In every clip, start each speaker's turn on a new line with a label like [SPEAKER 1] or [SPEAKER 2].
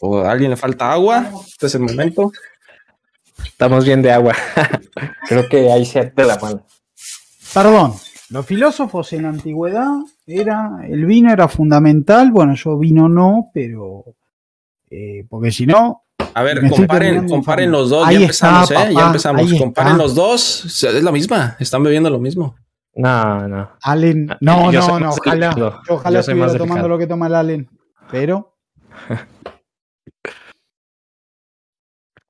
[SPEAKER 1] ¿O a alguien le falta agua? Este es el momento.
[SPEAKER 2] Estamos bien de agua. Creo que ahí se de la mano.
[SPEAKER 3] Perdón, los filósofos en la antigüedad era, el vino era fundamental, bueno, yo vino no, pero eh, porque si no...
[SPEAKER 1] A ver, comparen, comparen los dos, ya empezamos, ¿eh? ya empezamos, comparen los dos, es la misma, están bebiendo lo mismo.
[SPEAKER 2] No, no.
[SPEAKER 3] Allen, ah, no, no, no, ojalá, ojalá estuviera tomando lo que toma el Allen, pero...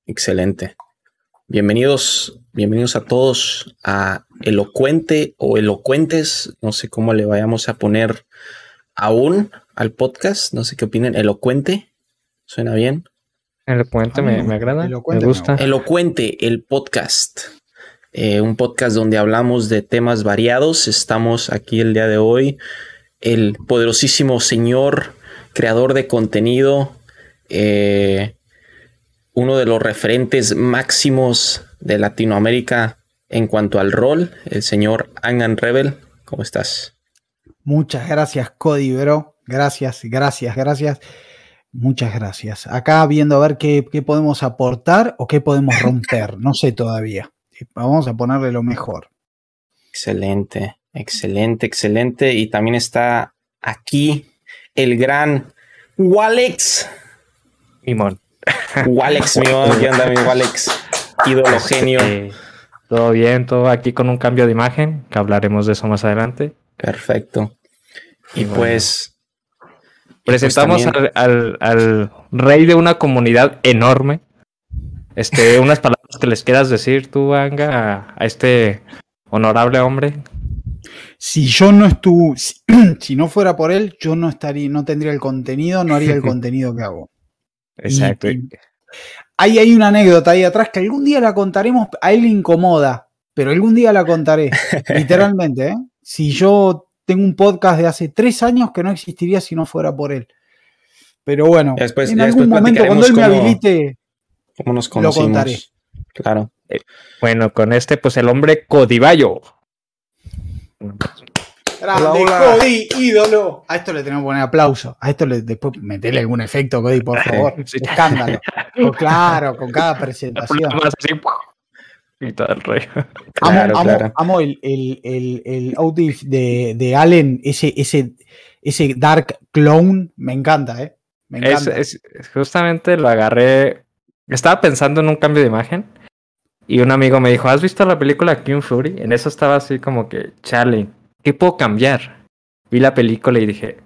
[SPEAKER 1] Excelente. Bienvenidos, bienvenidos a todos a Elocuente o Elocuentes, no sé cómo le vayamos a poner aún al podcast, no sé qué opinen, Elocuente, ¿suena bien?
[SPEAKER 2] Elocuente me, me agrada, me gusta.
[SPEAKER 1] Elocuente, el podcast, eh, un podcast donde hablamos de temas variados, estamos aquí el día de hoy, el poderosísimo señor, creador de contenido, eh, uno de los referentes máximos de Latinoamérica en cuanto al rol, el señor Angan Rebel. ¿Cómo estás?
[SPEAKER 3] Muchas gracias, Cody, bro. Gracias, gracias, gracias. Muchas gracias. Acá viendo a ver qué, podemos aportar o qué podemos romper. No sé todavía. Vamos a ponerle lo mejor.
[SPEAKER 1] Excelente, excelente, excelente. Y también está aquí el gran Walex.
[SPEAKER 2] Imón.
[SPEAKER 1] Walex, mi ¿qué onda, mi Walex? Ídolo genio.
[SPEAKER 2] todo bien, todo aquí con un cambio de imagen, que hablaremos de eso más adelante.
[SPEAKER 1] Perfecto. Y, pues.
[SPEAKER 2] pues presentamos al, rey de una comunidad enorme. Este, unas palabras que les quieras decir tú, Anga, a, este honorable hombre.
[SPEAKER 3] Si yo no estuve, si, no fuera por él, yo no estaría, no tendría el contenido, no haría el contenido que hago.
[SPEAKER 2] Exacto.
[SPEAKER 3] ahí hay una anécdota ahí atrás que algún día la contaremos, a él le incomoda, pero algún día la contaré, literalmente. ¿eh? Si yo tengo un podcast de hace tres años que no existiría si no fuera por él. Pero bueno, en algún momento cuando él me habilite,
[SPEAKER 1] cómo nos lo contaré. Claro.
[SPEAKER 2] Bueno, con este, pues el hombre Codivallo.
[SPEAKER 3] Grande, Cody, ídolo. A esto le tenemos que poner aplauso. A esto le, después meterle algún efecto, Cody, por favor. Escándalo. Claro, con cada presentación.
[SPEAKER 2] Y todo el rey.
[SPEAKER 3] Amo, el, el, el, el outfit de, de, Allen, ese, ese, ese Dark Clone, me encanta, ¿eh? Me encanta.
[SPEAKER 2] Es, justamente lo agarré. Estaba pensando en un cambio de imagen. Y un amigo me dijo, ¿has visto la película King Fury? En eso estaba así como que, Charlie, ¿qué puedo cambiar? Vi la película y dije,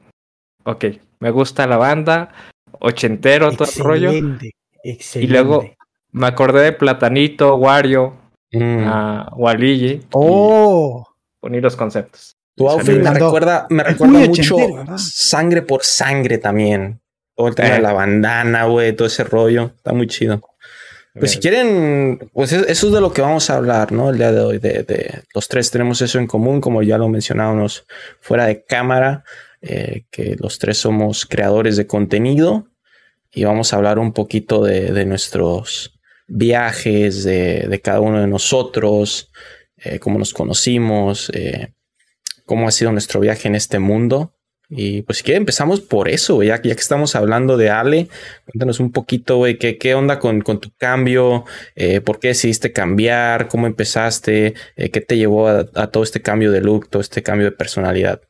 [SPEAKER 2] ok, me gusta la banda, ochentero, todo el rollo. Excelente. Y luego me acordé de Platanito, Wario, mm. uh,
[SPEAKER 3] Oh.
[SPEAKER 2] Unir los conceptos.
[SPEAKER 1] Tu outfit me recuerda, me recuerda mucho sangre por sangre también. Todo el tema de eh. la bandana, güey, todo ese rollo. Está muy chido. Pues si quieren, pues eso es de lo que vamos a hablar, ¿no? El día de hoy, de, los tres tenemos eso en común, como ya lo mencionábamos fuera de cámara, eh, que los tres somos creadores de contenido y vamos a hablar un poquito de, nuestros viajes, de, cada uno de nosotros, eh, cómo nos conocimos, eh, cómo ha sido nuestro viaje en este mundo. Y pues si quieren empezamos por eso, ya, que estamos hablando de Ale, cuéntanos un poquito, güey, ¿qué, qué onda con, con tu cambio, eh, por qué decidiste cambiar, cómo empezaste, eh, qué te llevó a, todo este cambio de look, todo este cambio de personalidad.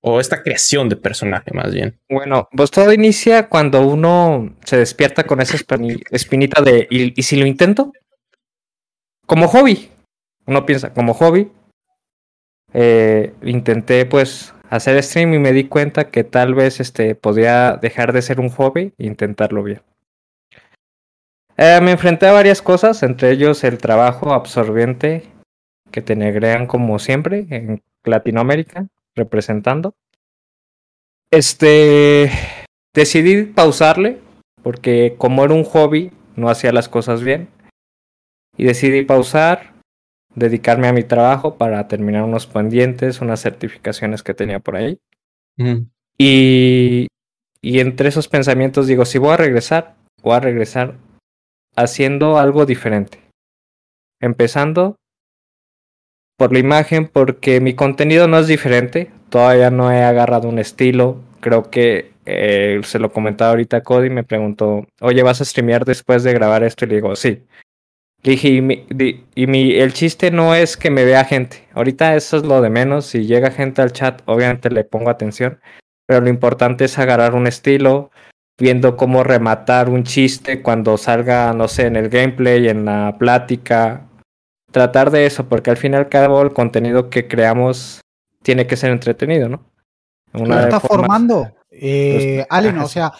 [SPEAKER 1] O esta creación de personaje más bien.
[SPEAKER 2] Bueno, pues todo inicia cuando uno se despierta con esa espinita de, ¿y, y si lo intento? Como hobby. Uno piensa, como hobby. Eh, intenté pues hacer stream y me di cuenta que tal vez este, podía dejar de ser un hobby e intentarlo bien. Eh, me enfrenté a varias cosas, entre ellos el trabajo absorbiente que te negrean como siempre en Latinoamérica, representando. Este, decidí pausarle porque como era un hobby, no hacía las cosas bien. Y decidí pausar, dedicarme a mi trabajo para terminar unos pendientes, unas certificaciones que tenía por ahí. Y, y entre esos pensamientos digo, si voy a regresar, voy a regresar haciendo algo diferente. Empezando por la imagen, porque mi contenido no es diferente, todavía no he agarrado un estilo, creo que eh, se lo comentaba ahorita a Cody, me preguntó, oye, ¿vas a streamear después de grabar esto? Y le digo, sí. Le dije, y, mi, y mi, el chiste no es que me vea gente. Ahorita eso es lo de menos. Si llega gente al chat, obviamente le pongo atención. Pero lo importante es agarrar un estilo, viendo cómo rematar un chiste cuando salga, no sé, en el gameplay, en la plática. Tratar de eso, porque al fin y al cabo el contenido que creamos tiene que ser entretenido, ¿no?
[SPEAKER 3] Una estás formando? Eh, Allen, o sea,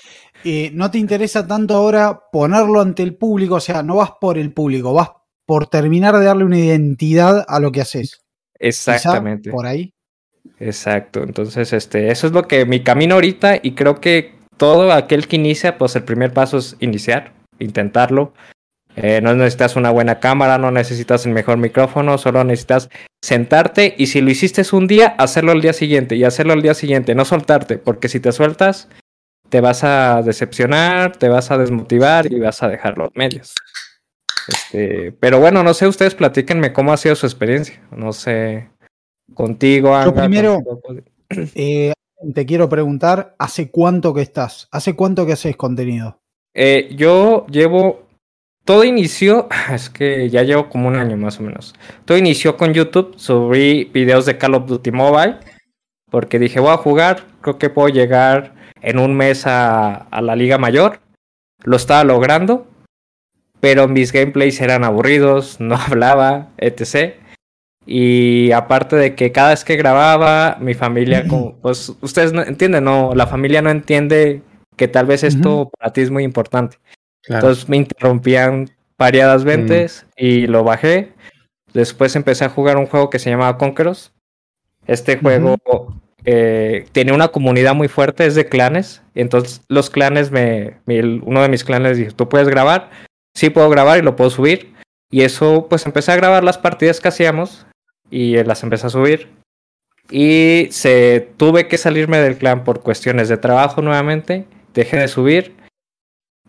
[SPEAKER 3] eh, no te interesa tanto ahora ponerlo ante el público, o sea, no vas por el público, vas por terminar de darle una identidad a lo que haces.
[SPEAKER 2] Exactamente.
[SPEAKER 3] por ahí.
[SPEAKER 2] Exacto. Entonces, este, eso es lo que mi camino ahorita y creo que todo aquel que inicia, pues el primer paso es iniciar, intentarlo. Eh, no necesitas una buena cámara, no necesitas el mejor micrófono, solo necesitas sentarte y si lo hiciste un día, hacerlo al día siguiente y hacerlo al día siguiente, no soltarte, porque si te sueltas, te vas a decepcionar, te vas a desmotivar y vas a dejar los medios. Este, pero bueno, no sé, ustedes platíquenme cómo ha sido su experiencia. No sé, contigo,
[SPEAKER 3] Anga, Yo primero, eh, te quiero preguntar, ¿hace cuánto que estás? ¿Hace cuánto que haces contenido?
[SPEAKER 2] Eh, yo llevo, todo inició, es que ya llevo como un año más o menos. Todo inició con YouTube, subí videos de Call of Duty Mobile, porque dije, voy a jugar, creo que puedo llegar en un mes a, a la Liga Mayor. Lo estaba logrando, pero mis gameplays eran aburridos, no hablaba, etc. Y aparte de que cada vez que grababa, mi familia, pues ustedes no entienden, no, la familia no entiende que tal vez esto para ti es muy importante. Entonces me interrumpían variadas veces y lo bajé. Después empecé a jugar un juego que se llamaba Conqueros. Este juego eh, tiene una comunidad muy fuerte, es de clanes. Entonces los clanes, me, uno de mis clanes dijo, tú puedes grabar. Sí puedo grabar y lo puedo subir. Y eso, pues empecé a grabar las partidas que hacíamos y las empecé a subir. Y se tuve que salirme del clan por cuestiones de trabajo nuevamente. Dejé de subir.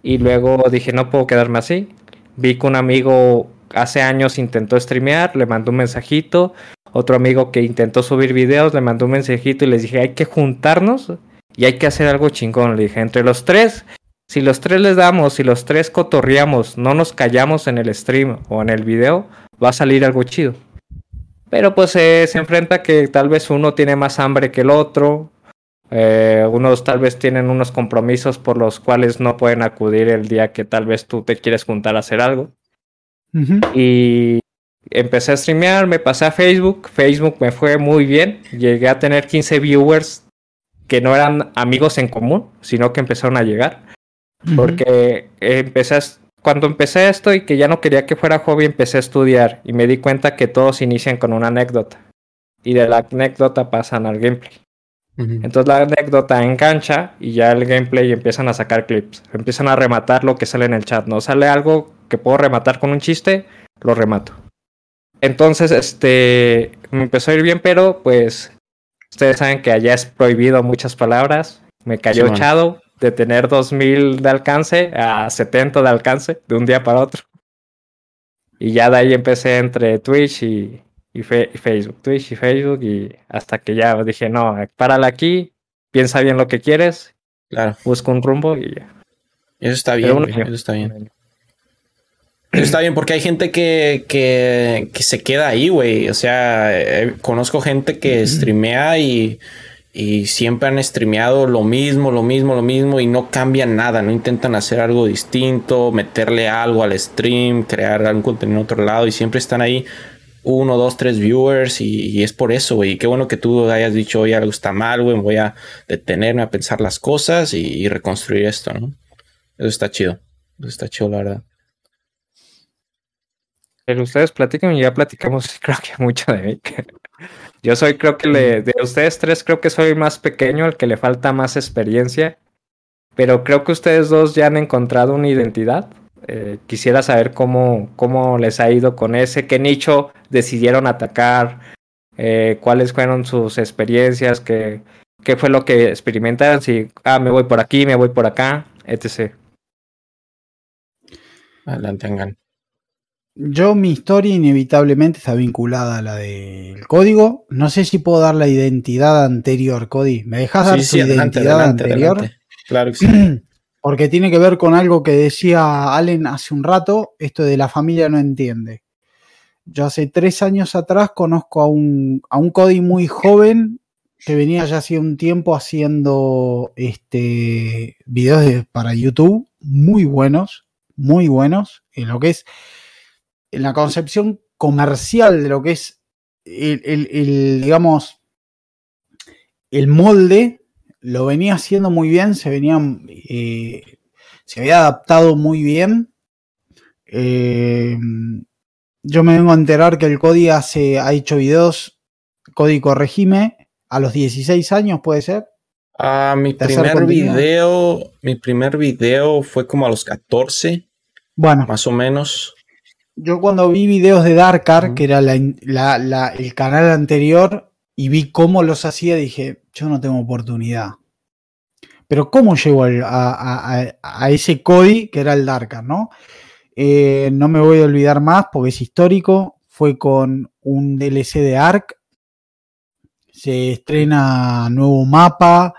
[SPEAKER 2] Y luego dije, no puedo quedarme así. Vi que un amigo hace años intentó streamear, le mandó un mensajito. Otro amigo que intentó subir videos, le mandó un mensajito y les dije, hay que juntarnos y hay que hacer algo chingón. Le dije, entre los tres, si los tres les damos, si los tres cotorreamos, no nos callamos en el stream o en el video, va a salir algo chido. Pero pues se enfrenta que tal vez uno tiene más hambre que el otro. Eh, unos tal vez tienen unos compromisos por los cuales no pueden acudir el día que tal vez tú te quieres juntar a hacer algo. Y empecé a streamear, me pasé a Facebook. Facebook me fue muy bien. Llegué a tener 15 viewers que no eran amigos en común, sino que empezaron a llegar. Porque empecé a cuando empecé esto y que ya no quería que fuera hobby, empecé a estudiar y me di cuenta que todos inician con una anécdota. Y de la anécdota pasan al gameplay. Entonces la anécdota engancha y ya el gameplay empiezan a sacar clips. Empiezan a rematar lo que sale en el chat. No sale algo que puedo rematar con un chiste, lo remato. Entonces, este, me empezó a ir bien, pero pues ustedes saben que allá es prohibido muchas palabras. Me cayó echado de tener 2000 de alcance a 70 de alcance de un día para otro. Y ya de ahí empecé entre Twitch y, Facebook, Twitch y Facebook, y hasta que ya dije, no, párala aquí, piensa bien lo que quieres, claro. busca un rumbo y ya.
[SPEAKER 1] Eso está bien, eso está bien. Está bien porque hay gente que, que, que se queda ahí, güey. O sea, eh, conozco gente que streamea y y siempre han streameado lo mismo, lo mismo, lo mismo y no cambian nada, no intentan hacer algo distinto, meterle algo al stream, crear algún contenido en otro lado y siempre están ahí uno, dos, tres viewers y, es por eso, güey. Qué bueno que tú hayas dicho, oye, algo está mal, güey, voy a detenerme a pensar las cosas y, reconstruir esto, ¿no? Eso está chido, eso está chido, la verdad.
[SPEAKER 2] Pero ustedes platican y ya platicamos, creo que mucho de mí. Yo soy, creo que de ustedes tres, creo que soy más pequeño, el que le falta más experiencia. Pero creo que ustedes dos ya han encontrado una identidad. Eh, quisiera saber cómo, cómo les ha ido con ese, qué nicho decidieron atacar, eh, cuáles fueron sus experiencias, qué, qué fue lo que experimentaron, si, ah, me voy por aquí, me voy por acá, etc.
[SPEAKER 1] Adelante, Angan.
[SPEAKER 3] Yo, mi historia inevitablemente está vinculada a la del código. No sé si puedo dar la identidad anterior, Cody. ¿Me dejas dar tu identidad anterior?
[SPEAKER 1] Claro que sí.
[SPEAKER 3] Porque tiene que ver con algo que decía Allen hace un rato, esto de la familia no entiende. Yo hace tres años atrás conozco a un, a un Cody muy joven que venía ya hace un tiempo haciendo este, videos para YouTube muy buenos, muy buenos, en lo que es la concepción comercial de lo que es el, digamos, el molde, lo venía haciendo muy bien, se venía, eh, se había adaptado muy bien. Eh, yo me vengo a enterar que el Cody hace, ha hecho videos, Código Regime, a los 16 años, ¿puede ser?
[SPEAKER 1] Ah, mi primer video, mi primer video fue como a los 14. Bueno. Más o menos.
[SPEAKER 3] Yo cuando vi videos de Darkar, que era el canal anterior, y vi cómo los hacía, dije, yo no tengo oportunidad. Pero ¿cómo llegó a, ese Cody que era el Darkar, no? Eh, no me voy a olvidar más porque es histórico. Fue con un DLC de Ark. Se estrena nuevo mapa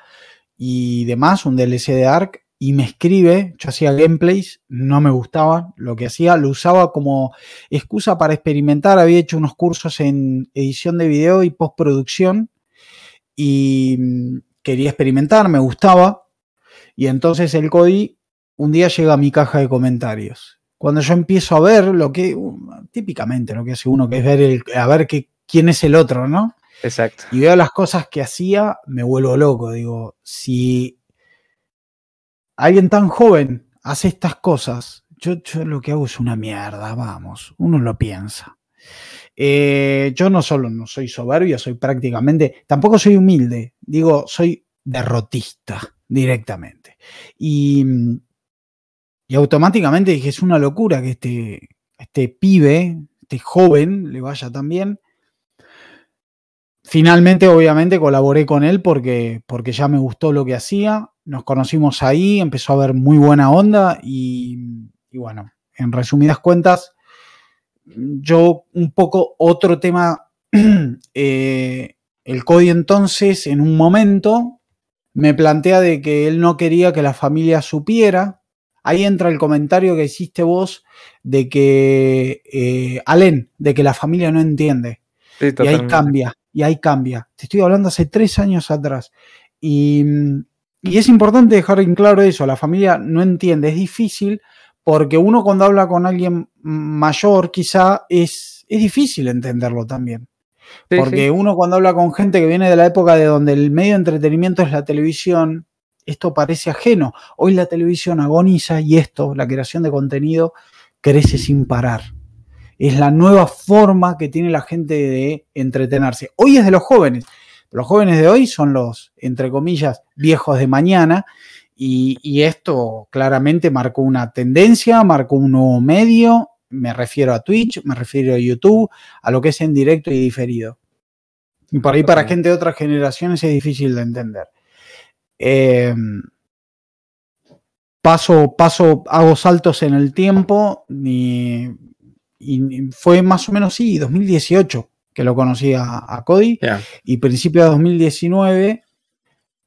[SPEAKER 3] y demás, un DLC de Ark. Y me escribe, yo hacía gameplays, no me gustaba lo que hacía, lo usaba como excusa para experimentar. Había hecho unos cursos en edición de video y postproducción y mm, quería experimentar, me gustaba. Y entonces el Cody un día llega a mi caja de comentarios cuando yo empiezo a ver lo que, típicamente lo que hace uno, que es ver el, a ver qué quién es el otro, ¿no?
[SPEAKER 2] Exacto.
[SPEAKER 3] Y veo las cosas que hacía, me vuelvo loco. Digo, si alguien tan joven hace estas cosas, yo, lo que hago es una mierda, vamos, uno lo piensa. Eh, yo no solo no soy soberbio, soy prácticamente, tampoco soy humilde, digo, soy derrotista directamente. Y y automáticamente dije, es una locura que este, este pibe, este joven, le vaya tan bien. Finalmente, obviamente, colaboré con él porque, porque ya me gustó lo que hacía. Nos conocimos ahí, empezó a haber muy buena onda y, bueno, en resumidas cuentas, yo un poco otro tema, eh, el Cody entonces en un momento me plantea de que él no quería que la familia supiera ahí entra el comentario que hiciste vos de que, eh, Alén, de que la familia no entiende. y ahí cambia, y ahí cambia. Te estoy hablando hace tres años atrás. Y, y, es importante dejar en claro eso, la familia no entiende, es difícil porque uno cuando habla con alguien mayor quizá es, es difícil entenderlo también. porque uno cuando habla con gente que viene de la época de donde el medio de entretenimiento es la televisión, esto parece ajeno. Hoy la televisión agoniza y esto, la creación de contenido, crece sin parar. Es la nueva forma que tiene la gente de entretenerse. Hoy es de los jóvenes. Los jóvenes de hoy son los, entre comillas, viejos de mañana. Y, esto claramente marcó una tendencia, marcó un nuevo medio. Me refiero a Twitch, me refiero a YouTube, a lo que es en directo y diferido. Y por ahí para gente de otras generaciones es difícil de entender. Em, paso, paso, hago saltos en el tiempo y, fue más o menos, sí, 2018 que lo conocí a, Cody y principio de 2019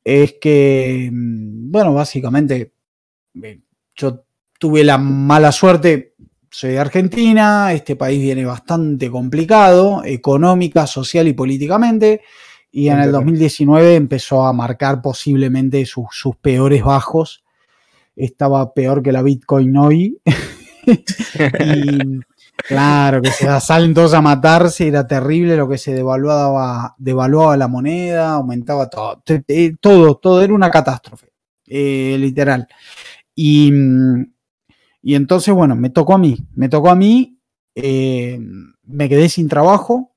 [SPEAKER 3] es que, mm, bueno, básicamente eh, yo tuve la mala suerte, soy de Argentina, este país viene bastante complicado, económica, social y políticamente. Y en el 2019 empezó a marcar posiblemente sus, peores bajos. Estaba peor que la Bitcoin hoy. y claro, que se salen todos a matarse, era terrible lo que se devaluaba, devaluaba la moneda, aumentaba todo, todo, todo era una catástrofe, eh, literal. Y, y, entonces, bueno, me tocó a mí, me tocó a mí, eh, me quedé sin trabajo,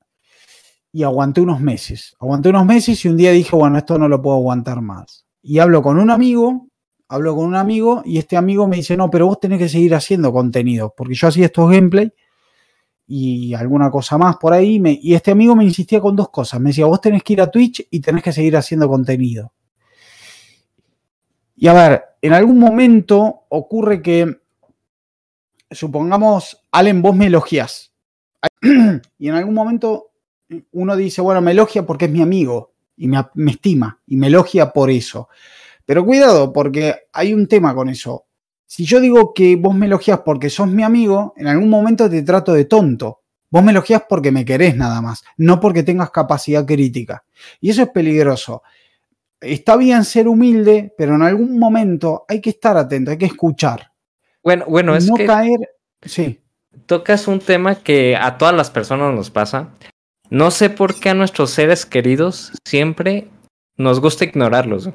[SPEAKER 3] y aguanté unos meses. Aguanté unos meses y un día dije, bueno, esto no lo puedo aguantar más. Y hablo con un amigo, hablo con un amigo y este amigo me dice, no, pero vos tenés que seguir haciendo contenido, porque yo hacía estos gameplay y alguna cosa más por ahí. y este amigo me insistía con dos cosas. Me decía, vos tenés que ir a Twitch y tenés que seguir haciendo contenido. Y a ver, en algún momento ocurre que, supongamos, Allen, vos me elogias. y en algún momento uno dice, bueno, me elogia porque es mi amigo y me, estima y me elogia por eso. Pero cuidado, porque hay un tema con eso. Si yo digo que vos me elogias porque sos mi amigo, en algún momento te trato de tonto. Vos me elogias porque me querés nada más, no porque tengas capacidad crítica. Y eso es peligroso. Está bien ser humilde, pero en algún momento hay que estar atento, hay que escuchar.
[SPEAKER 2] Bueno, bueno, es
[SPEAKER 3] no
[SPEAKER 2] que
[SPEAKER 3] caer. Sí.
[SPEAKER 2] tocas un tema que a todas las personas nos pasa. No sé por qué a nuestros seres queridos siempre nos gusta ignorarlos.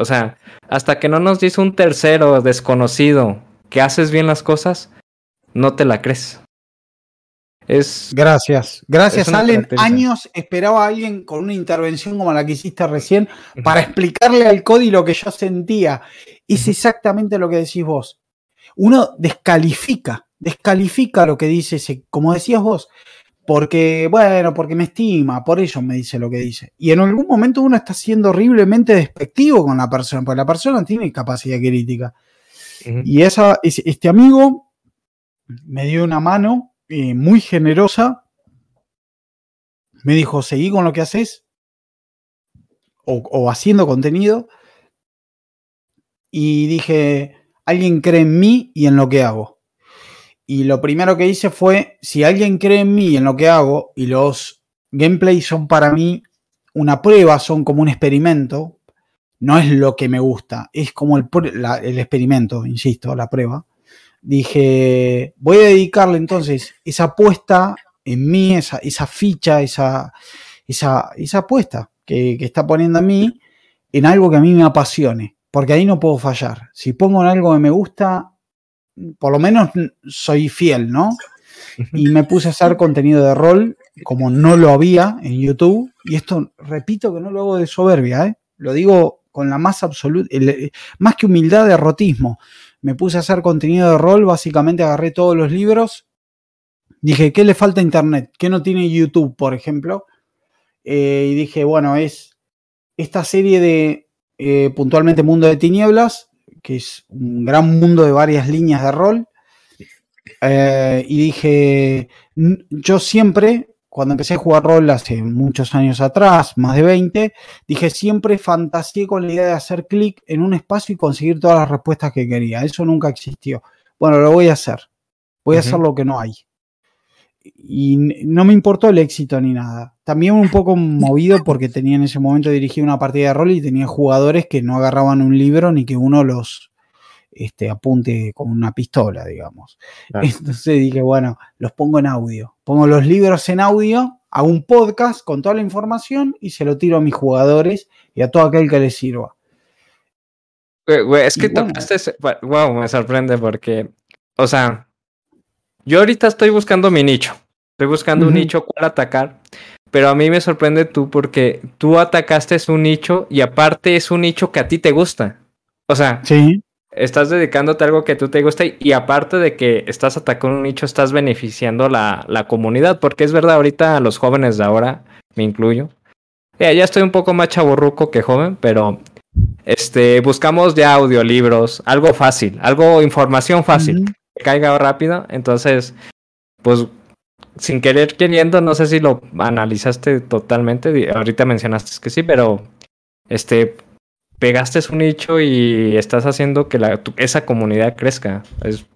[SPEAKER 2] O sea, hasta que no nos dice un tercero desconocido que haces bien las cosas, no te la crees. Es,
[SPEAKER 3] Gracias. Gracias,
[SPEAKER 2] Es
[SPEAKER 3] Allen. Años esperaba a alguien con una intervención como la que hiciste recién para explicarle al Cody lo que yo sentía. Es exactamente lo que decís vos. Uno descalifica, descalifica lo que dice ese, como decías vos, porque, bueno, porque me estima, por eso me dice lo que dice. Y en algún momento uno está siendo horriblemente despectivo con la persona, porque la persona tiene capacidad crítica. Y esa, es- este amigo me dio una mano eh, muy generosa. Me dijo, seguí con lo que haces o, o haciendo contenido. Y dije, alguien cree en mí y en lo que hago. Y lo primero que hice fue, si alguien cree en mí en lo que hago, y los gameplays son para mí una prueba, son como un experimento, no es lo que me gusta, es como el, el experimento, insisto, la prueba. Dije, voy a dedicarle entonces esa apuesta en mí, esa, esa ficha, esa, esa, esa apuesta que, que está poniendo en mí, en algo que a mí me apasione, porque ahí no puedo fallar. Si pongo en algo que me gusta, por lo menos soy fiel, ¿no? Y me puse a hacer contenido de rol como no lo había en YouTube. Y esto, repito que no lo hago de soberbia, ¿eh? lo digo con la más absoluta, el- más que humildad, derrotismo. Me puse a hacer contenido de rol, básicamente agarré todos los libros. Dije, ¿qué le falta a Internet? ¿Qué no tiene YouTube, por ejemplo? Eh, y dije, bueno, es esta serie de eh, puntualmente Mundo de Tinieblas, que es un gran mundo de varias líneas de rol. Eh, y dije, yo siempre, cuando empecé a jugar rol hace muchos años atrás, más de 20, dije, siempre fantaseé con la idea de hacer clic en un espacio y conseguir todas las respuestas que quería. Eso nunca existió. Bueno, lo voy a hacer. Voy a hacer lo que no hay. Y no me importó el éxito ni nada. También un poco movido porque tenía en ese momento dirigía una partida de rol y tenía jugadores que no agarraban un libro ni que uno los este, apunte con una pistola, digamos.
[SPEAKER 1] Claro.
[SPEAKER 3] Entonces dije, bueno, los pongo en audio. Pongo los libros en audio, hago un podcast con toda la información y se lo tiro a mis jugadores y a todo aquel que les sirva.
[SPEAKER 2] Es
[SPEAKER 3] Y
[SPEAKER 2] que
[SPEAKER 3] bueno.
[SPEAKER 2] tocaste ese- Wow, me sorprende porque, o sea, yo ahorita estoy buscando mi nicho. Estoy buscando un nicho cuál atacar. Pero a mí me sorprende tú porque tú atacaste un nicho y aparte es un nicho que a ti te gusta. O sea,
[SPEAKER 3] Sí.
[SPEAKER 2] estás dedicándote a algo que tú te gusta y, y aparte de que estás atacando un nicho, estás beneficiando la, la comunidad. Porque es verdad, ahorita los jóvenes de ahora, me incluyo. Ya, ya estoy un poco más chaborruco que joven, pero este, buscamos ya audiolibros, algo fácil, algo información fácil, que caiga rápido. Entonces, pues sin querer queriendo, no sé si lo analizaste totalmente. Ahorita mencionaste que sí, pero este pegaste un nicho y estás haciendo que la, tu- esa comunidad crezca. Es,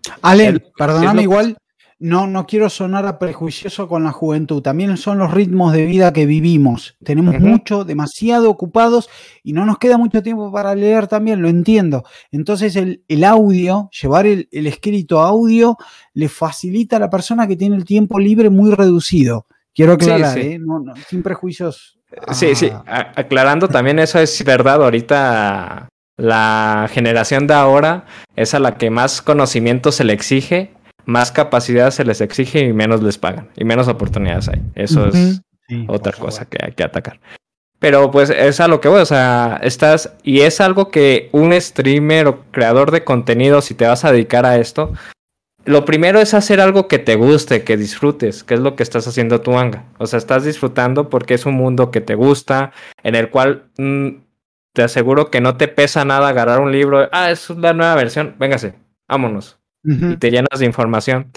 [SPEAKER 3] perdóname
[SPEAKER 2] es lo-
[SPEAKER 3] igual, no, no quiero sonar a prejuicioso con la juventud. También son los ritmos de vida que vivimos. Tenemos mucho, demasiado ocupados y no nos queda mucho tiempo para leer también, lo entiendo. Entonces el, el audio, llevar el, el escrito a audio, le facilita a la persona que tiene el tiempo libre muy reducido. Quiero aclarar,
[SPEAKER 2] sí.
[SPEAKER 3] ¿eh? No, no, sin prejuicios.
[SPEAKER 2] Sí, sí,
[SPEAKER 3] Ah,
[SPEAKER 2] a- aclarando también eso es verdad, ahorita la generación de ahora es a la que más conocimiento se le exige, más capacidad se les exige y menos les pagan y menos oportunidades hay. Eso es
[SPEAKER 3] sí,
[SPEAKER 2] otra cosa que hay que atacar. Pero pues es a lo que voy, o sea, estás y es algo que un streamer o creador de contenido, si te vas a dedicar a esto, lo primero es hacer algo que te guste, que disfrutes, que es lo que estás haciendo tu Anga. O sea, estás disfrutando porque es un mundo que te gusta, en el cual mm, te aseguro que no te pesa nada agarrar un libro. Ah, es la nueva versión, véngase, vámonos Y te llenas de información.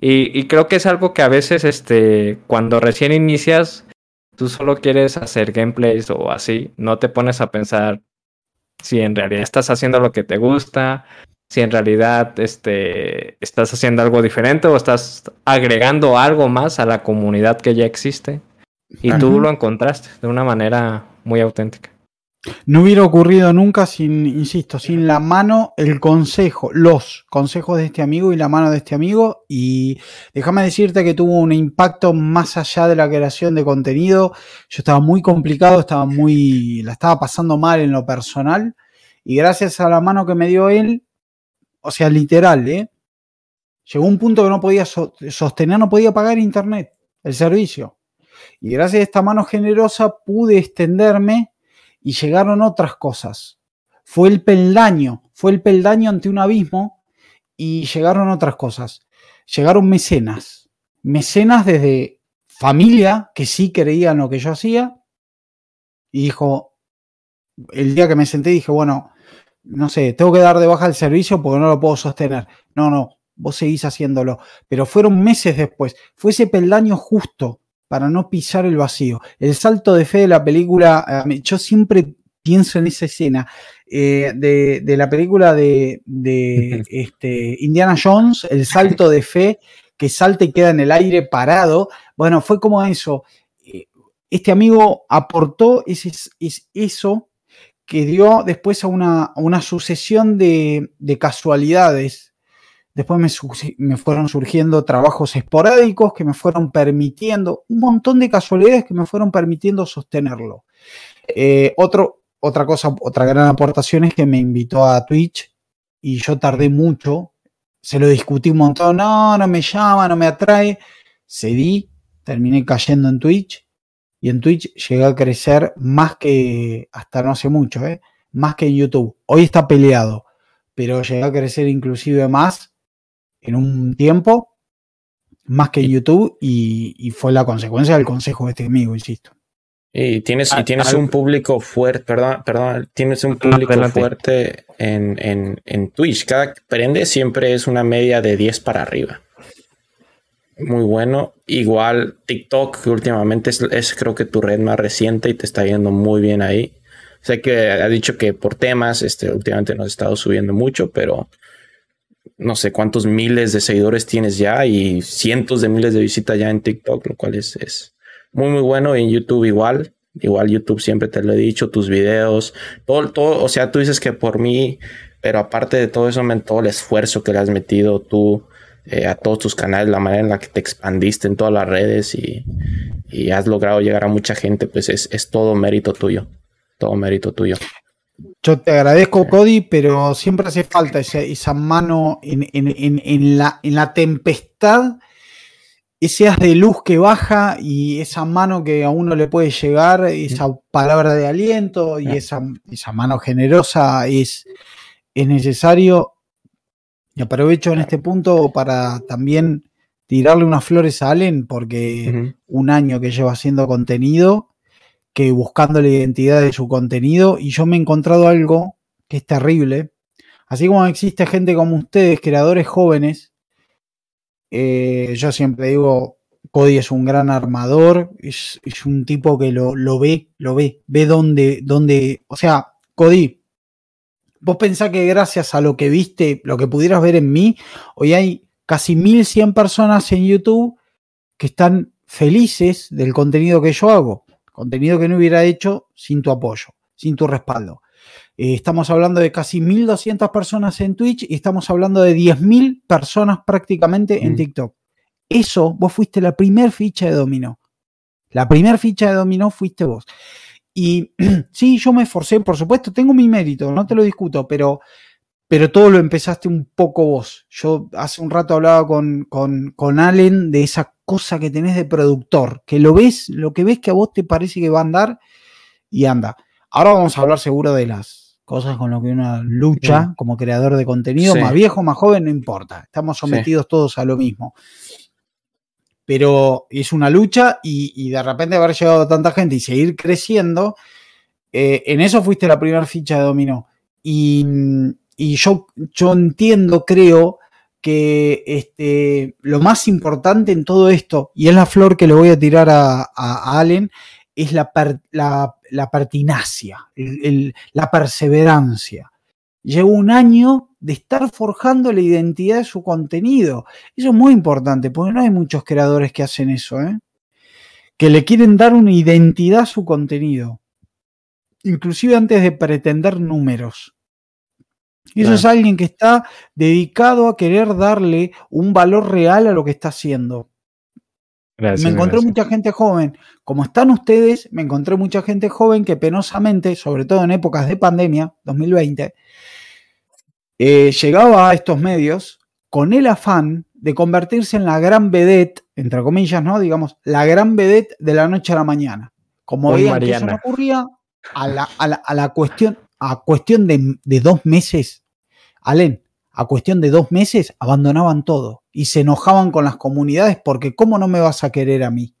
[SPEAKER 2] Y, y creo que es algo que a veces, este, cuando recién inicias, tú solo quieres hacer gameplays o así, no te pones a pensar si en realidad estás haciendo lo que te gusta, si en realidad este, estás haciendo algo diferente o estás agregando algo más a la comunidad que ya existe. Y tú lo encontraste de una manera muy auténtica.
[SPEAKER 3] No hubiera ocurrido nunca sin, insisto, sin la mano, el consejo, los consejos de este amigo y la mano de este amigo. Y déjame decirte que tuvo un impacto más allá de la creación de contenido. Yo estaba muy complicado, estaba muy, la estaba pasando mal en lo personal. Y gracias a la mano que me dio él, o sea, literal, ¿eh? Llegó un punto que no podía sostener, no podía pagar internet, el servicio. Y gracias a esta mano generosa pude extenderme y llegaron otras cosas. Fue el peldaño, fue el peldaño ante un abismo y llegaron otras cosas. Llegaron mecenas, mecenas desde familia que sí creían lo que yo hacía y dijo, el día que me senté dije, bueno, no sé, tengo que dar de baja el servicio porque no lo puedo sostener. No, no, vos seguís haciéndolo. Pero fueron meses después. Fue ese peldaño justo para no pisar el vacío. El salto de fe de la película, yo siempre pienso en esa escena eh, de, la película de, este, Indiana Jones, el salto de fe que salta y queda en el aire parado. Bueno, fue como eso. Eh, este amigo aportó ese, eso que dio después a una, una sucesión de, casualidades. Después me, fueron surgiendo trabajos esporádicos que me fueron permitiendo, un montón de casualidades que me fueron permitiendo sostenerlo. Eh, otro, otra cosa, otra gran aportación es que me invitó a Twitch y yo tardé mucho, se lo discutí un montón, no, no me llama, no me atrae, cedí, terminé cayendo en Twitch y en Twitch llegó a crecer más que hasta no hace mucho, ¿eh? más que en YouTube. Hoy está peleado, pero llegó a crecer inclusive más en un tiempo, más que en YouTube y, fue la consecuencia del consejo de este amigo, insisto.
[SPEAKER 1] Y tienes, y tienes un público fuerte, perdón, perdón, tienes un público fuerte en, en, en Twitch. Cada prende siempre es una media de 10 para arriba muy bueno. Igual TikTok, que últimamente es, creo que tu red más reciente y te está yendo muy bien ahí. Sé que ha dicho que por temas, este, últimamente no has estado subiendo mucho, pero no sé cuántos miles de seguidores tienes ya y cientos de miles de visitas ya en TikTok, lo cual es, es muy, muy bueno. Y en YouTube igual. Igual YouTube siempre te lo he dicho, tus videos, todo, todo, o sea, tú dices que por mí, pero aparte de todo eso, todo el esfuerzo que le has metido tú, eh, a todos tus canales, la manera en la que te expandiste en todas las redes y, has logrado llegar a mucha gente, pues es, todo mérito tuyo. Todo mérito tuyo.
[SPEAKER 3] Yo te agradezco, Cody, pero siempre hace falta esa, mano en, la, en la tempestad, ese haz de luz que baja y esa mano que a uno le puede llegar, esa palabra de aliento y esa, esa mano generosa es, es necesario. Y aprovecho en este punto para también tirarle unas flores a Allen, porque un año que lleva haciendo contenido, que buscando la identidad de su contenido, y yo me he encontrado algo que es terrible. Así como existe gente como ustedes, creadores jóvenes, eh, yo siempre digo, Cody es un gran armador, es, un tipo que lo, lo, ve, lo ve, ve dónde, dónde, o sea, Cody, vos pensás que gracias a lo que viste, lo que pudieras ver en mí, hoy hay casi 1100 personas en YouTube que están felices del contenido que yo hago, contenido que no hubiera hecho sin tu apoyo, sin tu respaldo. Eh, estamos hablando de casi 1200 personas en Twitch y estamos hablando de 10.000 personas prácticamente en. TikTok. Eso, vos fuiste la primer ficha de dominó. La primer ficha de dominó fuiste vos. Y sí, yo me esforcé, por supuesto, tengo mi mérito, no te lo discuto, pero, pero todo lo empezaste un poco vos. Yo hace un rato hablaba con, con, con Allen de esa cosa que tenés de productor, que lo ves, lo que ves que a vos te parece que va a andar y anda. Ahora vamos a hablar seguro de las cosas con lo que uno lucha como creador de contenido, más viejo, más joven, no importa. Estamos sometidos todos a lo mismo pero es una lucha y, de repente haber llegado a tanta gente y seguir creciendo, eh, en eso fuiste la primera ficha de dominó. Y, yo, yo entiendo, creo que este, lo más importante en todo esto, y es la flor que le voy a tirar a, Allen, es la, la, pertinacia, la perseverancia. Lleva un año de estar forjando la identidad de su contenido. Eso es muy importante, porque no hay muchos creadores que hacen eso, ¿eh? que le quieren dar una identidad a su contenido, inclusive antes de pretender números. Eso es alguien que está dedicado a querer darle un valor real a lo que está haciendo. Me encontré mucha gente joven, como están ustedes, me encontré mucha gente joven que penosamente, sobre todo en épocas de pandemia, 2020, eh, llegaba a estos medios con el afán de convertirse en la gran vedette, entre comillas, ¿no? Digamos, la gran vedette de la noche a la mañana. Como veían que eso no ocurría, a la, a la, cuestión, a cuestión de, de dos meses, Alén, a cuestión de dos meses abandonaban todo y se enojaban con las comunidades porque ¿cómo no me vas a querer a mí?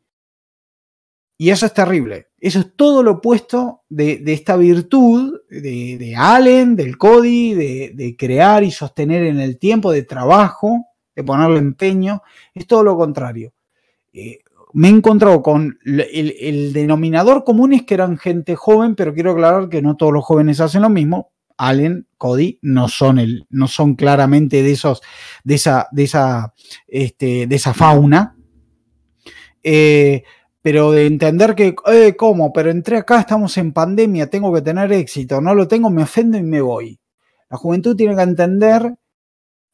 [SPEAKER 3] Y eso es terrible. Eso es todo lo opuesto de, esta virtud de, Allen, del Cody, de, crear y sostener en el tiempo, de trabajo, de ponerle empeño. Es todo lo contrario. Eh, me he encontrado con el, denominador común es que eran gente joven, pero quiero aclarar que no todos los jóvenes hacen lo mismo. Allen, Cody, no son, el, no son claramente de, esos, de, esa, de, esa, este, de esa fauna. Eh, pero de entender que, eh, ¿cómo? Pero entré acá, estamos en pandemia, tengo que tener éxito, no lo tengo, me ofendo y me voy. La juventud tiene que entender,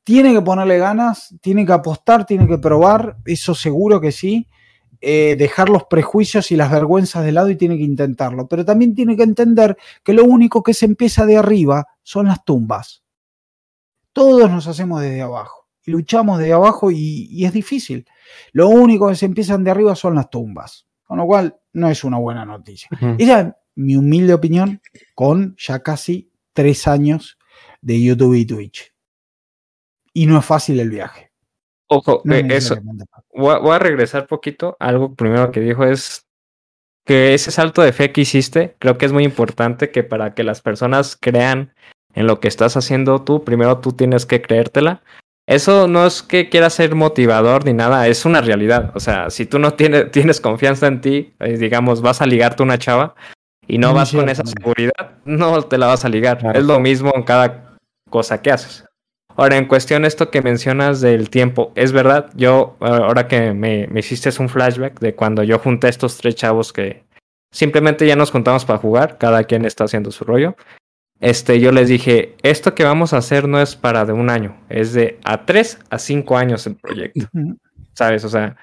[SPEAKER 3] tiene que ponerle ganas, tiene que apostar, tiene que probar, eso seguro que sí, eh, dejar los prejuicios y las vergüenzas de lado y tiene que intentarlo. Pero también tiene que entender que lo único que se empieza de arriba son las tumbas. Todos nos hacemos desde abajo y luchamos desde abajo y, es difícil. Lo único que se empiezan de arriba son las tumbas. Con lo cual no es una buena noticia. Esa es mi humilde opinión con ya casi tres años de YouTube y Twitch. Y no es fácil el viaje.
[SPEAKER 2] Ojo, eso. Voy a, regresar poquito. Algo primero que dijo es que ese salto de fe que hiciste, creo que es muy importante que para que las personas crean en lo que estás haciendo tú, primero tú tienes que creértela. Eso no es que quieras ser motivador ni nada, es una realidad. O sea, si tú no tienes, tienes confianza en ti, eh, digamos, vas a ligarte una chava y no vas con esa seguridad, no te la vas a ligar. Es lo mismo en cada cosa que haces. Ahora, en cuestión esto que mencionas del tiempo, es verdad, yo, ahora que me, hiciste un flashback de cuando yo junté a estos tres chavos que simplemente ya nos juntamos para jugar, cada quien está haciendo su rollo. Este, yo les dije, esto que vamos a hacer no es para de un año, es de a tres a cinco años el proyecto. ¿Sabes? O sea,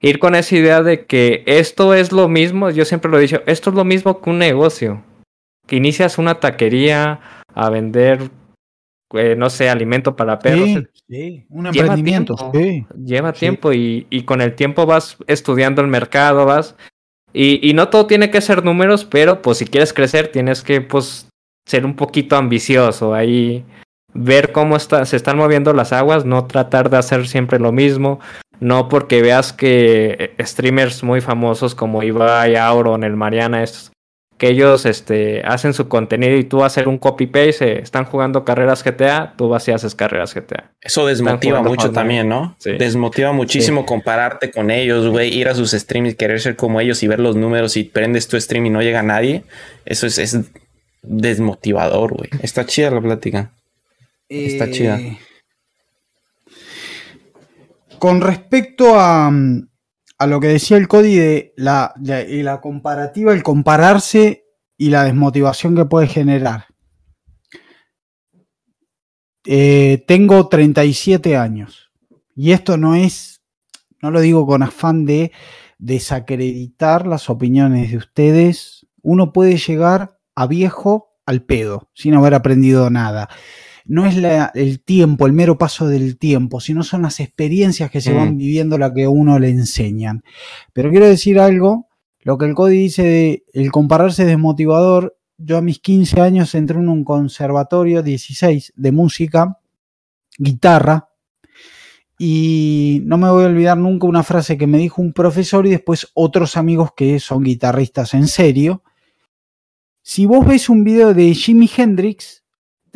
[SPEAKER 2] ir con esa idea de que esto es lo mismo, yo siempre lo he dicho, esto es lo mismo que un negocio. Que inicias una taquería a vender eh, no sé, alimento para perros.
[SPEAKER 3] Sí, un emprendimiento.
[SPEAKER 2] Lleva tiempo y, y, con el tiempo vas estudiando el mercado, vas. Y, y, no todo tiene que ser números, pero pues si quieres crecer tienes que pues ser un poquito ambicioso ahí, ver cómo está, se están moviendo las aguas, no tratar de hacer siempre lo mismo, no porque veas que streamers muy famosos como Ibai, Auron, el Mariana, estos, que ellos este, hacen su contenido y tú vas a hacer un copy-paste, eh, están jugando carreras GTA, tú vas y haces carreras GTA.
[SPEAKER 1] Eso desmotiva mucho también, ¿no? Desmotiva muchísimo compararte con ellos, güey, ir a sus streams y querer ser como ellos y ver los números y prendes tu stream y no llega nadie. Eso es, es desmotivador, güey. Está chida la plática. Está chida. Eh,
[SPEAKER 3] con respecto a, a lo que decía el Cody de la, y la comparativa, el compararse y la desmotivación que puede generar. Eh, tengo 37 años y esto no es, no lo digo con afán de desacreditar las opiniones de ustedes. Uno puede llegar a viejo al pedo sin haber aprendido nada no es el tiempo, el mero paso del tiempo, sino son las experiencias que se van mm. viviendo las que a uno le enseñan. Pero quiero decir algo, lo que el Cody dice de el compararse es desmotivador. Yo a mis 15 años entré en un conservatorio, 16, de música, guitarra, y no me voy a olvidar nunca una frase que me dijo un profesor y después otros amigos que son guitarristas en serio. Si vos ves un video de Jimi Hendrix,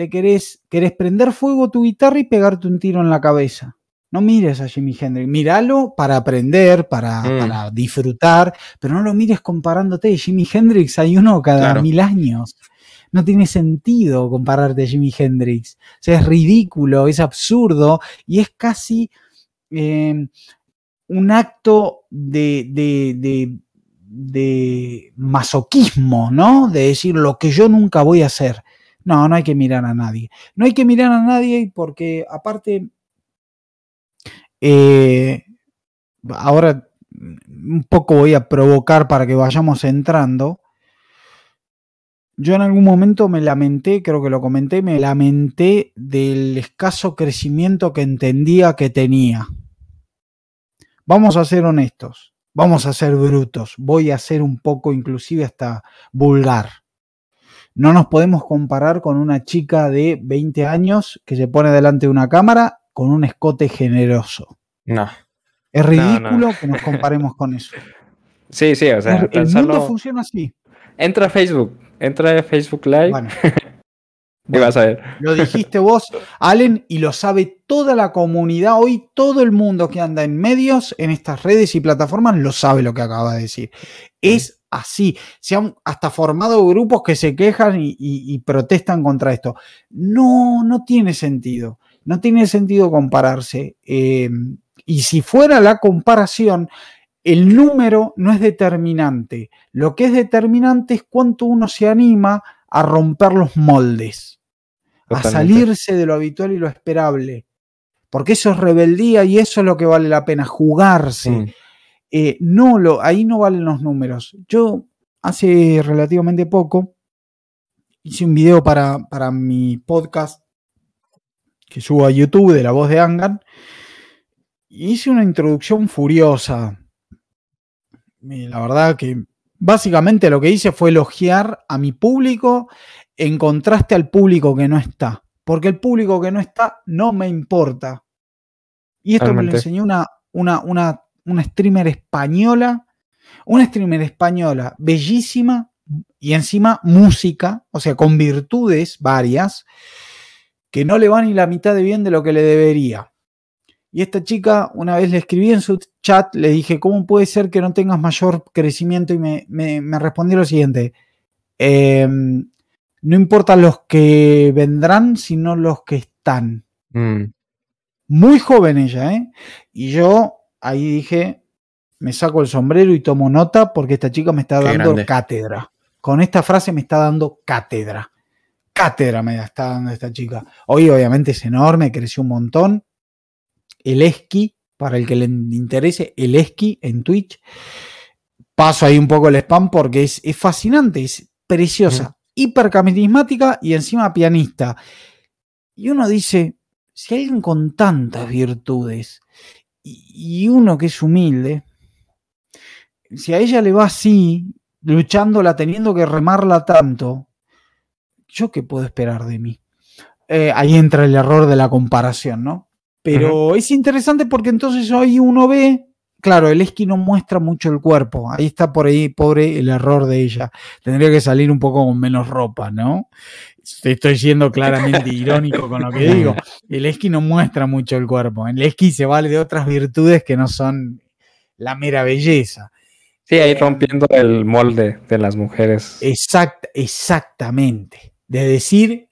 [SPEAKER 3] te querés, querés prender fuego tu guitarra y pegarte un tiro en la cabeza. No mires a Jimi Hendrix. Míralo para aprender, para,
[SPEAKER 1] Mm.
[SPEAKER 3] para disfrutar, pero no lo mires comparándote. Jimi Hendrix hay uno cada
[SPEAKER 1] Claro.
[SPEAKER 3] mil años. No tiene sentido compararte a Jimi Hendrix. O sea, es ridículo, es absurdo y es casi eh, un acto de, de- de- de masoquismo, ¿no? De decir lo que yo nunca voy a hacer. No, no hay que mirar a nadie. No hay que mirar a nadie porque aparte, eh, ahora un poco voy a provocar para que vayamos entrando. Yo en algún momento me lamenté, creo que lo comenté, me lamenté del escaso crecimiento que entendía que tenía. Vamos a ser honestos, vamos a ser brutos, voy a ser un poco inclusive hasta vulgar. No nos podemos comparar con una chica de 20 años que se pone delante de una cámara con un escote generoso.
[SPEAKER 1] No.
[SPEAKER 3] Es ridículo
[SPEAKER 2] no.
[SPEAKER 3] que nos comparemos con eso.
[SPEAKER 2] Sí, sí, o sea,
[SPEAKER 3] el
[SPEAKER 2] tan
[SPEAKER 3] mundo funciona así.
[SPEAKER 2] entra a Facebook, entra a Facebook Live
[SPEAKER 3] Bueno,
[SPEAKER 2] y vas a ver.
[SPEAKER 3] Lo dijiste vos, Allen, y lo sabe toda la comunidad. Hoy todo el mundo que anda en medios, en estas redes y plataformas, lo sabe lo que acaba de decir. Es así. Se han hasta formado grupos que se quejan y, y- y protestan contra esto. No, no tiene sentido. No tiene sentido compararse. Eh, y si fuera la comparación, el número no es determinante. Lo que es determinante es cuánto uno se anima a romper los moldes a salirse de lo habitual y lo esperable. Porque eso es rebeldía y eso es lo que vale la pena, jugarse.
[SPEAKER 1] Mm.
[SPEAKER 3] Eh, no lo, ahí no valen los números. Yo hace relativamente poco hice un video para, para mi podcast que subo a YouTube de la voz de Angan. Y hice una introducción furiosa. Y la verdad que básicamente lo que hice fue elogiar a mi público en contraste al público que no está. Porque el público que no está no me importa. Y esto me lo enseñó una, una, una, una streamer española. Una streamer española bellísima y encima música, o sea, con virtudes varias, que no le va ni la mitad de bien de lo que le debería. Y esta chica, una vez le escribí en su chat, le dije, ¿cómo puede ser que no tengas mayor crecimiento? Y me, me- me respondió lo siguiente, "Em, no importan los que vendrán, sino los que están.
[SPEAKER 1] Mm.
[SPEAKER 3] Muy joven ella, ¿eh? Y yo ahí dije, me saco el sombrero y tomo nota porque esta chica me está
[SPEAKER 1] Qué
[SPEAKER 3] dando
[SPEAKER 1] grande.
[SPEAKER 3] cátedra. Con esta frase me está dando cátedra. Cátedra me está dando esta chica. Hoy obviamente es enorme, creció un montón. El esqui, para el que le interese, el esqui en Twitch. Paso ahí un poco el spam porque es, es fascinante, es preciosa, hipercarismática y encima pianista. Y uno dice, si alguien con tantas virtudes y, y uno que es humilde, si a ella le va así, luchándola, teniendo que remarla tanto, ¿yo qué puedo esperar de mí? Eh, ahí entra el error de la comparación, ¿no? Pero es interesante porque entonces hoy uno ve, claro, el esqui no muestra mucho el cuerpo, ahí está por ahí, pobre, el error de ella. Tendría que salir un poco con menos ropa, ¿no? Estoy siendo claramente irónico con lo que digo. El esqui no muestra mucho el cuerpo. El esqui se vale de otras virtudes que no son la mera belleza.
[SPEAKER 2] Sí, ahí rompiendo el molde de las mujeres.
[SPEAKER 3] Exact, exactamente. De decir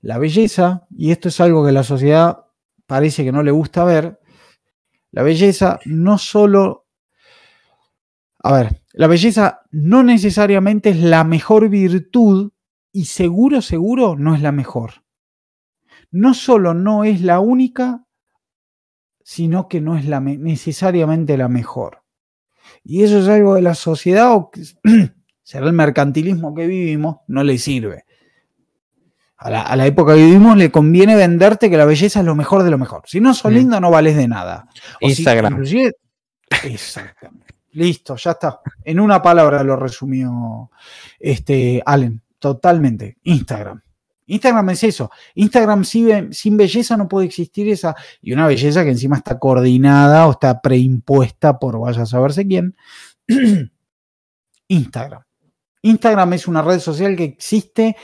[SPEAKER 3] la belleza, y esto es algo que la sociedad parece que no le gusta ver, la belleza no solo... A ver, la belleza no necesariamente es la mejor virtud y seguro, seguro no es la mejor. No solo no es la única, sino que no es la necesariamente la mejor. Y eso es algo de la sociedad o que será el mercantilismo que vivimos, no le sirve. A la, a la época que vivimos le conviene venderte que la belleza es lo mejor de lo mejor. Si no sos
[SPEAKER 2] Mm.
[SPEAKER 3] linda, no vales de nada. O
[SPEAKER 2] Instagram.
[SPEAKER 3] exactamente. Listo, ya está. En una palabra lo resumió este Allen. Totalmente. Instagram. Instagram es eso. Instagram sin, sin belleza no puede existir esa. Y una belleza que encima está coordinada o está preimpuesta por vaya a saberse quién. Instagram. Instagram es una red social que existe,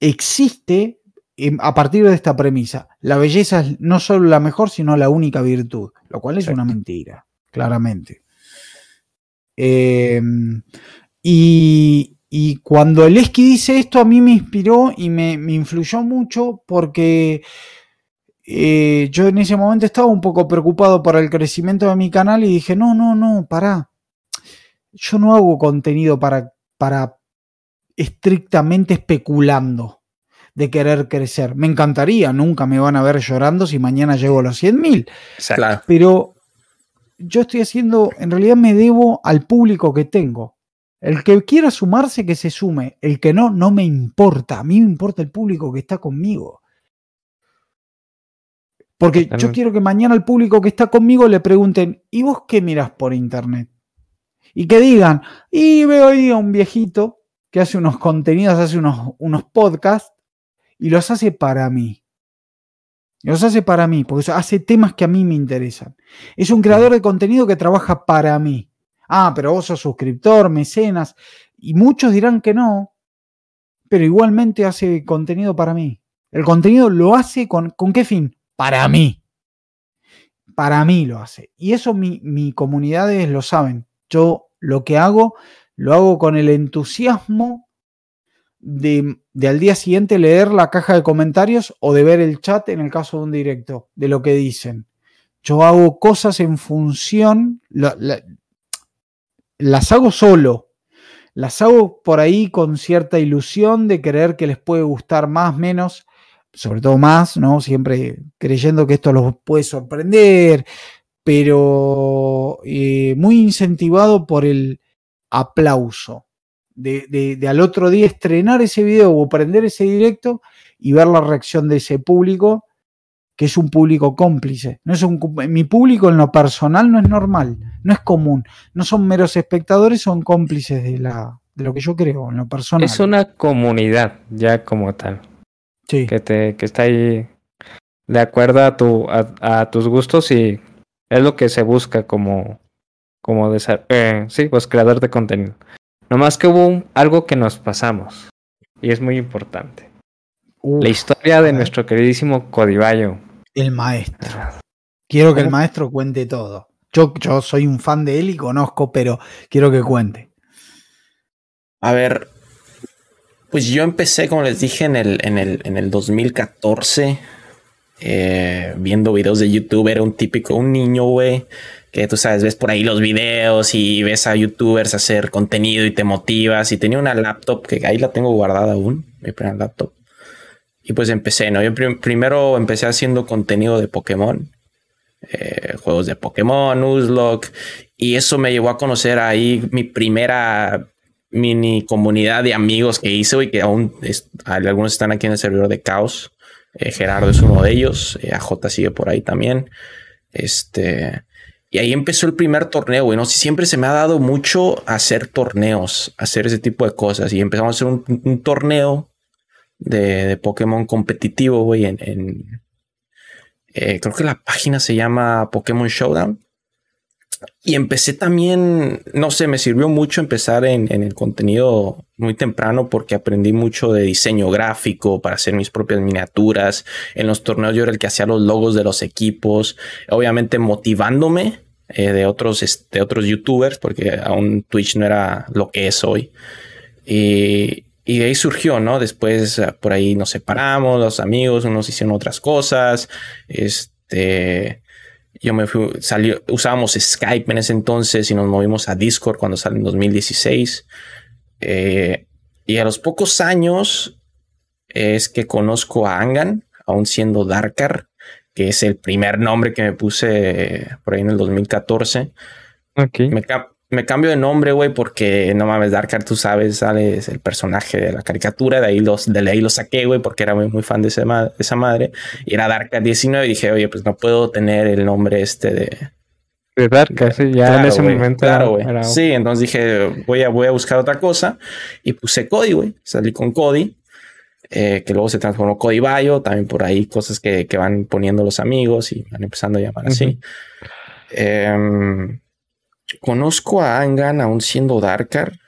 [SPEAKER 3] existe em, a partir de esta premisa, la belleza es no solo la mejor, sino la única virtud, lo cual es una mentira, claramente. Em, y, cuando el Esqui dice esto, a mí me inspiró y me, influyó mucho porque eh, yo en ese momento estaba un poco preocupado por el crecimiento de mi canal y dije, no, no, no, pará. Yo no hago contenido para, para estrictamente especulando de querer crecer. Me encantaría, nunca me van a ver llorando si mañana llego a los 100 mil. Pero yo estoy haciendo, en realidad me debo al público que tengo. El que quiera sumarse, que se sume. El que no, no me importa. A mí me importa el público que está conmigo. Porque yo quiero que mañana al público que está conmigo le pregunten, ¿y vos qué miras por internet? Y que digan, y veo ahí a un viejito que hace unos contenidos, hace unos, unos podcasts y los hace para mí. Los hace para mí, porque hace temas que a mí me interesan. Es un creador de contenido que trabaja para mí. Ah, pero vos sos suscriptor, mecenas, y muchos dirán que no, pero igualmente hace contenido para mí. El contenido lo hace con, ¿con qué fin? Para mí. Para mí lo hace. Y eso mi, mi comunidades lo saben. Yo lo que hago, lo hago con el entusiasmo de, al día siguiente leer la caja de comentarios o de ver el chat en el caso de un directo, de lo que dicen. Yo hago cosas en función, las hago solo, las hago por ahí con cierta ilusión de creer que les puede gustar más, menos, sobre todo más, ¿no? Siempre creyendo que esto los puede sorprender, pero eh, muy incentivado por el aplauso de, al otro día estrenar ese video o prender ese directo y ver la reacción de ese público, que es un público cómplice. No es un, mi público en lo personal no es normal, no es común. No son meros espectadores, son cómplices de, la, de lo que yo creo en lo personal.
[SPEAKER 2] Es una comunidad ya como tal. Sí. Que, te, que está ahí de acuerdo a, tu, a, tus gustos y es lo que se busca como, como de ser, eh, sí, pues creador de contenido. Nomás que hubo algo que nos pasamos. Y es muy importante. la historia de nuestro queridísimo Codivallo.
[SPEAKER 3] El maestro. Quiero que el maestro cuente todo. Yo, yo soy un fan de él y conozco, pero quiero que cuente.
[SPEAKER 1] A ver, pues yo empecé, como les dije, en el, en el, en el 2014, eh, viendo videos de YouTube. Era un típico, un niño, güey, que tú sabes, ves por ahí los videos y ves a youtubers hacer contenido y te motivas. Y tenía una laptop que ahí la tengo guardada aún, mi primera laptop. Y pues empecé, ¿no? Yo primero empecé haciendo contenido de Pokémon, eh, juegos de Pokémon, Nuzlocke, y eso me llevó a conocer ahí mi primera mini comunidad de amigos que hice y que aún algunos están aquí en el servidor de Caos. Eh, Gerardo es uno de ellos, eh, AJ sigue por ahí también. Este, y ahí empezó el primer torneo, güey. No siempre se me ha dado mucho hacer torneos, hacer ese tipo de cosas. Y empezamos a hacer un, torneo de, Pokémon competitivo, güey, en, eh, creo que la página se llama Pokémon Showdown. Y empecé también, no sé, me sirvió mucho empezar en, el contenido muy temprano porque aprendí mucho de diseño gráfico para hacer mis propias miniaturas. En los torneos yo era el que hacía los logos de los equipos, obviamente motivándome eh, de, otros, de otros youtubers porque aún Twitch no era lo que es hoy. Y, y de ahí surgió, ¿no? Después por ahí nos separamos, los amigos, unos hicieron otras cosas. Este yo me fui, salió, usábamos Skype en ese entonces y nos movimos a Discord cuando salió en 2016. Eh, y a los pocos años es que conozco a Angan, aún siendo Darkar, que es el primer nombre que me puse por ahí en el 2014. Okay. Me, me cambio de nombre, güey, porque no mames, Darkar, tú sabes, sales el personaje de la caricatura, de ahí los, de ahí lo saqué, güey, porque era muy, muy fan de, esa madre, y era Darkar 19, y dije, oye, pues no puedo tener el nombre este de...
[SPEAKER 2] De Darkar, sí, ya en ese momento.
[SPEAKER 1] Claro, güey. Sí, entonces dije, voy a, voy a buscar otra cosa, y puse Cody, güey, salí con Cody, eh, que luego se transformó Cody Bayo, también por ahí cosas que, que, van poniendo los amigos y van empezando a llamar así. Conozco a Angan aún siendo Darkar.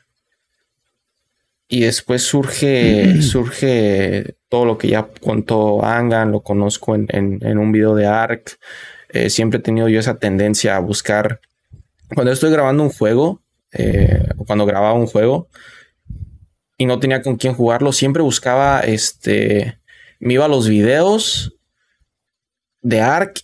[SPEAKER 1] y después surge, surge todo lo que ya contó Angan, lo conozco en, en, un video de ARC. Eh, siempre he tenido yo esa tendencia a buscar, cuando estoy grabando un juego, eh, cuando grababa un juego y no tenía con quién jugarlo, siempre buscaba, este, me iba a los videos de ARC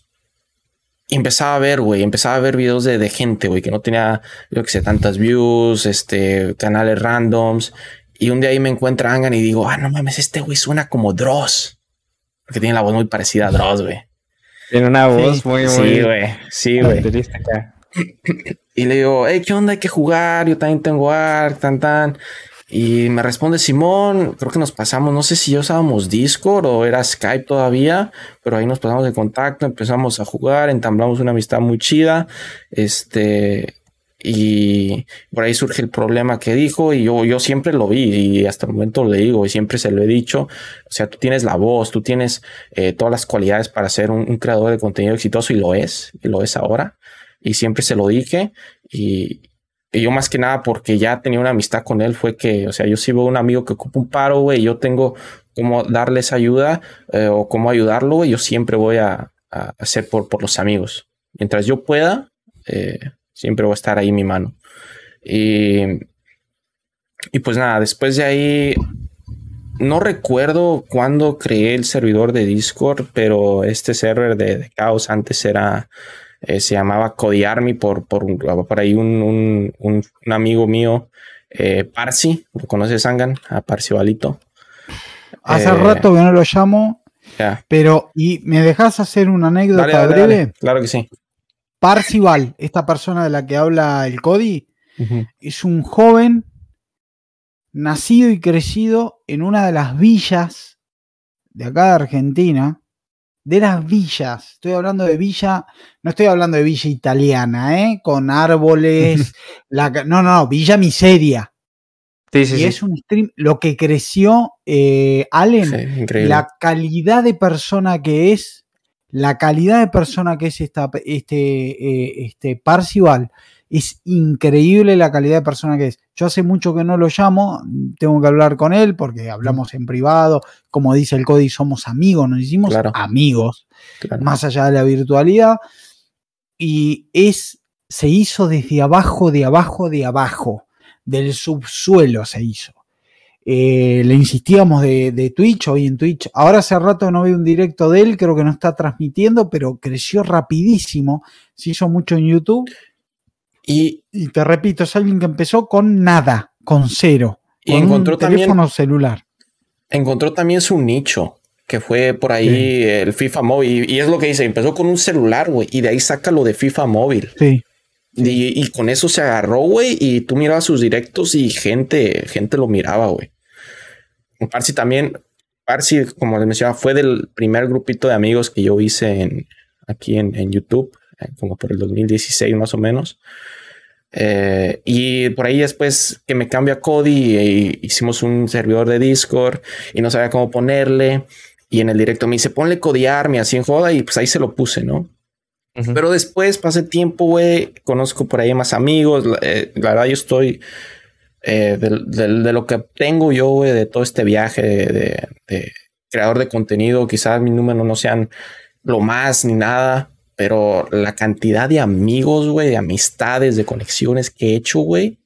[SPEAKER 1] y empezaba a ver, güey, empezaba a ver videos de, de gente, güey, que no tenía, yo que sé, tantas views, este, canales randoms. Y un día ahí me encuentra Angan y digo, ah, no mames, este güey suena como Dross. Porque tiene la voz muy parecida a Dross, güey.
[SPEAKER 2] Tiene una voz muy, muy.
[SPEAKER 1] Sí, güey. Sí, güey. Y le digo, hey, ¿qué onda? Hay que jugar. Yo también tengo ARC, tan, tan. Y me responde Simón, creo que nos pasamos, no sé si ya usábamos Discord o era Skype todavía, pero ahí nos pasamos de contacto, empezamos a jugar, entablamos una amistad muy chida. Este, y por ahí surge el problema que dijo y yo, yo siempre lo vi y hasta el momento le digo y siempre se lo he dicho. O sea, tú tienes la voz, tú tienes eh, todas las cualidades para ser un, creador de contenido exitoso y lo es, y lo es ahora. Y siempre se lo dije y, y yo más que nada porque ya tenía una amistad con él fue que, o sea, yo si veo un amigo que ocupa un paro, güey, yo tengo cómo darles ayuda eh, o cómo ayudarlo, güey, yo siempre voy a, hacer por, por los amigos. Mientras yo pueda, eh, siempre voy a estar ahí mi mano. Y, y pues nada, después de ahí, no recuerdo cuándo creé el servidor de Discord, pero este server de, de antes era eh, se llamaba Codiarmy por, por, por ahí un, un, un, amigo mío, eh, Parsi, ¿lo conoces, Sangan? A Parsi Valito.
[SPEAKER 3] Hace eh, rato que no lo llamo, pero ¿y me dejas hacer una anécdota breve?
[SPEAKER 1] Claro que sí.
[SPEAKER 3] Parcival, esta persona de la que habla el Cody, es un joven nacido y crecido en una de las villas de acá de Argentina, de las villas. Estoy hablando de villa, no estoy hablando de villa italiana, ¿eh? Con árboles. la, no, no, villa miseria. Sí, sí, y es un stream, lo que creció eh, Allen, la calidad de persona que es, la calidad de persona que es esta, este, eh, este Parcival, es increíble la calidad de persona que es. Yo hace mucho que no lo llamo, tengo que hablar con él porque hablamos en privado, como dice el Cody, somos amigos, nos hicimos amigos, más allá de la virtualidad. Y es, se hizo desde abajo, de abajo, de abajo, del subsuelo se hizo. Eh, le insistíamos de, de, Twitch, hoy en Twitch. Ahora hace rato no veo un directo de él, creo que no está transmitiendo, pero creció rapidísimo. Se hizo mucho en YouTube y, te repito, es alguien que empezó con nada, con cero. Y encontró un teléfono celular.
[SPEAKER 1] Encontró también su nicho, que fue por ahí el FIFA móvil. Y, es lo que dice, empezó con un celular, güey, y de ahí saca lo de FIFA móvil.
[SPEAKER 3] Sí.
[SPEAKER 1] Y, con eso se agarró, güey, y tú mirabas sus directos y gente, gente lo miraba, güey. Parsi también, Parsi, como les mencionaba, fue del primer grupito de amigos que yo hice en, aquí en, en YouTube, eh, como por el 2016 más o menos. Eh, y por ahí después que me cambia Cody, e hicimos un servidor de Discord y no sabía cómo ponerle. Y en el directo me dice, ponle Codiarme así en joda y pues ahí se lo puse, ¿no? Pero después pasé tiempo, güey, conozco por ahí más amigos. Eh, la verdad, yo estoy eh, de, lo que tengo yo, güey, de todo este viaje de, de creador de contenido. Quizás mis números no sean lo más ni nada, pero la cantidad de amigos, güey, de amistades, de conexiones que he hecho, güey,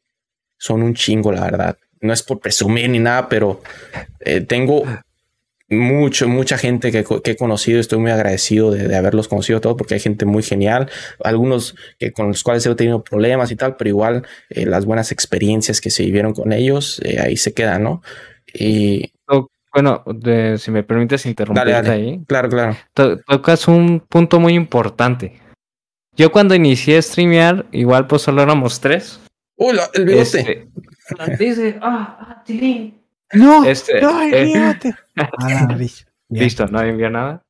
[SPEAKER 1] son un chingo, la verdad. No es por presumir ni nada, pero eh, tengo mucho, mucha gente que, he conocido. Estoy muy agradecido de, haberlos conocido todos porque hay gente muy genial. Algunos que con los cuales he tenido problemas y tal, pero igual eh, las buenas experiencias que se vivieron con ellos, eh, ahí se quedan, ¿no? Y
[SPEAKER 2] bueno, si me permites interrumpir ahí.
[SPEAKER 1] Claro, claro.
[SPEAKER 2] tocas un punto muy importante. Yo cuando inicié a streamear, igual pues solo éramos tres.
[SPEAKER 1] Uy, el bigote.
[SPEAKER 2] Este, dice, ah, ah,
[SPEAKER 3] No, este, no, el eh, bigote.
[SPEAKER 2] Ah, listo, nadie vio nada.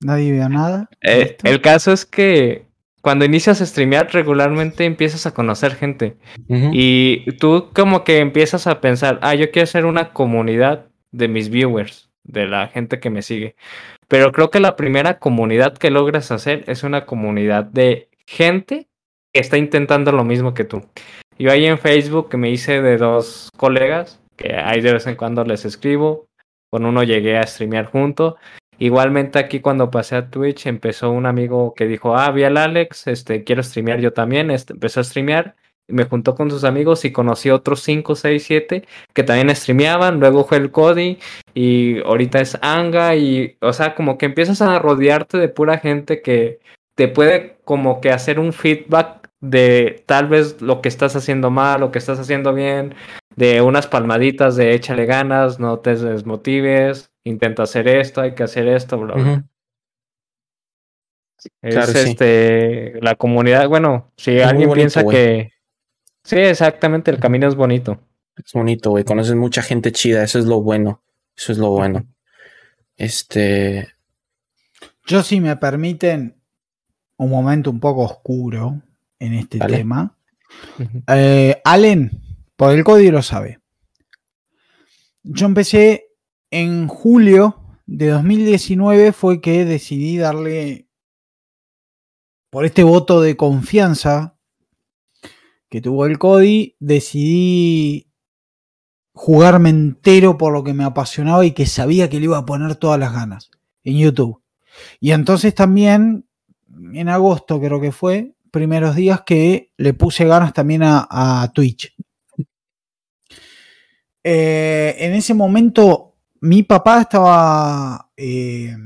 [SPEAKER 3] Nadie vio nada.
[SPEAKER 2] Eh, el caso es que cuando inicias a streamear regularmente empiezas a conocer gente y tú como que empiezas a pensar, ah, yo quiero hacer una comunidad de mis viewers, de la gente que me sigue. Pero creo que la primera comunidad que logras hacer es una comunidad de gente que está intentando lo mismo que tú. Yo ahí en Facebook me hice de dos colegas que ahí de vez en cuando les escribo. Con uno llegué a streamear junto. Igualmente aquí cuando pasé a Twitch empezó un amigo que dijo, ah, vi al Alex, este, quiero streamear yo también. Este, empezó a streamear me juntó con sus amigos y conocí otros 5, 6, 7 que también streameaban. Luego fue el Cody y ahorita es Anga. Y, o sea, como que empiezas a rodearte de pura gente que te puede como que hacer un feedback de tal vez lo que estás haciendo mal, lo que estás haciendo bien, de unas palmaditas de échale ganas, no te desmotives, intenta hacer esto, hay que hacer esto, bla, bla. Es este la comunidad, bueno, si alguien piensa que Sí, exactamente, el camino es bonito.
[SPEAKER 1] Es bonito, güey. Conoces mucha gente chida, eso es lo bueno. Eso es lo bueno. Este.
[SPEAKER 3] Yo, si me permiten un momento un poco oscuro en este tema. Eh, Allen, por el código lo sabe. Yo empecé en julio de 2019, fue que decidí darle por este voto de confianza que tuvo el Cody, decidí jugarme entero por lo que me apasionaba y que sabía que le iba a poner todas las ganas en YouTube. Y entonces también, en agosto creo que fue, primeros días que le puse ganas también a, Twitch. Eh, en ese momento mi papá estaba eh,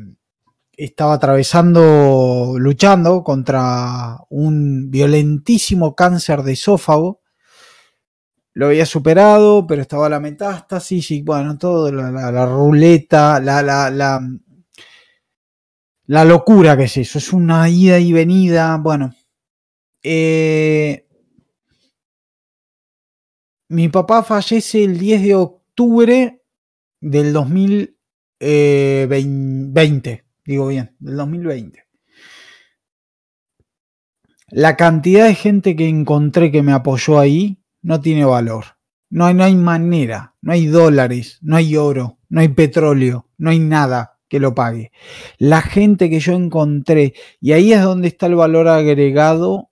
[SPEAKER 3] estaba atravesando, luchando contra un violentísimo cáncer de esófago. Lo había superado, pero estaba la metástasis y bueno, todo, la, ruleta, la, la, la, locura que es eso. Es una ida y venida. Bueno, eh, mi papá fallece el 10 de octubre del 2020 digo bien, del 2020. La cantidad de gente que encontré que me apoyó ahí no tiene valor. No hay, no hay manera, no hay dólares, no hay oro, no hay petróleo, no hay nada que lo pague. La gente que yo encontré, y ahí es donde está el valor agregado,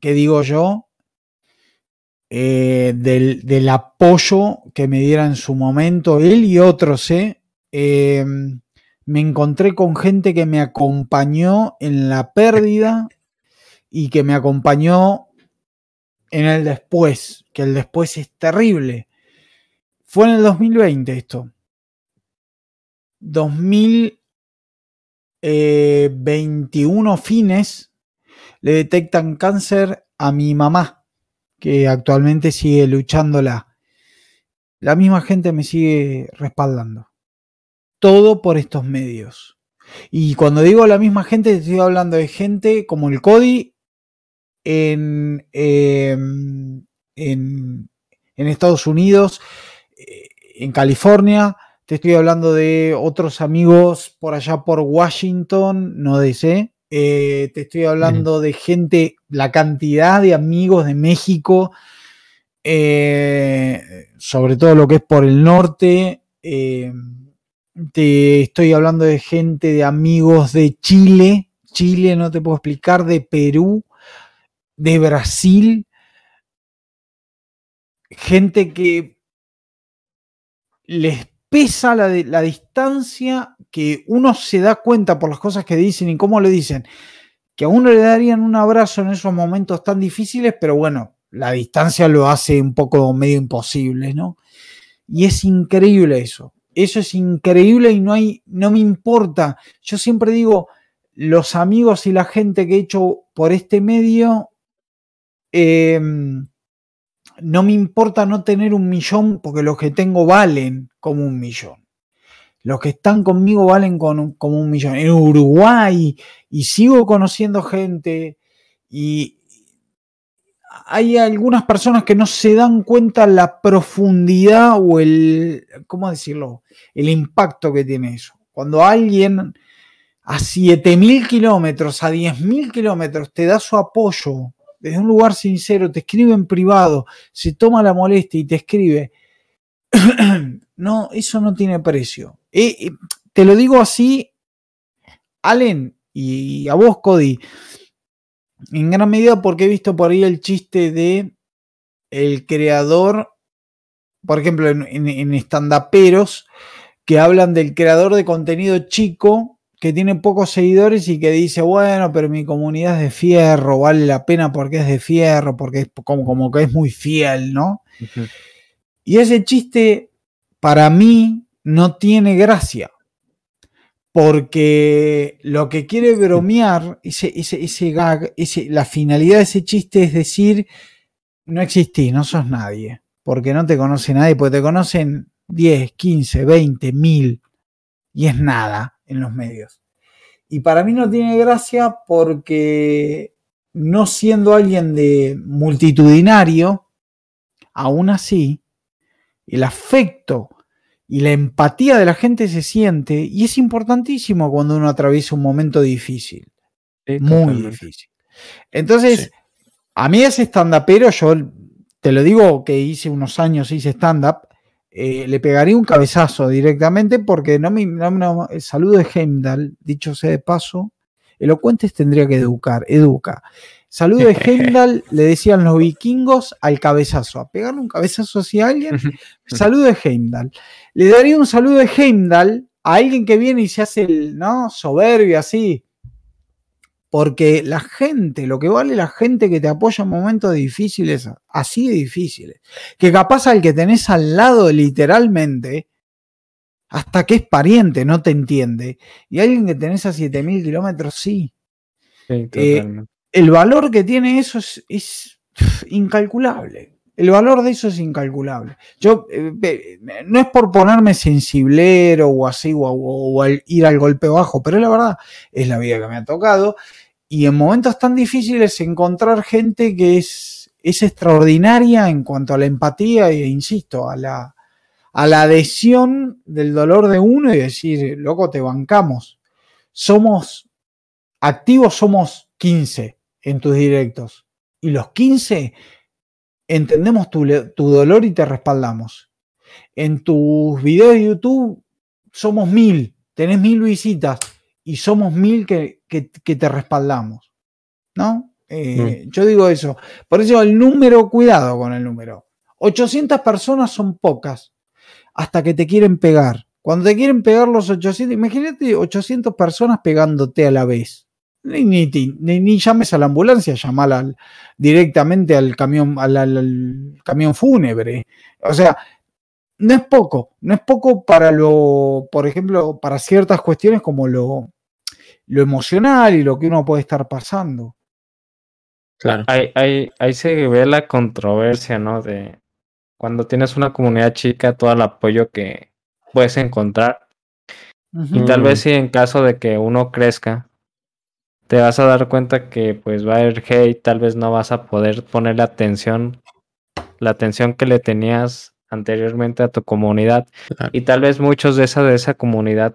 [SPEAKER 3] que digo yo, eh, del, apoyo que me diera en su momento él y otros, ¿eh? eh me encontré con gente que me acompañó en la pérdida y que me acompañó en el después, que el después es terrible. Fue en el 2020 esto. 2021 fines le detectan cáncer a mi mamá, que actualmente sigue luchándola. La misma gente me sigue respaldando todo por estos medios. Y cuando digo la misma gente, estoy hablando de gente como el Cody en, em, en, Estados Unidos, eh, en California. Te estoy hablando de otros amigos por allá por Washington, no DC. Eh, te estoy hablando de gente, la cantidad de amigos de México, eh, sobre todo lo que es por el norte. Em, te estoy hablando de gente, de amigos de Chile, Chile no te puedo explicar, de Perú, de Brasil, gente que les pesa la, la distancia, que uno se da cuenta por las cosas que dicen y cómo le dicen, que a uno le darían un abrazo en esos momentos tan difíciles, pero bueno, la distancia lo hace un poco medio imposible, ¿no? Y es increíble eso. Eso es increíble y no hay, no me importa. Yo siempre digo, los amigos y la gente que he hecho por este medio, em, no me importa no tener un millón porque los que tengo valen como un millón. Los que están conmigo valen como un millón. En Uruguay y sigo conociendo gente y, hay algunas personas que no se dan cuenta la profundidad o el, ¿cómo decirlo? El impacto que tiene eso. Cuando alguien a 7.000 kilómetros, a 10.000 kilómetros te da su apoyo desde un lugar sincero, te escribe en privado, se toma la molestia y te escribe, no, eso no tiene precio. Eh, eh, te lo digo así, Allen, y a vos, Cody en gran medida porque he visto por ahí el chiste de el creador por ejemplo, en, en, que hablan del creador de contenido chico que tiene pocos seguidores y que dice, bueno, pero mi comunidad es de fierro, vale la pena porque es de fierro, porque es como, como que es muy fiel, ¿no? Y ese chiste, para mí, no tiene gracia. Porque lo que quiere bromear, ese, ese, gag, la finalidad de ese chiste es decir, no existís, no sos nadie. Porque no te conoce nadie, porque te conocen 10, 15, 20, 1000. Y es nada en los medios. Y para mí no tiene gracia porque no siendo alguien de multitudinario, aún así, el afecto y la empatía de la gente se siente y es importantísimo cuando uno atraviesa un momento difícil. Sí, muy totalmente. difícil. Entonces, sí. a mí ese stand-upero, yo te lo digo que hice unos años, hice stand-up, eh, le pegaría un cabezazo directamente porque no me, no, no, el saludo de Heimdall, dicho sea de paso, elocuentes tendría que educar, educa. Saludo de Heimdall, le decían los vikingos al cabezazo, a pegarle un cabezazo hacia alguien, saludo de Heimdall. Le daría un saludo de Heimdall a alguien que viene y se hace el, ¿no? Soberbio así. Porque la gente, lo que vale la gente que te apoya en momentos difíciles, así de difíciles, que capaz al que tenés al lado literalmente, hasta que es pariente, no te entiende. Y alguien que tenés a 7000 kilómetros, sí. sí eh, el valor que tiene eso es, incalculable. El valor de eso es incalculable. Yo, eh, no es por ponerme sensiblero o así, o, ir al golpe bajo, pero la verdad es la vida que me ha tocado. Y en momentos tan difíciles encontrar gente que es, extraordinaria en cuanto a la empatía e, insisto, a la adhesión del dolor de uno y decir, loco, te bancamos. Somos activos, somos 15 en tus directos. Y los 15 entendemos tu, tu dolor y te respaldamos. En tus videos de YouTube somos mil, tenés mil visitas y somos mil que, que, que te respaldamos. ¿No? Eh, mm. Yo digo eso. Por eso el número, cuidado con el número. 800 personas son pocas hasta que te quieren pegar. Cuando te quieren pegar los 800, imagínate 800 personas pegándote a la vez. Ni, ni, ni, ni llames a la ambulancia, llamar al, directamente al camión, al, al, al, camión fúnebre. O sea, no es poco, no es poco para lo, por ejemplo, para ciertas cuestiones como lo, lo emocional y lo que uno puede estar pasando.
[SPEAKER 2] Claro. Ahí, ahí, ahí se ve la controversia, ¿no? De cuando tienes una comunidad chica, todo el apoyo que puedes encontrar. Uh -huh. Y tal vez si en caso de que uno crezca, te vas a dar cuenta que pues va a haber hate, tal vez no vas a poder ponerle atención, la atención que le tenías anteriormente a tu comunidad. Claro. Y tal vez muchos de esa, de esa comunidad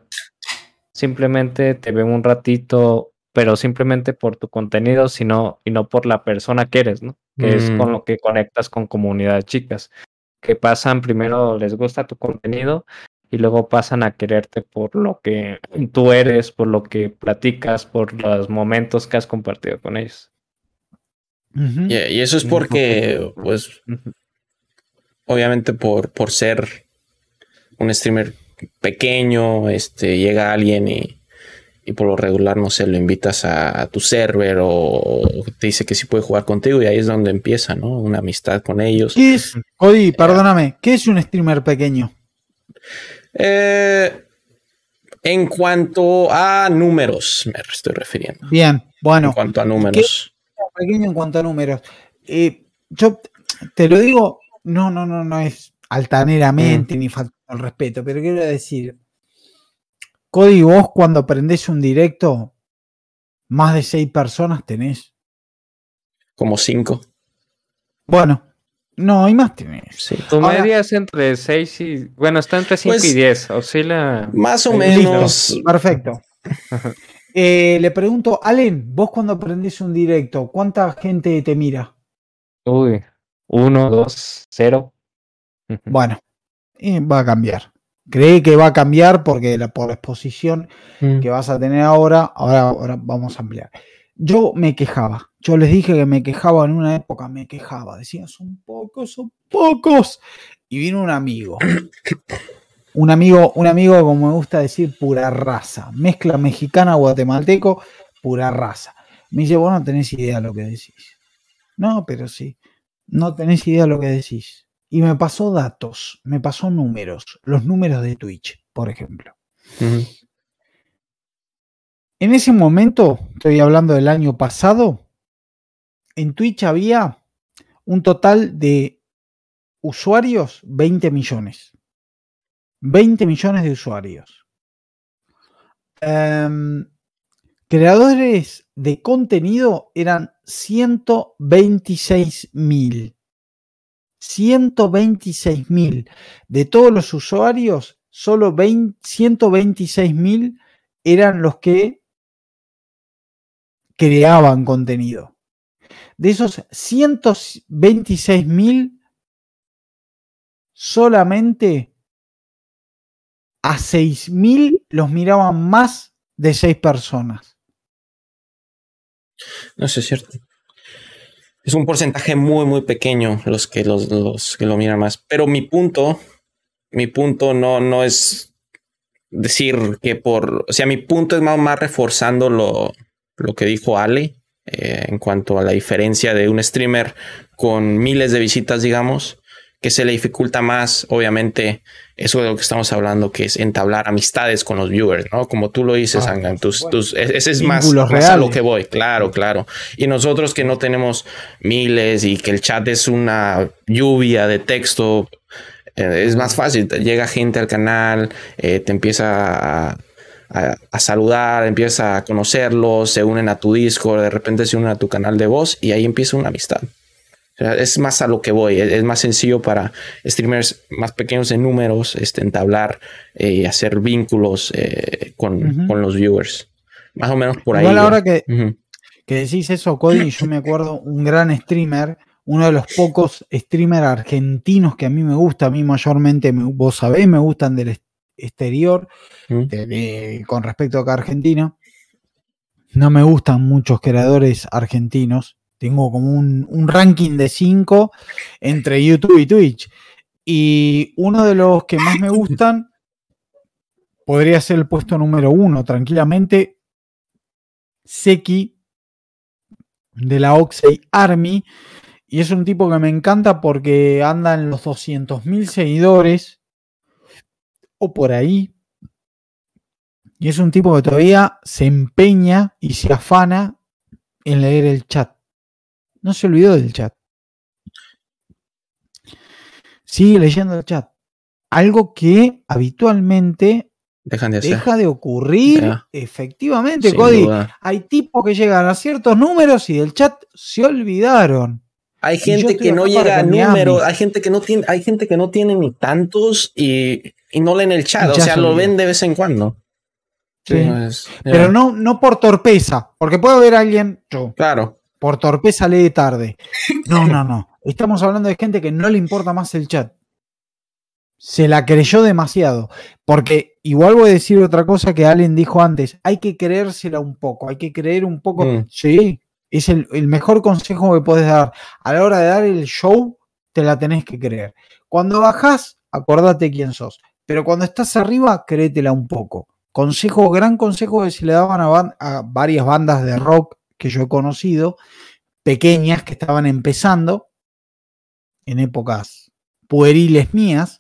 [SPEAKER 2] simplemente te ven un ratito, pero simplemente por tu contenido, sino, y no por la persona que eres, ¿no? Que mm. es con lo que conectas con comunidades chicas. Que pasan primero, les gusta tu contenido y luego pasan a quererte por lo que tú eres, por lo que platicas, por los momentos que has compartido con ellos.
[SPEAKER 1] Uh -huh. yeah, y eso es porque, pues, uh -huh. obviamente por, por ser un streamer pequeño, este, llega alguien y, y por lo regular, no sé, lo invitas a, a, tu server o te dice que sí puede jugar contigo y ahí es donde empieza, ¿no? Una amistad con ellos.
[SPEAKER 3] ¿Qué es, Cody, perdóname, ¿qué es un streamer pequeño?
[SPEAKER 1] Eh, en cuanto a números, me estoy refiriendo.
[SPEAKER 3] Bien, bueno.
[SPEAKER 1] En cuanto a números.
[SPEAKER 3] Pequeño en cuanto a números. Eh, yo te lo digo, no, no, no, no es altaneramente mm. ni falta el respeto, pero quiero decir, Cody, vos cuando aprendés un directo, más de seis personas tenés.
[SPEAKER 1] Como cinco.
[SPEAKER 3] Bueno, no, hay más tenés.
[SPEAKER 2] Sí. Tu Ahora, media es entre 6 y. Bueno, está entre 5 pues, y 10. Oscila.
[SPEAKER 1] Más o menos.
[SPEAKER 3] Perfecto. eh, le pregunto, Allen, vos cuando aprendés un directo, ¿cuánta gente te mira?
[SPEAKER 2] Uy, 1, 2, 0.
[SPEAKER 3] Bueno, eh, va a cambiar. Cree que va a cambiar porque la, por la exposición mm. que vas a tener ahora, ahora, ahora vamos a ampliar. Yo me quejaba, yo les dije que me quejaba en una época, me quejaba, decía, son pocos, son pocos. y vino un amigo. Un amigo, un amigo, como me gusta decir, pura raza. Mezcla mexicana, guatemalteco, pura raza. Me dice, vos no tenés idea de lo que decís. No, pero sí. No tenés idea de lo que decís. Y me pasó datos, me pasó números, los números de Twitch, por ejemplo. En ese momento, estoy hablando del año pasado, en Twitch había un total de usuarios 20 millones. 20 millones de usuarios. Em, creadores de contenido eran 126 mil. 126 mil. De todos los usuarios, solo 126 mil eran los que creaban contenido. De esos 126 mil, solamente a 6 mil los miraban más de 6 personas.
[SPEAKER 1] No es cierto es un porcentaje muy, muy pequeño los que, los, que lo miran más. Pero mi punto, mi punto no, no es decir que por, o sea, mi punto es más, más reforzando lo, lo que dijo Ale eh, en cuanto a la diferencia de un streamer con miles de visitas, digamos, que se le dificulta más, obviamente, eso de lo que estamos hablando, que es entablar amistades con los viewers, ¿no? Como tú lo dices, ah, tus, tus, ese es más, a lo que voy, claro, claro. Y nosotros que no tenemos miles y que el chat es una lluvia de texto, eh, es más fácil, llega gente al canal, eh, te empieza a, a, saludar, empieza a conocerlos, se unen a tu Discord, de repente se unen a tu canal de voz y ahí empieza una amistad es más a lo que voy. Es, más sencillo para streamers más pequeños en números este, entablar eh, y hacer vínculos eh, con, los viewers. Más o menos por ahí.
[SPEAKER 3] Igual ahora que, que decís eso, Cody, yo me acuerdo un gran streamer, uno de los pocos streamers argentinos que a mí me gusta, a mí mayormente, vos sabés, me gustan del exterior, con respecto a Argentina. No me gustan muchos creadores argentinos tengo como un, ranking de 5 entre YouTube y Twitch. Y uno de los que más me gustan podría ser el puesto número uno, tranquilamente. Seki de la Oxey Army. Y es un tipo que me encanta porque anda en los 200.000 seguidores o por ahí. Y es un tipo que todavía se empeña y se afana en leer el chat. No se olvidó del chat. Sigue leyendo el chat. Algo que habitualmente deja de ocurrir. Efectivamente, Cody. Hay tipos que llegan a ciertos números y del chat se olvidaron.
[SPEAKER 1] Hay gente que no llega a números, hay gente que no tiene, hay gente que no tiene ni tantos y, no leen el chat, o sea, lo ven de vez en cuando.
[SPEAKER 3] Pero no, no por torpeza, porque puede haber alguien, yo,
[SPEAKER 1] claro
[SPEAKER 3] por torpeza lee tarde. No, no, no. Estamos hablando de gente que no le importa más el chat. Se la creyó demasiado. Porque igual voy a decir otra cosa que Allen dijo antes. Hay que creérsela un poco. Hay que creer un poco. Mm. Sí, es el, mejor consejo que puedes dar. A la hora de dar el show, te la tenés que creer. Cuando bajás, acordate quién sos. Pero cuando estás arriba, créetela un poco. Consejo, gran consejo que se le daban a, a varias bandas de rock que yo he conocido, pequeñas que estaban empezando, en épocas pueriles mías,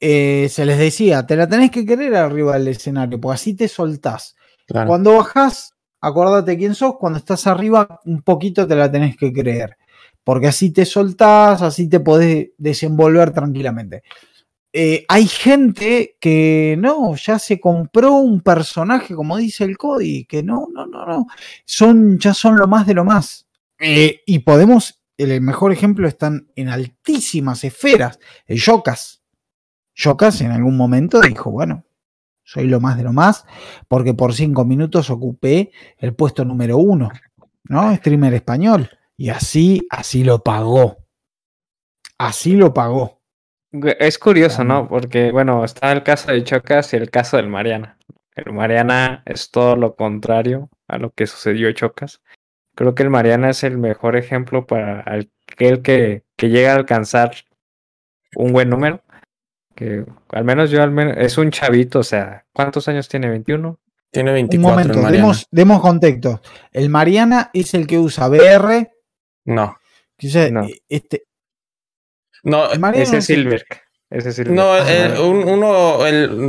[SPEAKER 3] eh, se les decía, te la tenés que querer arriba del escenario, porque así te soltás. Cuando bajás, acuérdate quién sos, cuando estás arriba, un poquito te la tenés que creer, porque así te soltás, así te podés desenvolver tranquilamente. Eh, hay gente que no, ya se compró un personaje, como dice el Cody, que no, no, no, no, son, ya son lo más de lo más. Eh, y podemos, el mejor ejemplo están en altísimas esferas, el Yokas. Yokas en algún momento dijo, bueno, soy lo más de lo más, porque por cinco minutos ocupé el puesto número uno, ¿no? Streamer español. Y así, así lo pagó. Así lo pagó.
[SPEAKER 2] Es curioso, ¿no? Porque, bueno, está el caso de Chocas y el caso del Mariana. El Mariana es todo lo contrario a lo que sucedió en Chocas. Creo que el Mariana es el mejor ejemplo para aquel que, que llega a alcanzar un buen número. Que al menos yo, al menos, es un chavito, o sea, ¿cuántos años tiene? ¿21?
[SPEAKER 1] Tiene 24.
[SPEAKER 3] Un momento, demos, demos, contexto. El Mariana es el que usa VR.
[SPEAKER 1] No.
[SPEAKER 3] no. Este,
[SPEAKER 1] no,
[SPEAKER 2] ese es Silver.
[SPEAKER 1] No, uno,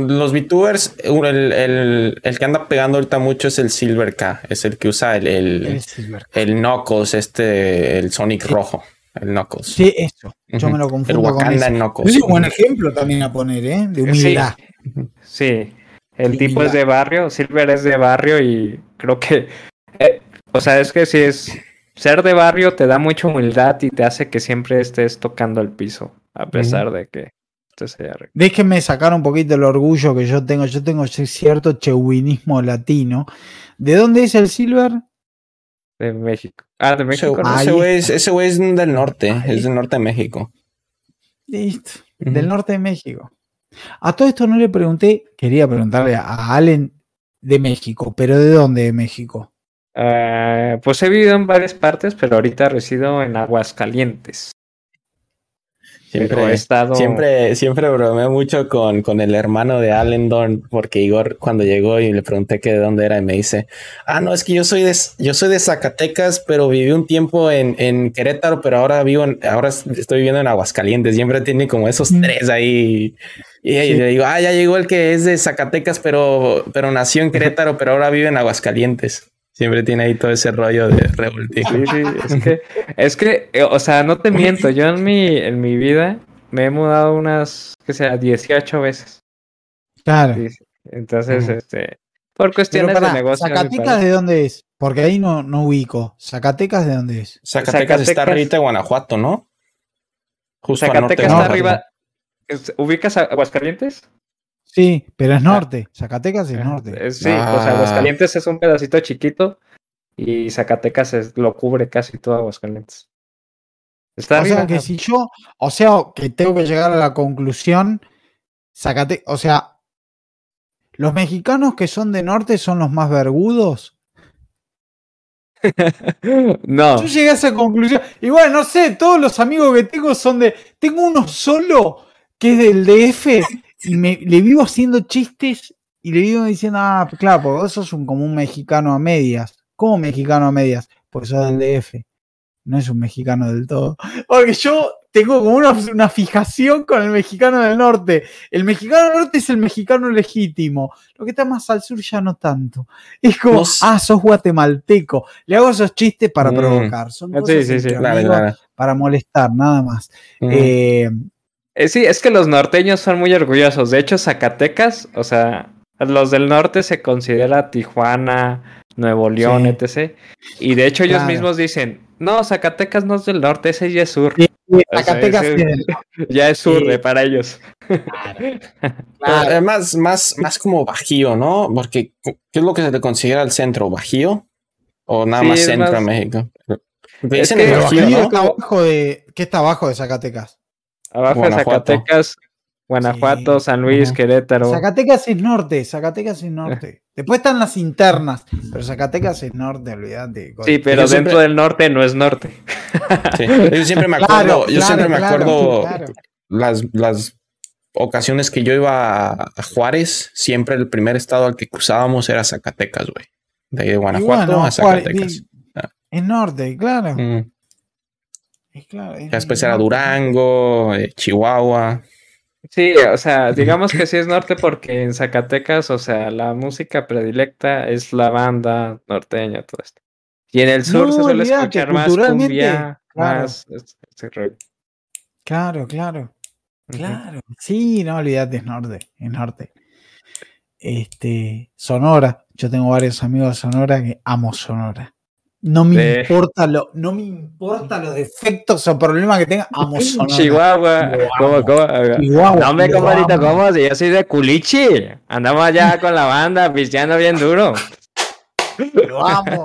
[SPEAKER 1] los VTubers, el, el, que anda pegando ahorita mucho es el Silver K, es el que usa el, el, el, Knuckles, este, el Sonic rojo, el Knuckles.
[SPEAKER 3] Sí, eso, yo me lo confundo
[SPEAKER 1] el Wakanda
[SPEAKER 3] con
[SPEAKER 1] Knuckles.
[SPEAKER 3] Es un buen ejemplo también a poner, ¿eh? De humildad.
[SPEAKER 2] Sí, el tipo es de barrio, Silver es de barrio y creo que, eh, o sea, es que si es ser de barrio te da mucha humildad y te hace que siempre estés tocando el piso, a pesar de que
[SPEAKER 3] Déjenme sacar un poquito el orgullo que yo tengo. Yo tengo cierto chauvinismo latino. ¿De dónde es el Silver?
[SPEAKER 2] De México. Ah, de México.
[SPEAKER 1] ese güey es, del norte, es del norte de México.
[SPEAKER 3] Listo, del norte de México. A todo esto no le pregunté, quería preguntarle a Allen de México, pero ¿de dónde de México?
[SPEAKER 2] Ah, pues he vivido en varias partes, pero ahorita resido en Aguascalientes.
[SPEAKER 1] Siempre, he estado... siempre, siempre bromeé mucho con, con el hermano de Allendorn, porque Igor cuando llegó y le pregunté que de dónde era, y me dice, ah, no, es que yo soy de, yo soy de Zacatecas, pero viví un tiempo en, en Querétaro, pero ahora vivo en, ahora estoy viviendo en Aguascalientes. Siempre tiene como esos mm. tres ahí. Y, le digo, ah, ya llegó el que es de Zacatecas, pero, pero nació en Querétaro, pero ahora vive en Aguascalientes. Siempre tiene ahí todo ese rollo de revoltijo.
[SPEAKER 2] Sí, sí, es que, es que, eh, o sea, no te miento, yo en mi, en mi vida me he mudado unas, que sea, 18 veces.
[SPEAKER 3] Claro.
[SPEAKER 2] Entonces, este, por cuestiones de negocio.
[SPEAKER 3] ¿Zacatecas de dónde es? Porque ahí no, no ubico. ¿Zacatecas de dónde es?
[SPEAKER 1] Zacatecas, está arriba de Guanajuato, ¿no?
[SPEAKER 2] Justo Zacatecas está arriba. ¿Ubicas a Aguascalientes?
[SPEAKER 3] Sí, pero es norte. Zacatecas es norte.
[SPEAKER 2] Sí, o sea, ah. Aguascalientes es un pedacito chiquito y Zacatecas lo cubre casi todo Aguascalientes.
[SPEAKER 3] Está o sea que si yo, o sea, que tengo que llegar a la conclusión, Zacatecas, o sea, los mexicanos que son de norte son los más vergudos.
[SPEAKER 2] no.
[SPEAKER 3] Yo llegué a esa conclusión. Y bueno, no sé, todos los amigos que tengo son de. Tengo uno solo que es del DF y me, le vivo haciendo chistes y le vivo diciendo, ah, claro, porque eso es un, como un mexicano a medias. ¿Cómo mexicano a medias? Porque eso es del DF. No es un mexicano del todo. Porque yo tengo como una, fijación con el mexicano del norte. El mexicano del norte es el mexicano legítimo. Lo que está más al sur ya no tanto. Es como, ah, sos guatemalteco. Le hago esos chistes para mm. provocar. Son cosas sí, sí, para molestar, nada más. Mm. Eh,
[SPEAKER 2] eh, sí, es que los norteños son muy orgullosos. De hecho, Zacatecas, o sea, los del norte se considera Tijuana, Nuevo León, etc. Y de hecho ellos mismos dicen, no, Zacatecas no es del norte, ese ya es sur.
[SPEAKER 3] Zacatecas
[SPEAKER 2] ya es sur para ellos.
[SPEAKER 1] Además, más, más como bajío, ¿no? Porque, ¿qué es lo que se le considera el centro? ¿Bajío? ¿O nada más centro de México?
[SPEAKER 3] Es que bajío, está abajo de, ¿Qué está abajo de Zacatecas?
[SPEAKER 2] Abajo Zacatecas, Guanajuato, San Luis, Querétaro.
[SPEAKER 3] Zacatecas es norte, Zacatecas es norte. Después están las internas, pero Zacatecas es norte, olvídate.
[SPEAKER 2] Sí, pero dentro del norte no es norte.
[SPEAKER 1] Yo siempre me acuerdo, yo siempre me acuerdo las, las ocasiones que yo iba a Juárez, siempre el primer estado al que cruzábamos era Zacatecas, güey. De ahí de Guanajuato a Zacatecas.
[SPEAKER 3] Es norte, claro. Mm.
[SPEAKER 1] Después era Durango, eh, Chihuahua.
[SPEAKER 2] Sí, o sea, digamos que sí es norte porque en Zacatecas, o sea, la música predilecta es la banda norteña, todo esto. Y en el sur se suele escuchar más cumbia, claro. más...
[SPEAKER 3] Claro, claro. Claro. Sí, no olvídate, es norte, es norte. Este, Sonora. Yo tengo varios amigos de Sonora que amo Sonora. No me importa lo, no me importa los defectos o problemas que tenga. Amo
[SPEAKER 2] Chihuahua. ¿Cómo, cómo? Chihuahua. No me ahorita cómo, si yo soy de culichi. Andamos allá con la banda pisteando bien duro.
[SPEAKER 3] Lo amo.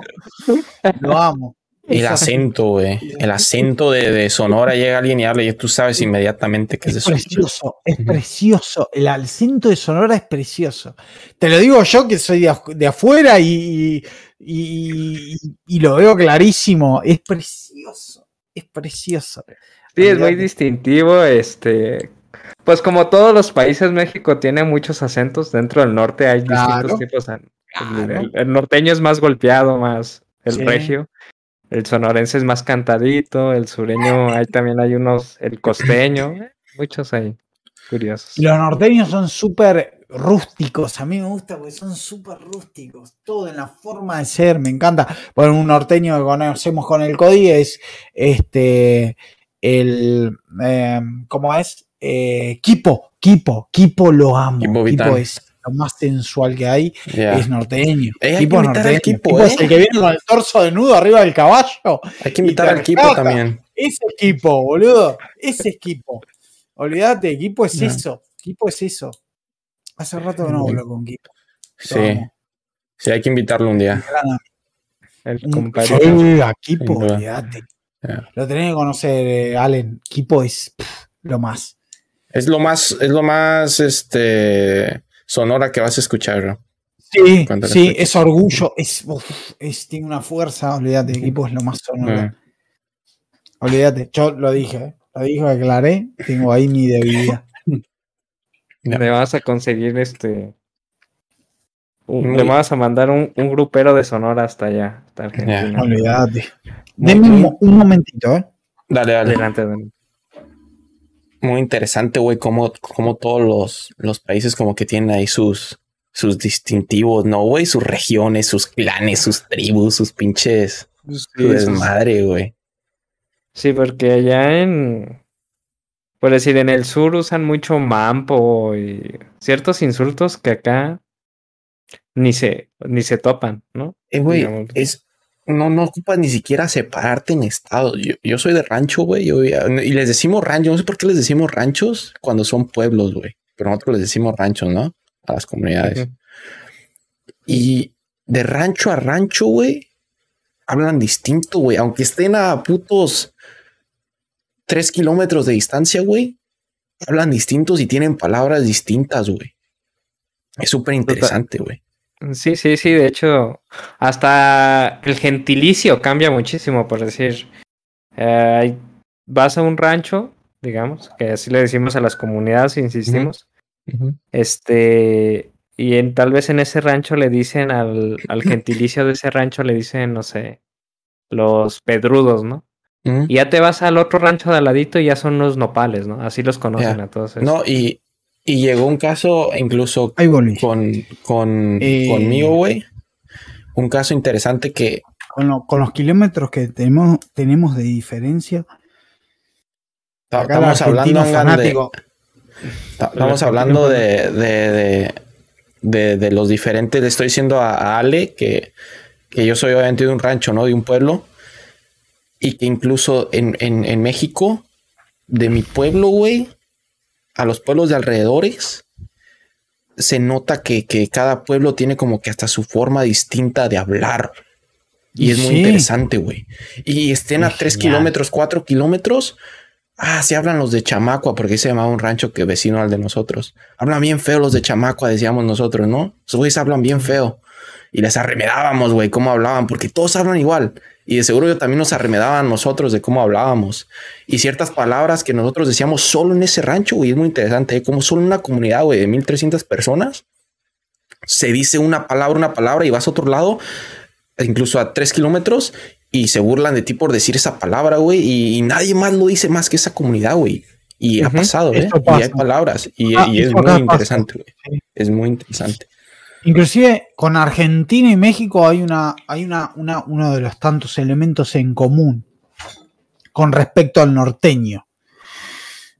[SPEAKER 3] Lo amo.
[SPEAKER 1] El acento, güey. El acento de, Sonora llega alguien y habla y tú sabes inmediatamente que es,
[SPEAKER 3] es precioso. Es precioso. El acento de Sonora es precioso. Te lo digo yo que soy de, afuera y, y, lo veo clarísimo. Es precioso. Es precioso.
[SPEAKER 2] Sí, es muy distintivo, este, pues como todos los países, México tiene muchos acentos. Dentro del norte hay distintos tipos. El, norteño es más golpeado, más el regio. El sonorense es más cantadito. El sureño, ahí también hay unos, el costeño. muchos ahí, curiosos.
[SPEAKER 3] Los norteños son súper rústicos. A mí me gusta porque son súper rústicos. Todo en la forma de ser, me encanta. Bueno, un norteño que conocemos con el CODI es este el eh, ¿cómo es? Eh, Kipo, Kipo, Kipo lo amo. Kipo, es lo más sensual que hay, es norteño. Kipo, norteño. Kipo, es ¿eh? el que viene con el torso desnudo arriba del caballo.
[SPEAKER 1] Hay que invitar al Kipo también.
[SPEAKER 3] Ese equipo, boludo. Ese equipo. Olvídate, equipo es eso. Equipo es eso. Hace rato que no hablo con Kipo.
[SPEAKER 1] Sí. Sí, hay que invitarlo un día.
[SPEAKER 3] El compadre. a Kipo, olvídate. Lo tenés que conocer, eh, Allen. Kipo es lo más.
[SPEAKER 1] Es lo más, es lo más este sonora que vas a escuchar,
[SPEAKER 3] Sí, sí, es orgullo, es, tiene una fuerza, olvídate, equipo es lo más sonoro. Olvídate, yo lo dije, ¿eh? lo dije, aclaré, tengo ahí mi debilidad.
[SPEAKER 2] Le vas a conseguir este. le vas a mandar un, grupero de Sonora hasta allá, hasta Argentina.
[SPEAKER 3] Olvídate. Denme un, momentito, ¿eh?
[SPEAKER 1] Dale, dale. Adelante, adelante muy interesante, güey, cómo, todos los, los, países como que tienen ahí sus, sus distintivos, ¿no, güey? Sus regiones, sus clanes, sus tribus, sus pinches... su desmadre, güey.
[SPEAKER 2] Sí, porque allá en... Por decir, en el sur usan mucho mampo y ciertos insultos que acá ni se, ni se topan, ¿no?
[SPEAKER 1] Eh, güey, es, no, no ocupas ni siquiera separarte en estados. Yo, soy de rancho, güey, y les decimos rancho. No sé por qué les decimos ranchos cuando son pueblos, güey. Pero nosotros les decimos ranchos, ¿no? A las comunidades. Y de rancho a rancho, güey, hablan distinto, güey. Aunque estén a putos tres kilómetros de distancia, güey, hablan distintos y tienen palabras distintas, güey. Es súper interesante, güey.
[SPEAKER 2] Sí, sí, sí, de hecho, hasta el gentilicio cambia muchísimo, por decir, eh, vas a un rancho, digamos, que así le decimos a las comunidades, insistimos, este, y en, tal vez en ese rancho le dicen al, al gentilicio de ese rancho, le dicen, no sé, los pedrudos, ¿no? Y ya te vas al otro rancho de al ladito y ya son los nopales, ¿no? Así los conocen a todos.
[SPEAKER 1] No, y, y llegó un caso incluso con, con eh, conmigo, güey. Un caso interesante que.
[SPEAKER 3] Con, con, los kilómetros que tenemos, tenemos de diferencia.
[SPEAKER 1] Estamos hablando, de, estamos hablando de, de, de, de, los diferentes. Le estoy diciendo a, Ale que, que, yo soy obviamente de un rancho, ¿no? De un pueblo. Y que incluso en, en, en México, de mi pueblo, güey, a los pueblos de alrededores, se nota que, cada pueblo tiene como que hasta su forma distinta de hablar. Y es muy interesante, güey. Y estén a tres kilómetros, cuatro kilómetros. Ah, se hablan los de Chamacua, porque se llamaba un rancho que vecino al de nosotros. Hablan bien feo los de Chamacua, decíamos nosotros, ¿no? Esos güeyes hablan bien feo. Y les arremedábamos, güey, cómo hablaban, porque todos hablan igual. Y de seguro yo también nos arremedaban nosotros de cómo hablábamos. Y ciertas palabras que nosotros decíamos solo en ese rancho, güey, es muy interesante. ¿eh? Como solo en una comunidad, güey, de 1300 personas, se dice una palabra, una palabra y vas a otro lado, incluso a tres kilómetros, y se burlan de ti por decir esa palabra, güey, y, nadie más lo dice más que esa comunidad, güey. Y ha pasado, ¿eh? Y hay palabras. Y, ah, es muy interesante, güey. Es muy interesante.
[SPEAKER 3] Inclusive con Argentina y México hay una, hay una, una, uno de los tantos elementos en común con respecto al norteño.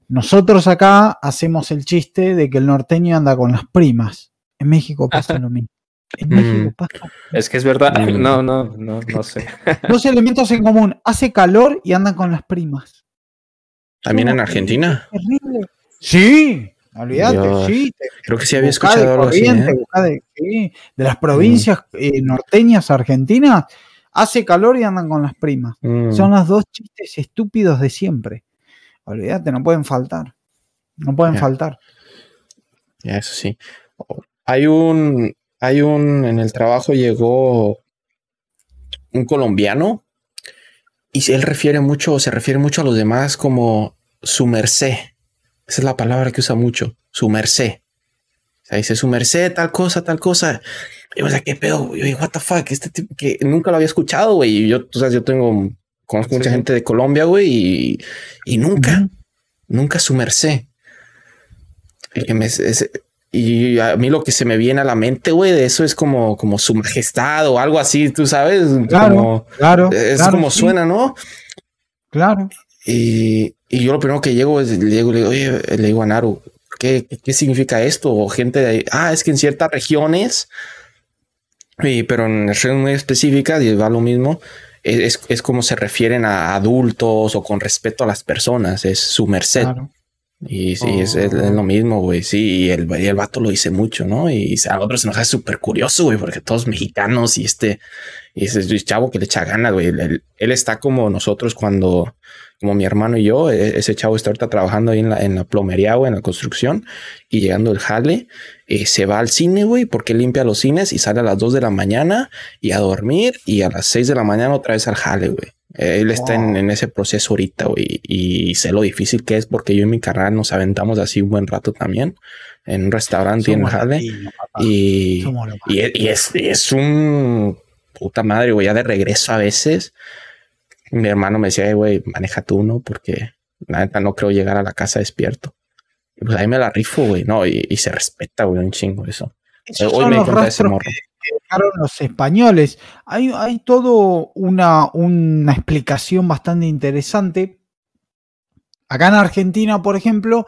[SPEAKER 3] Nosotros acá hacemos el chiste de que el norteño anda con las primas. En México pasa lo mismo. En
[SPEAKER 2] México mm. pasa. Es que es verdad. Mm. No, no, no, no sé.
[SPEAKER 3] Dos elementos en común. Hace calor y andan con las primas.
[SPEAKER 1] ¿También en Argentina?
[SPEAKER 3] Terrible. Sí, Olvídate, sí.
[SPEAKER 1] Creo que sí había escuchado algo así.
[SPEAKER 3] ¿eh? de, las provincias mm. eh, norteñas argentinas, hace calor y andan con las primas. Mm. Son los dos chistes estúpidos de siempre. Olvídate, no pueden faltar. No pueden faltar.
[SPEAKER 1] Eso sí. Hay un, hay un, en el trabajo llegó un colombiano y él refiere mucho, se refiere mucho a los demás como su merced. Esa es la palabra que usa mucho, su merced. O sea, dice su merced, tal cosa, tal cosa. Y o sea, qué pedo, yo what the fuck, este tipo que nunca lo había escuchado, güey. Y yo, tú sabes, yo tengo, conozco mucha gente de Colombia, güey, y, y nunca, nunca su merced. que me, y a mí lo que se me viene a la mente, güey, de eso es como, como su majestad o algo así, tú sabes.
[SPEAKER 3] Claro, claro.
[SPEAKER 1] Es como suena, ¿no?
[SPEAKER 3] Claro.
[SPEAKER 1] Y, y, yo lo primero que llego es, le digo, le digo, oye, le digo a Naru, ¿qué, ¿qué, significa esto? O gente de ahí, ah, es que en ciertas regiones, y, pero en regiones muy específicas, y va lo mismo, es, es, como se refieren a adultos o con respeto a las personas, es su merced. Claro. Y sí, es, lo oh. mismo, güey. Sí, y el, el vato lo dice mucho, ¿no? Y a nosotros se nos hace súper curioso, güey, porque todos mexicanos y este, y ese chavo que le echa ganas, güey. Él, está como nosotros cuando, como mi hermano y yo, e, ese chavo está ahorita trabajando ahí en la, en la plomería, güey, en la construcción, y llegando el jale, eh, se va al cine, güey, porque limpia los cines y sale a las 2 de la mañana y a dormir, y a las 6 de la mañana otra vez al jale, güey. Él está en, ese proceso ahorita, güey, y sé lo difícil que es porque yo y mi carnal nos aventamos así un buen rato también en un restaurante en Jale. Y, y, es, es un puta madre, güey, ya de regreso a veces. Mi hermano me decía, güey, maneja tú, ¿no? Porque la neta no creo llegar a la casa despierto. Y pues ahí me la rifo, güey, ¿no? Y, se respeta, güey, un chingo eso.
[SPEAKER 3] Hoy me encanta ese morro dejaron los españoles. Hay, hay todo una, una explicación bastante interesante. Acá en Argentina, por ejemplo,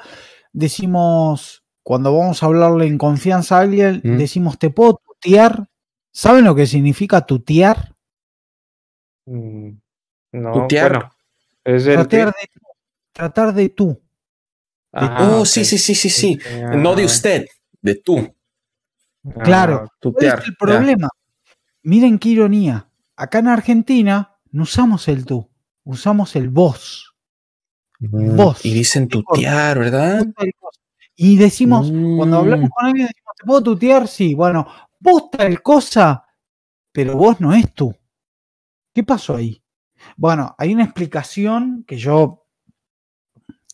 [SPEAKER 3] decimos, cuando vamos a hablarle en confianza a alguien, mm. decimos, ¿te puedo tutear? ¿Saben lo que significa tutear?
[SPEAKER 2] Mm, no, tutear. es
[SPEAKER 3] tratar, de, tratar de tú.
[SPEAKER 1] oh, sí, sí, sí, sí, sí. No de usted, de tú.
[SPEAKER 3] Claro, ¿cuál es el problema? Miren qué ironía. Acá en Argentina no usamos el tú, usamos el vos.
[SPEAKER 1] Mm, vos. Y dicen tutear, ¿verdad?
[SPEAKER 3] Y decimos, cuando hablamos mm. con alguien, decimos, ¿te puedo tutear? Sí, bueno, vos tal cosa, pero vos no es tú. ¿Qué pasó ahí? Bueno, hay una explicación que yo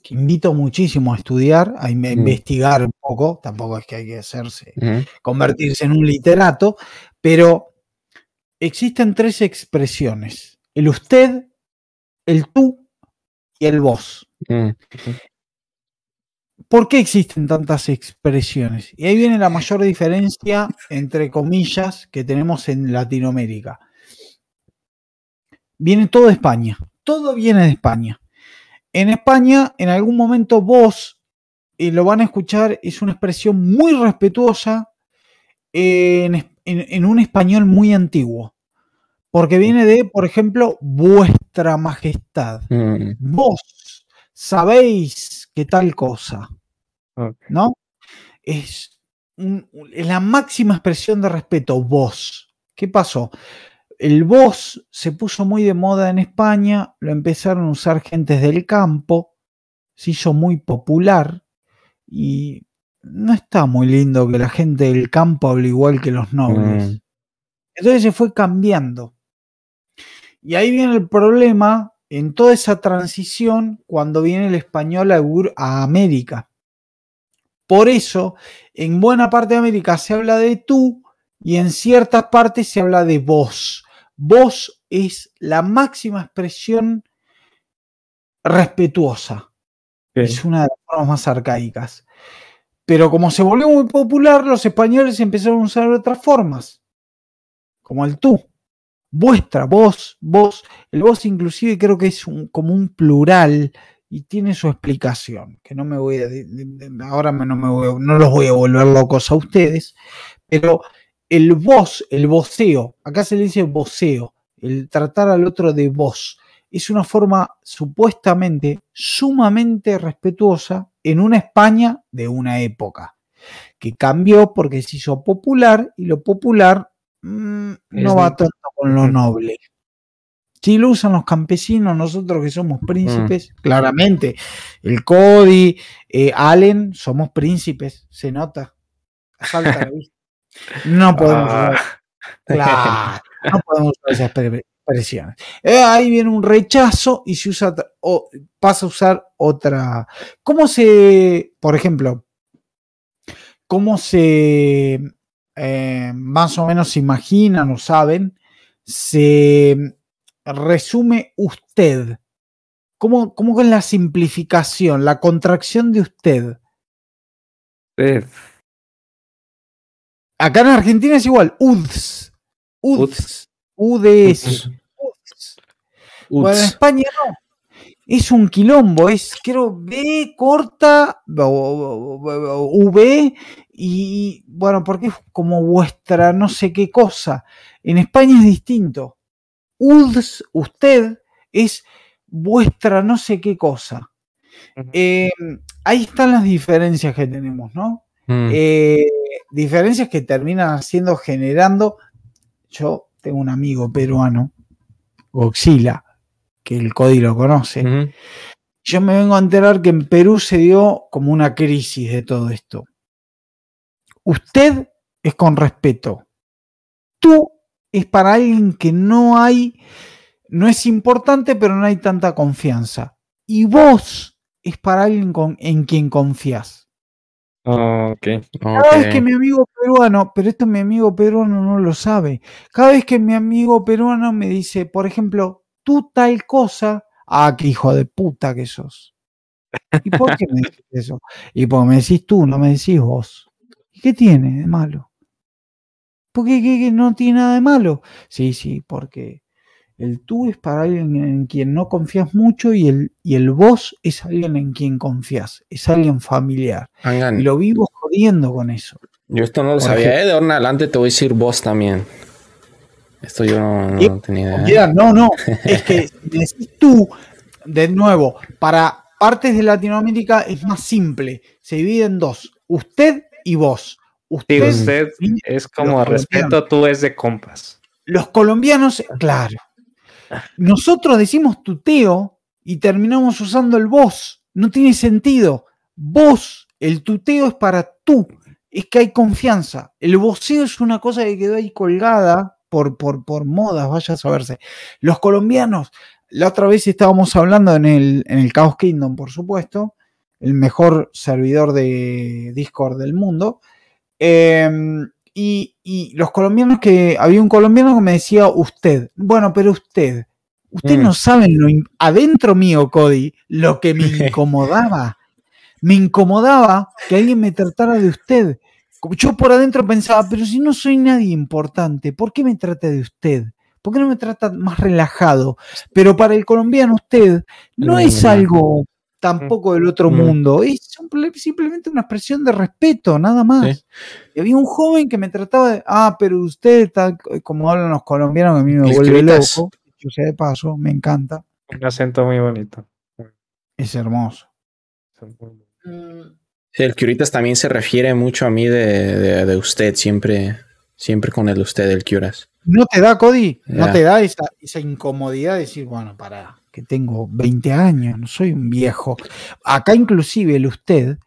[SPEAKER 3] invito muchísimo a estudiar, a mm. investigar un poco, tampoco es que hay que hacerse, convertirse en un literato, pero existen tres expresiones, el usted, el tú y el vos. Mm, ¿Por qué existen tantas expresiones? Y ahí viene la mayor diferencia, entre comillas, que tenemos en Latinoamérica. Viene todo de España, todo viene de España. En España, en algún momento vos, y lo van a escuchar, es una expresión muy respetuosa en, un español muy antiguo. Porque viene de, por ejemplo, vuestra majestad. Mm. Vos sabéis que tal cosa. ¿No? Es, es la máxima expresión de respeto, vos. ¿Qué pasó? El voz se puso muy de moda en España, lo empezaron a usar gentes del campo, se hizo muy popular y no está muy lindo que la gente del campo hable igual que los nobles. Mm. Entonces se fue cambiando. Y ahí viene el problema en toda esa transición cuando viene el español a, a América. Por eso, en buena parte de América se habla de tú y en ciertas partes se habla de vos. Vos es la máxima expresión respetuosa. Es una de las formas más arcaicas. Pero como se volvió muy popular, los españoles empezaron a usar otras formas, como el tú. Vuestra, vos, vos. El vos inclusive creo que es como un plural y tiene su explicación, que no me voy a... ahora no, me voy, no los voy a volver locos a ustedes, pero el voz, el voceo, acá se le dice voceo, el tratar al otro de voz, es una forma supuestamente sumamente respetuosa en una España de una época, que cambió porque se hizo popular y lo popular mm, no va tanto con lo noble. Si lo usan los campesinos, nosotros que somos príncipes, mm. claramente. El Cody, eh, Allen, somos príncipes, se nota. Falta la vista. No podemos. Ah. no podemos usar esa expresiones. Eh, ahí viene un rechazo y se usa o pasa a usar otra. ¿Cómo se, por ejemplo, cómo se eh, más o menos se imaginan o saben, se resume usted? ¿Cómo, cómo es la simplificación, la contracción de usted? Acá en Argentina es igual, UDS. UDS. UDS. Bueno, en España no. Es un quilombo, es creo B corta, V y bueno, porque es como vuestra no sé qué cosa. En España es distinto. UDS, usted, es vuestra no sé qué cosa. Eh, ahí están las diferencias que tenemos, ¿no? Mm. Eh, diferencias que terminan siendo generando. Yo tengo un amigo peruano, Goxila, que el código lo conoce. Yo me vengo a enterar que en Perú se dio como una crisis de todo esto. Usted es con respeto. Tú es para alguien que no hay, no es importante, pero no hay tanta confianza. Y vos es para alguien en quien confías. Cada vez que mi amigo peruano, pero esto mi amigo peruano no lo sabe, cada vez que mi amigo peruano me dice, por ejemplo, tú tal cosa, ah, qué hijo de puta que sos. ¿Y por qué me dices eso? Y porque me decís tú, no me decís vos. ¿Y qué tiene de malo? Porque qué, no tiene nada de malo. Sí, sí, porque el tú es para alguien en quien no confías mucho y el, y el vos es alguien en quien confías, es alguien familiar. Y lo vivo jodiendo con eso.
[SPEAKER 1] Yo esto no lo sabía, ¿eh? de ahora en adelante te voy a decir vos también. Esto yo no, tenía idea.
[SPEAKER 3] No, no, es que decís tú, de nuevo, para partes de Latinoamérica es más simple, se divide en dos, usted y vos.
[SPEAKER 2] Usted, usted es como respeto, tú es de compas.
[SPEAKER 3] Los colombianos, claro, nosotros decimos tuteo y terminamos usando el vos. No tiene sentido. Vos, el tuteo es para tú. Es que hay confianza. El voceo es una cosa que quedó ahí colgada por, por, por modas, vaya a saberse. Los colombianos, la otra vez estábamos hablando en el, en el Chaos Kingdom, por supuesto, el mejor servidor de Discord del mundo. Eh, y, los colombianos que, había un colombiano que me decía usted, bueno, pero usted, usted no mm. sabe lo, adentro mío, Cody, lo que me incomodaba. me incomodaba que alguien me tratara de usted. Yo por adentro pensaba, pero si no soy nadie importante, ¿por qué me trata de usted? ¿Por qué no me trata más relajado? Pero para el colombiano usted no es algo tampoco del otro mundo. Es simplemente una expresión de respeto, nada más. Y había un joven que me trataba de, ah, pero usted, como hablan los colombianos, que a mí me vuelve loco. Yo sé de paso, me encanta.
[SPEAKER 2] Un acento muy bonito.
[SPEAKER 3] Es hermoso.
[SPEAKER 1] el Curitas también se refiere mucho a mí de, usted, siempre, siempre con el usted, el Curas.
[SPEAKER 3] ¿No te da, Cody? ¿No te da esa, esa incomodidad de decir, bueno, para que tengo 20 años, no soy un viejo. Acá inclusive el usted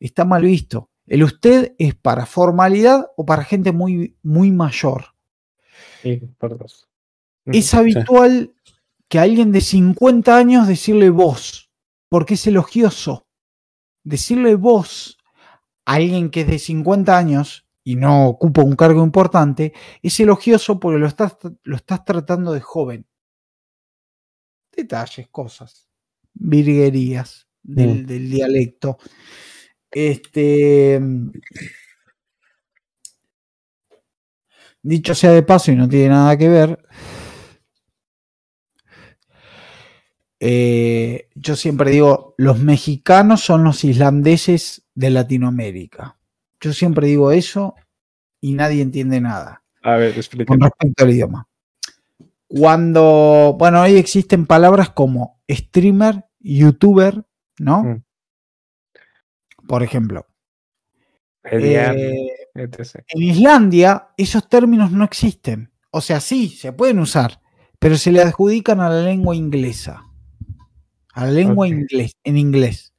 [SPEAKER 3] está mal visto. El usted es para formalidad o para gente muy, muy mayor. Sí, Es habitual que a alguien de 50 años decirle vos, porque es elogioso. Decirle vos a alguien que es de 50 años y no ocupa un cargo importante, es elogioso porque lo estás, lo estás tratando de joven detalles, cosas, virguerías del, mm. dialecto. Este. Dicho sea de paso y no tiene nada que ver, eh, yo siempre digo, los mexicanos son los islandeses de Latinoamérica. Yo siempre digo eso y nadie entiende nada.
[SPEAKER 2] A ver,
[SPEAKER 3] Con respecto al idioma. Cuando, bueno, hoy existen palabras como streamer, youtuber, ¿no? Mm. Por ejemplo. Eh, en Islandia esos términos no existen. O sea, sí, se pueden usar, pero se le adjudican a la lengua inglesa. A la lengua inglés, en inglés.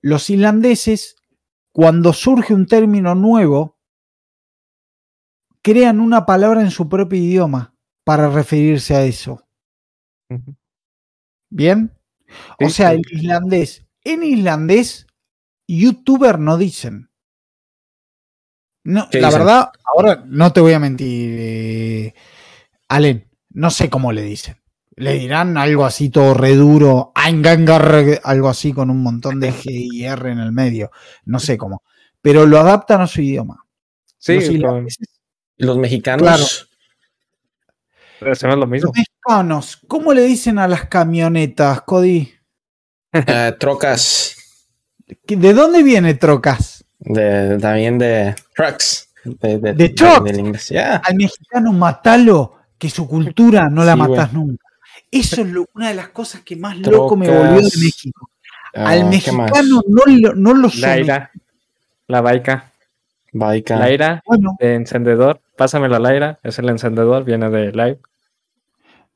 [SPEAKER 3] Los islandeses, cuando surge un término nuevo, crean una palabra en su propio idioma para referirse a eso. ¿Bien? O sea, el islandés. En islandés, youtuber no dicen. No, la verdad, ahora no te voy a mentir, eh, Allen, no sé cómo le dicen. Le dirán algo así todo reduro, algo así con un montón de G y R en el medio. No sé cómo. Pero lo adaptan a su idioma.
[SPEAKER 1] Sí, los, mexicanos.
[SPEAKER 2] Lo mismo.
[SPEAKER 3] Los mexicanos, ¿cómo le dicen a las camionetas, Cody?
[SPEAKER 1] Eh, trocas.
[SPEAKER 3] ¿De dónde viene trocas?
[SPEAKER 1] De, también de trucks.
[SPEAKER 3] De, de, Al mexicano matalo, que su cultura no la matas nunca. Eso es una de las cosas que más loco me volvió de México. Ah, Al mexicano no, lo, no lo
[SPEAKER 2] La ira, la baica.
[SPEAKER 1] Baica.
[SPEAKER 2] La ira de encendedor. Pásame la laira, es el encendedor, viene de live.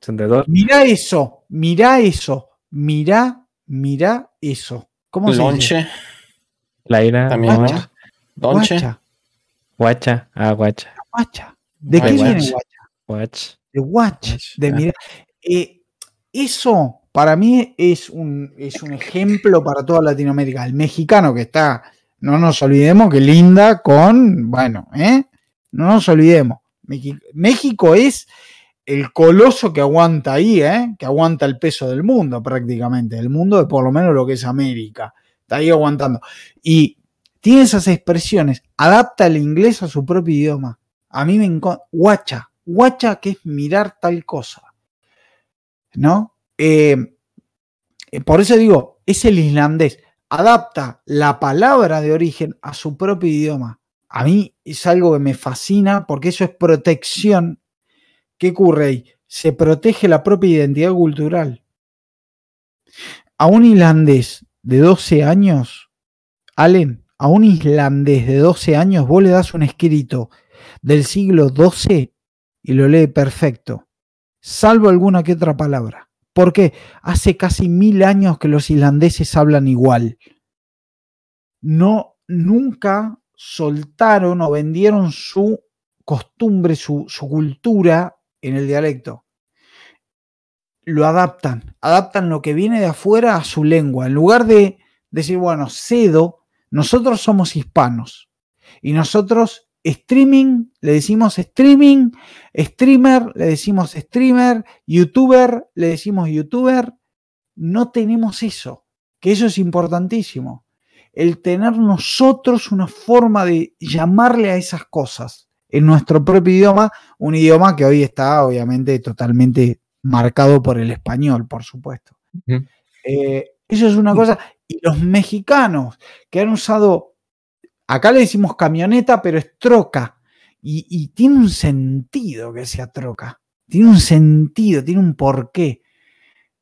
[SPEAKER 2] Encendedor.
[SPEAKER 3] Mira eso, mira eso, mira, mira eso.
[SPEAKER 1] ¿Cómo se dice?
[SPEAKER 2] La ira.
[SPEAKER 1] También. Guacha.
[SPEAKER 2] Donche. Guacha. Ah, guacha.
[SPEAKER 3] Guacha. ¿De qué viene guacha?
[SPEAKER 2] Watch.
[SPEAKER 3] De watch. De mirar. Eh, eso para mí es un, es un ejemplo para toda Latinoamérica. El mexicano que está, no nos olvidemos que linda con, bueno, ¿eh? No nos olvidemos. México es el coloso que aguanta ahí, ¿eh? que aguanta el peso del mundo prácticamente, el mundo de por lo menos lo que es América. Está ahí aguantando. Y tiene esas expresiones, adapta el inglés a su propio idioma. A mí me encanta. Guacha, guacha que es mirar tal cosa. ¿No? Eh, eh, por eso digo, es el islandés. Adapta la palabra de origen a su propio idioma. A mí es algo que me fascina porque eso es protección ¿Qué ocurre ahí? Se protege la propia identidad cultural. A un islandés de 12 años, Allen, a un islandés de 12 años, vos le das un escrito del siglo XII y lo lee perfecto, salvo alguna que otra palabra. Porque hace casi mil años que los islandeses hablan igual. No, nunca soltaron o vendieron su costumbre, su, su cultura en el dialecto. Lo adaptan, adaptan lo que viene de afuera a su lengua. En lugar de decir, bueno, cedo, nosotros somos hispanos y nosotros streaming le decimos streaming, streamer le decimos streamer, youtuber le decimos youtuber. No tenemos eso, que eso es importantísimo. El tener nosotros una forma de llamarle a esas cosas en nuestro propio idioma, un idioma que hoy está obviamente totalmente marcado por el español, por supuesto. Eh, eso es una cosa. Y los mexicanos que han usado, acá le decimos camioneta, pero es troca. Y, tiene un sentido que sea troca. Tiene un sentido, tiene un porqué.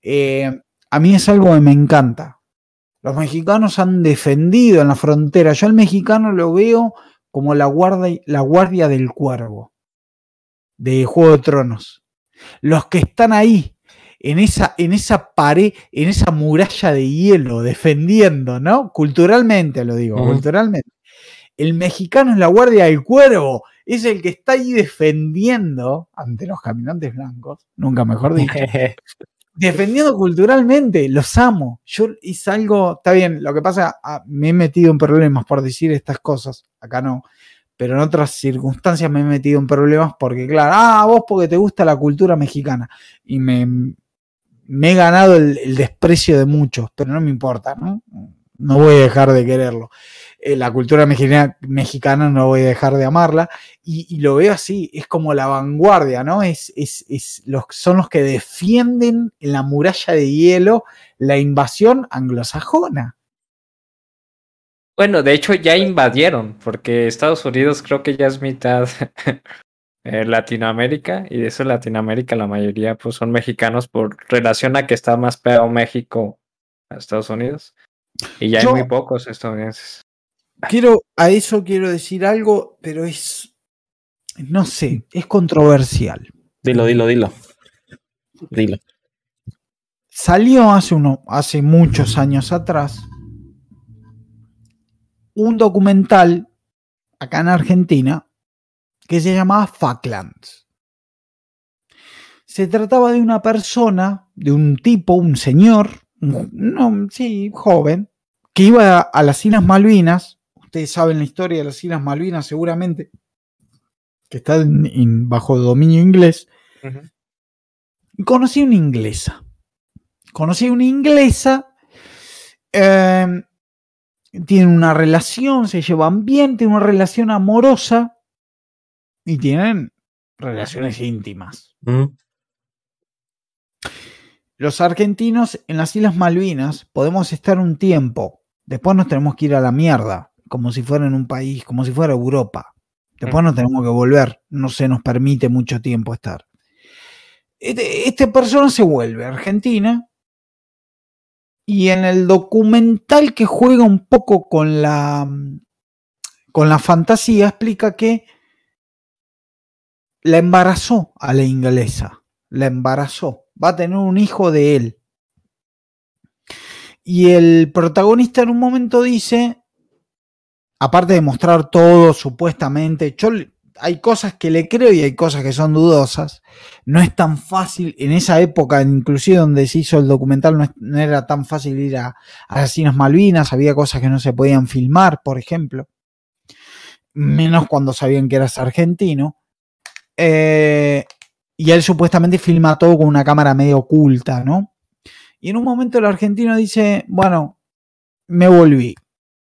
[SPEAKER 3] Eh, a mí es algo que me encanta. Los mexicanos han defendido en la frontera. Yo al mexicano lo veo como la guardia, la guardia del cuervo de Juego de Tronos. Los que están ahí, en esa, en esa pared, en esa muralla de hielo, defendiendo, ¿no? Culturalmente lo digo, culturalmente. El mexicano es la guardia del cuervo, es el que está ahí defendiendo ante los caminantes blancos, nunca mejor dicho, defendiendo culturalmente, los amo. Yo hice algo, está bien, lo que pasa, ah, me he metido en problemas por decir estas cosas, acá no, pero en otras circunstancias me he metido en problemas porque, claro, ah, vos porque te gusta la cultura mexicana y me, me he ganado el, desprecio de muchos, pero no me importa, ¿no? No voy a dejar de quererlo. Eh, la cultura mexicana, no voy a dejar de amarla, y, lo veo así, es como la vanguardia, ¿no? Es, es, los, son los que defienden en la muralla de hielo la invasión anglosajona.
[SPEAKER 2] Bueno, de hecho ya invadieron, porque Estados Unidos creo que ya es mitad eh, Latinoamérica, y de eso Latinoamérica la mayoría pues son mexicanos por relación a que está más pegado México a Estados Unidos. Y ya hay muy pocos estadounidenses.
[SPEAKER 3] Quiero, a eso quiero decir algo, pero es, no sé, es controversial.
[SPEAKER 1] Dilo, dilo, dilo. Dilo.
[SPEAKER 3] Salió hace, uno, hace muchos años atrás un documental acá en Argentina que se llamaba Falklands. se trataba de una persona, de un tipo, un señor, no, sí, joven, que iba a las Islas Malvinas. Ustedes saben la historia de las Islas Malvinas seguramente, que está bajo dominio inglés. Y conocí una inglesa. Conocí una inglesa. Em, tienen una relación, se llevan bien, tienen una relación amorosa y tienen relaciones íntimas. Los argentinos en las Islas Malvinas podemos estar un tiempo, después nos tenemos que ir a la mierda, como si fuera en un país, como si fuera Europa. Después nos tenemos que volver, no se nos permite mucho tiempo estar. Este, esta persona se vuelve a Argentina y en el documental que juega un poco con la, con la fantasía explica que la embarazó a la inglesa, la embarazó va a tener un hijo de él. Y el protagonista en un momento dice, aparte de mostrar todo supuestamente, yo, hay cosas que le creo y hay cosas que son dudosas. No es tan fácil, en esa época, inclusive donde se hizo el documental, no, era tan fácil ir a, a Islas Malvinas, había cosas que no se podían filmar, por ejemplo. Menos cuando sabían que eras argentino. Eh, y él supuestamente filma todo con una cámara medio oculta, ¿no? Y en un momento el argentino dice, bueno, me volví.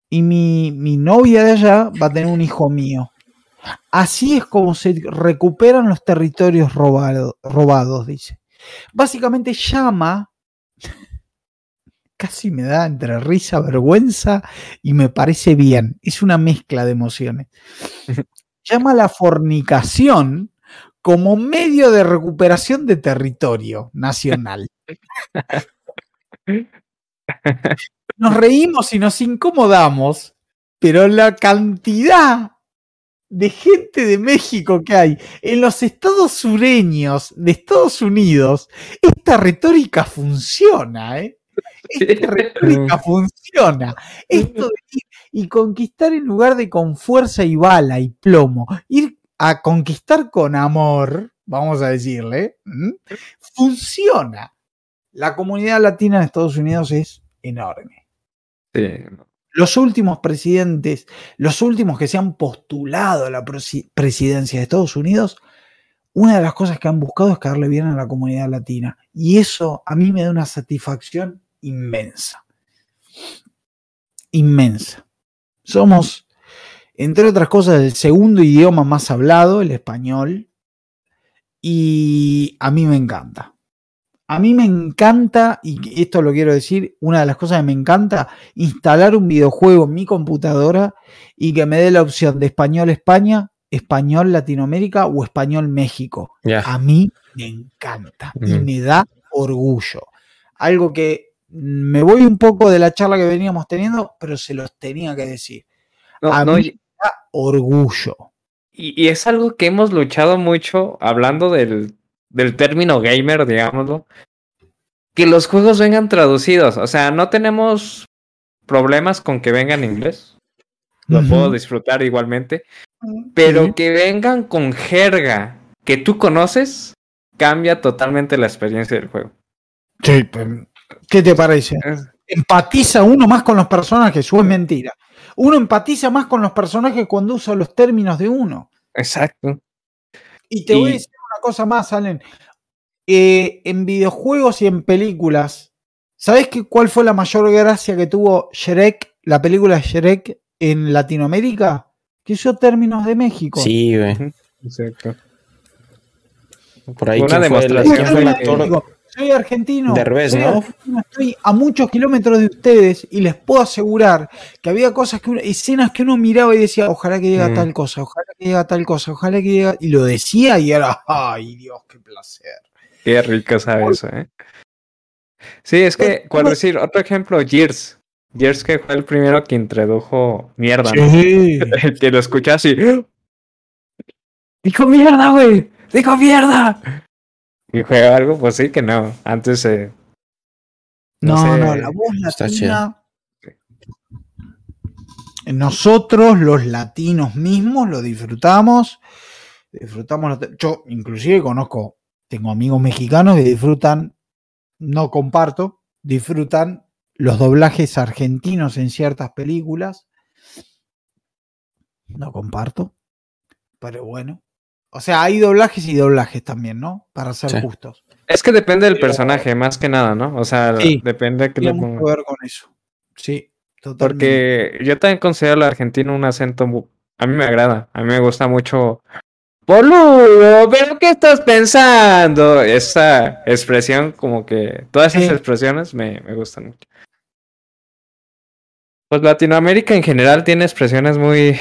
[SPEAKER 3] Y mi, mi novia de allá va a tener un hijo mío. Así es como se recuperan los territorios robados, dice. Básicamente llama, casi me da entre risa, vergüenza y me parece bien. Es una mezcla de emociones. Llama la fornicación como medio de recuperación de territorio nacional. Nos reímos y nos incomodamos, pero la cantidad de gente de México que hay en los estados sureños de Estados Unidos, esta retórica funciona, ¿eh? Esta retórica funciona. Esto de ir y conquistar en lugar de con fuerza y bala y plomo, ir a conquistar con amor, vamos a decirle, funciona. La comunidad latina en Estados Unidos es enorme. Los últimos presidentes, los últimos que se han postulado a la presidencia de Estados Unidos, una de las cosas que han buscado es caerle bien a la comunidad latina. Y eso a mí me da una satisfacción inmensa. Inmensa. Somos entre otras cosas, el segundo idioma más hablado, el español, y a mí me encanta. A mí me encanta, y esto lo quiero decir, una de las cosas que me encanta, instalar un videojuego en mi computadora y que me dé la opción de español España, español Latinoamérica o español México. A mí me encanta y me da orgullo. Algo que me voy un poco de la charla que veníamos teniendo, pero se los tenía que decir. a mí orgullo.
[SPEAKER 2] Y, es algo que hemos luchado mucho, hablando del, del término gamer, digámoslo, que los juegos vengan traducidos. O sea, no tenemos problemas con que vengan en inglés. Lo puedo disfrutar igualmente. Pero que vengan con jerga que tú conoces, cambia totalmente la experiencia del juego.
[SPEAKER 3] Sí, ¿qué te parece? Empatiza uno más con los personajes, eso es mentira uno empatiza más con los personajes cuando usa los términos de uno.
[SPEAKER 2] Exacto.
[SPEAKER 3] Y te voy a decir cosa más, Allen. Eh, en videojuegos y en películas, ¿sabes cuál fue la mayor gracia que tuvo Shrek, la película Shrek en Latinoamérica? Que usó términos de México.
[SPEAKER 1] Sí, güey. Exacto. Por ahí una demostración
[SPEAKER 3] soy argentino.
[SPEAKER 1] De revés, ¿no?
[SPEAKER 3] estoy a muchos kilómetros de ustedes y les puedo asegurar que había cosas que escenas que uno miraba y decía, ojalá que llegue mm. tal cosa, ojalá que llegue tal cosa, ojalá que llegue. Y lo decía y era, ay Dios, qué placer.
[SPEAKER 2] Qué rico sabe eso, ¿eh? Sí, es que, cuando decir, otro ejemplo, Gears. Gears que fue el primero que introdujo mierda. Sí. El que lo escucha así. Dijo mierda, güey. Dijo mierda y juega algo, pues sí que no. Antes
[SPEAKER 3] eh, no, no, la voz latina. Nosotros, los latinos mismos, lo disfrutamos. Disfrutamos. Yo, inclusive, conozco tengo amigos mexicanos que disfrutan, no comparto, disfrutan los doblajes argentinos en ciertas películas. No comparto, pero bueno. O sea, hay doblajes y doblajes también, ¿no? Para ser justos.
[SPEAKER 2] Es que depende del personaje, más que nada, ¿no? O sea, depende de
[SPEAKER 3] que le ponga. ver con eso. Sí,
[SPEAKER 2] totalmente. Porque yo también considero el argentino un acento. A mí me agrada. A mí me gusta mucho boludo, pero ¿qué estás pensando? Esa expresión, como que todas esas expresiones me, me, gustan mucho. Pues Latinoamérica en general tiene expresiones muy,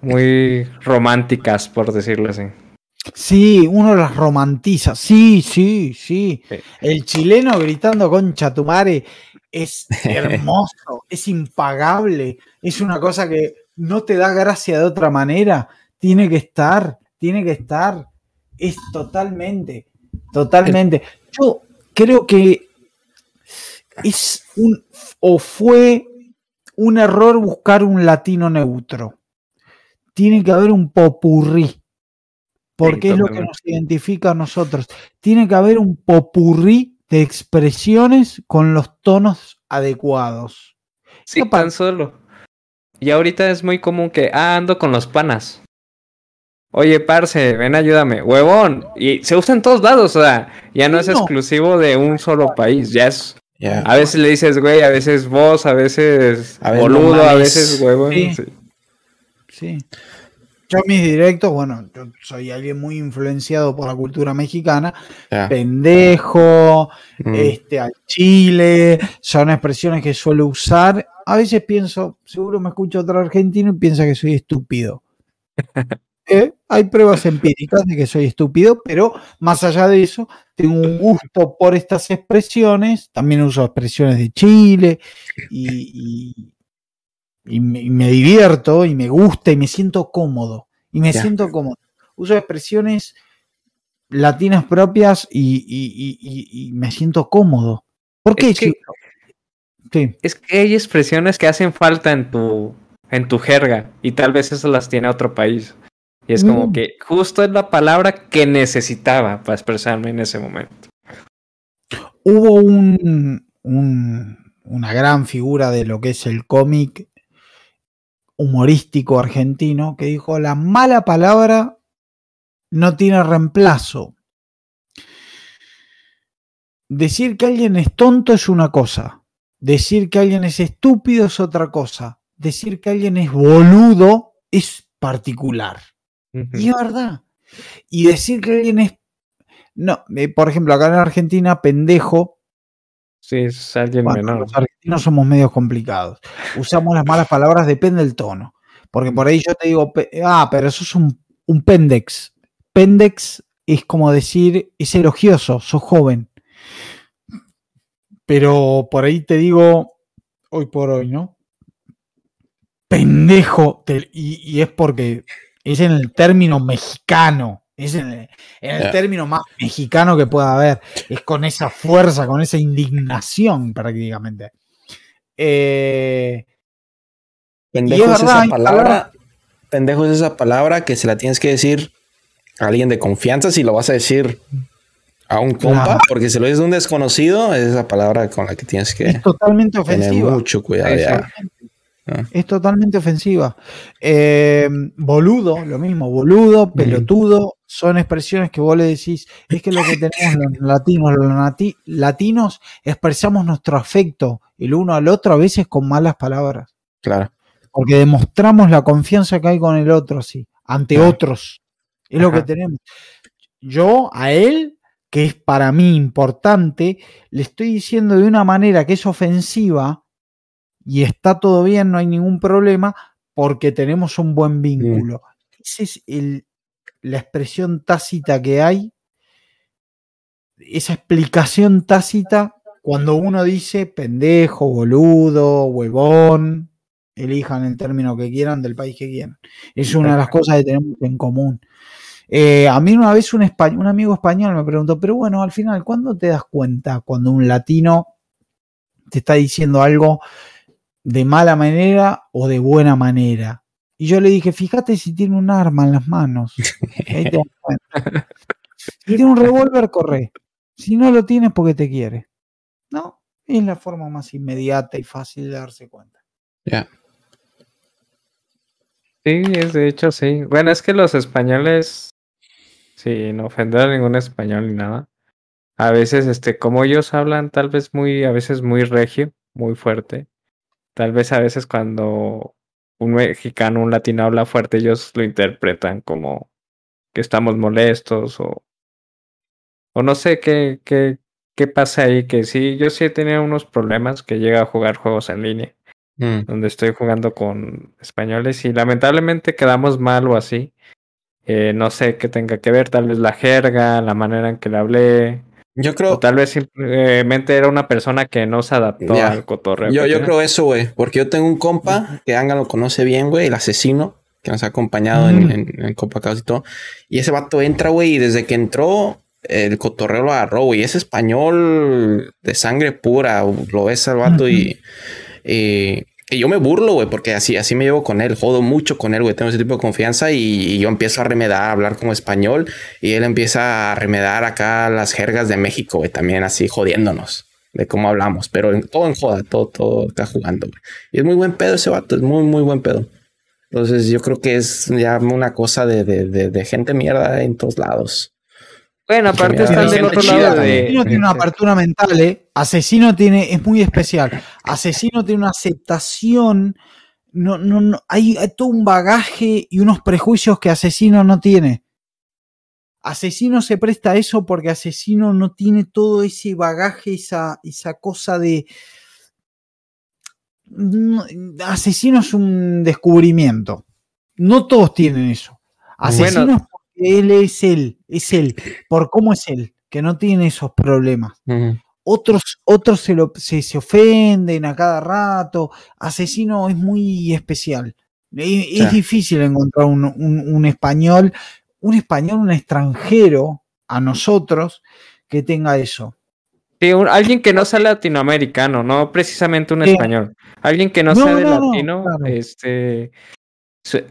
[SPEAKER 2] muy románticas, por decirlo así.
[SPEAKER 3] Sí, uno las romantiza. Sí, sí, sí. El chileno gritando con chatumare es hermoso, es impagable, es una cosa que no te da gracia de otra manera. Tiene que estar tiene que estar. Es totalmente, totalmente. Yo creo que es un o fue un error buscar un latino neutro. Tiene que haber un popurrí, porque es lo que nos identifica a nosotros. Tiene que haber un popurrí de expresiones con los tonos adecuados.
[SPEAKER 2] Sí, tan solo. Y ahorita es muy común que, ah, ando con los panas. Oye, parce, ven, ayúdame. Huevón. Y se usa en todos lados, o sea, ya no es exclusivo de un solo país, ya es. A veces le dices güey, a veces vos, a veces boludo, a veces huevón.
[SPEAKER 3] Sí. Yo mis directos, bueno, yo soy alguien muy influenciado por la cultura mexicana. Pendejo, mm. este, al chile, son expresiones que suelo usar. A veces pienso, seguro me escucha otro argentino y piensa que soy estúpido. hay pruebas empíricas de que soy estúpido, pero más allá de eso, tengo un gusto por estas expresiones. También uso expresiones de Chile y, me, divierto y me gusta y me siento cómodo. Y me siento cómodo. Uso expresiones latinas propias y, me siento cómodo. ¿Por qué,
[SPEAKER 2] es que, Es que hay expresiones que hacen falta en tu, en tu jerga y tal vez eso las tiene otro país. Y es como mm. que justo es la palabra que necesitaba para expresarme en ese momento.
[SPEAKER 3] Hubo un, una gran figura de lo que es el cómic humorístico argentino que dijo, la mala palabra no tiene reemplazo. Decir que alguien es tonto es una cosa, decir que alguien es estúpido es otra cosa, decir que alguien es boludo es particular. Y es verdad. Y decir que alguien es. No, eh, por ejemplo, acá en Argentina, pendejo.
[SPEAKER 2] Sí, es alguien menor.
[SPEAKER 3] Los argentinos somos medios complicados. Usamos las malas palabras, depende del tono. Porque por ahí yo te digo, ah, pero eso es un, un pendex. Pendex es como decir, es elogioso, sos joven. Pero por ahí te digo, hoy por hoy, ¿no? Pendejo. y, es porque es en el término mexicano, es en el, término más mexicano que pueda haber, es con esa fuerza, con esa indignación prácticamente.
[SPEAKER 1] Eh, pendejo es, esa palabra, pendejo es esa palabra que se la tienes que decir a alguien de confianza si lo vas a decir a un compa, porque si lo dices a un desconocido, es esa palabra con la que tienes que
[SPEAKER 3] es totalmente ofensiva.
[SPEAKER 1] tener mucho cuidado.
[SPEAKER 3] Ah. Es totalmente ofensiva. Eh, boludo, lo mismo, boludo, pelotudo, son expresiones que vos le decís, es que lo que tenemos los latinos, los latinos expresamos nuestro afecto el uno al otro a veces con malas palabras.
[SPEAKER 1] Claro.
[SPEAKER 3] Porque demostramos la confianza que hay con el otro, sí, ante otros. Es lo que tenemos. Yo a él, que es para mí importante, le estoy diciendo de una manera que es ofensiva, y está todo bien, no hay ningún problema, porque tenemos un buen vínculo. Esa es la expresión tácita que hay, esa explicación tácita cuando uno dice pendejo, boludo, huevón, elijan el término que quieran del país que quieran. Es una de las cosas que tenemos en común. Eh, a mí una vez un, un amigo español me preguntó, pero bueno, al final, ¿cuándo te das cuenta cuando un latino te está diciendo algo de mala manera o de buena manera. Y yo le dije, fíjate si tiene un arma en las manos. Si tiene un revólver, corre. Si no lo tienes, porque te quiere. ¿No? Es la forma más inmediata y fácil de darse cuenta.
[SPEAKER 1] Ya.
[SPEAKER 2] Sí, es de hecho sí. Bueno, es que los españoles, sin ofender a ningún español ni nada, a veces, este, como ellos hablan, tal vez muy, a veces muy regio, muy fuerte. Tal vez a veces cuando un mexicano, un latino habla fuerte, ellos lo interpretan como que estamos molestos o, o no sé qué, qué, qué pasa ahí, que sí, yo sí he tenido unos problemas que llega a jugar juegos en línea,
[SPEAKER 1] Mm.
[SPEAKER 2] donde estoy jugando con españoles y lamentablemente quedamos mal o así. Eh, no sé qué tenga que ver, tal vez la jerga, la manera en que le hablé,
[SPEAKER 1] Yo
[SPEAKER 2] o
[SPEAKER 1] creo,
[SPEAKER 2] tal vez simplemente era una persona que no se adaptó al cotorreo.
[SPEAKER 1] yo, yo creo eso, güey. Porque yo tengo un compa que Anga lo conoce bien, güey, el asesino, que nos ha acompañado en,
[SPEAKER 3] Mm.
[SPEAKER 1] en, en Copa Caos y todo. Y ese vato entra, güey, y desde que entró, el cotorreo lo agarró, güey. Es español de sangre pura. Lo ves al vato y, y, y yo me burlo, güey, porque así, así me llevo con él. Jodo mucho con él, güey. Tengo ese tipo de confianza y, yo empiezo a remedar, a hablar como español y él empieza a remedar acá las jergas de México, güey, también así jodiéndonos de cómo hablamos, pero todo en joda, todo, todo está jugando, güey. Y es muy buen pedo ese vato, es muy, muy buen pedo. Entonces yo creo que es ya una cosa de, de, de, de gente mierda en todos lados.
[SPEAKER 2] Bueno, aparte están del otro lado de...
[SPEAKER 3] Asesino tiene una apertura mental, ¿eh? Asesino tiene, es muy especial. Asesino tiene una aceptación. No, no, no, hay, hay todo un bagaje y unos prejuicios que Asesino no tiene. Asesino se presta a eso porque Asesino no tiene todo ese bagaje, esa, esa cosa de. No, Asesino es un descubrimiento. No todos tienen eso. Asesino
[SPEAKER 2] Bueno.
[SPEAKER 3] Él es él, es él, por cómo es él, que no tiene esos problemas. Otros, otros se, lo- se, se ofenden a cada rato. Asesino es muy especial. Es, es difícil encontrar un, un- un español, un español, un extranjero a nosotros que tenga eso.
[SPEAKER 2] Sí, un- alguien que no sea latinoamericano, no precisamente un
[SPEAKER 3] Sí.
[SPEAKER 2] español. Alguien que no,
[SPEAKER 3] No,
[SPEAKER 2] sea de
[SPEAKER 3] no, no,
[SPEAKER 2] latino,
[SPEAKER 3] claro.
[SPEAKER 2] este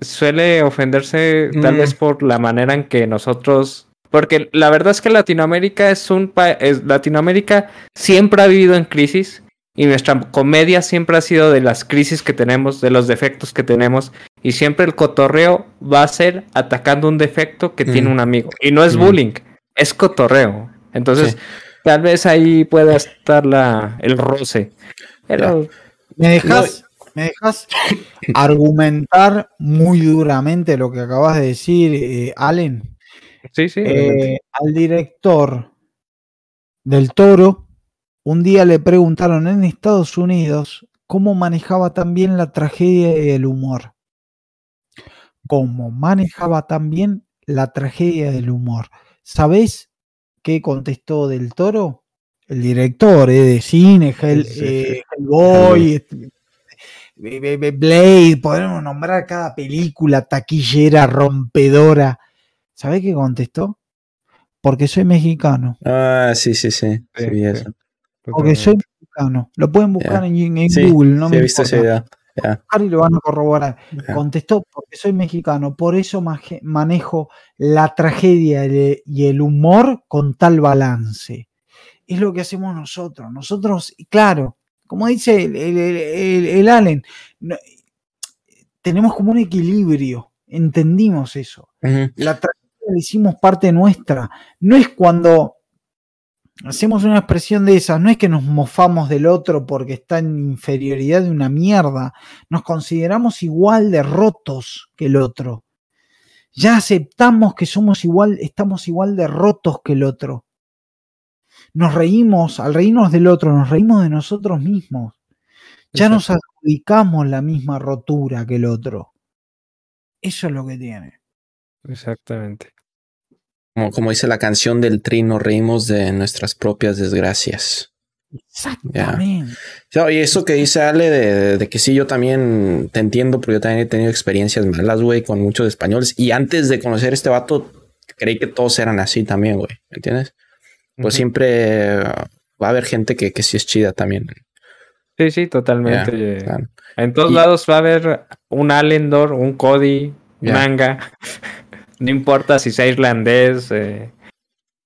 [SPEAKER 2] suele ofenderse tal
[SPEAKER 1] Mm.
[SPEAKER 2] vez por la manera en que nosotros, porque la verdad es que Latinoamérica es un país, Latinoamérica siempre ha vivido en crisis y nuestra comedia siempre ha sido de las crisis que tenemos, de los defectos que tenemos y siempre el cotorreo va a ser atacando un defecto que tiene
[SPEAKER 1] Mm.
[SPEAKER 2] un amigo y no es
[SPEAKER 1] Mm.
[SPEAKER 2] bullying, es cotorreo. Entonces,
[SPEAKER 1] Sí.
[SPEAKER 2] tal vez ahí pueda estar la, el roce. Pero
[SPEAKER 3] ¿Me dejas, me dejas argumentar muy duramente lo que acabas de decir, eh, Allen?
[SPEAKER 2] sí, sí.
[SPEAKER 3] Eh, al director del Toro, un día le preguntaron en Estados Unidos cómo manejaba también la tragedia y el humor. Cómo manejaba también la tragedia del humor. ¿Sabés qué contestó del Toro? El director eh, de cine, Hell-
[SPEAKER 1] Sí, sí,
[SPEAKER 3] eh, Hellboy, este, Blade, podemos nombrar cada película taquillera, rompedora. ¿Sabés qué contestó? Porque soy mexicano.
[SPEAKER 1] Ah, sí, sí, sí.
[SPEAKER 2] Sí,
[SPEAKER 1] Sí, vi
[SPEAKER 2] sí.
[SPEAKER 1] eso.
[SPEAKER 3] Porque soy mexicano. Lo pueden buscar en, en
[SPEAKER 1] Sí,
[SPEAKER 3] Google, no
[SPEAKER 1] sí,
[SPEAKER 3] me
[SPEAKER 1] he visto. Ya,
[SPEAKER 3] Buscar y lo van a corroborar. Contestó porque soy mexicano, por eso manejo la tragedia y el- humor con tal balance. Es lo que hacemos nosotros. Nosotros, claro, como dice el, el- el- el- el Allen, no- tenemos como un equilibrio. Entendimos eso. La tragedia la hicimos parte nuestra. No es cuando hacemos una expresión de esas, no es que nos mofamos del otro porque está en inferioridad de una mierda. Nos consideramos igual de rotos que el otro. Ya aceptamos que somos igual, estamos igual de rotos que el otro. Nos reímos, al reírnos del otro, nos reímos de nosotros mismos. Ya nos adjudicamos la misma rotura que el otro. Eso es lo que tiene.
[SPEAKER 2] Exactamente.
[SPEAKER 1] Como, como dice la canción del Tri, nos reímos de nuestras propias desgracias.
[SPEAKER 3] Exactamente.
[SPEAKER 1] Ya, y eso que dice Ale de, de que sí, yo también te entiendo, porque yo también he tenido experiencias malas, güey, con muchos españoles. Y antes de conocer este vato, creí que todos eran así también, güey. ¿Me entiendes? Pues siempre va a haber gente que, que sí es chida también.
[SPEAKER 2] Sí, sí, totalmente.
[SPEAKER 1] Claro.
[SPEAKER 2] En todos
[SPEAKER 1] Y-
[SPEAKER 2] lados va a haber un Allendor, un Cody, un
[SPEAKER 1] Ya.
[SPEAKER 2] Anga. no importa si sea irlandés, eh,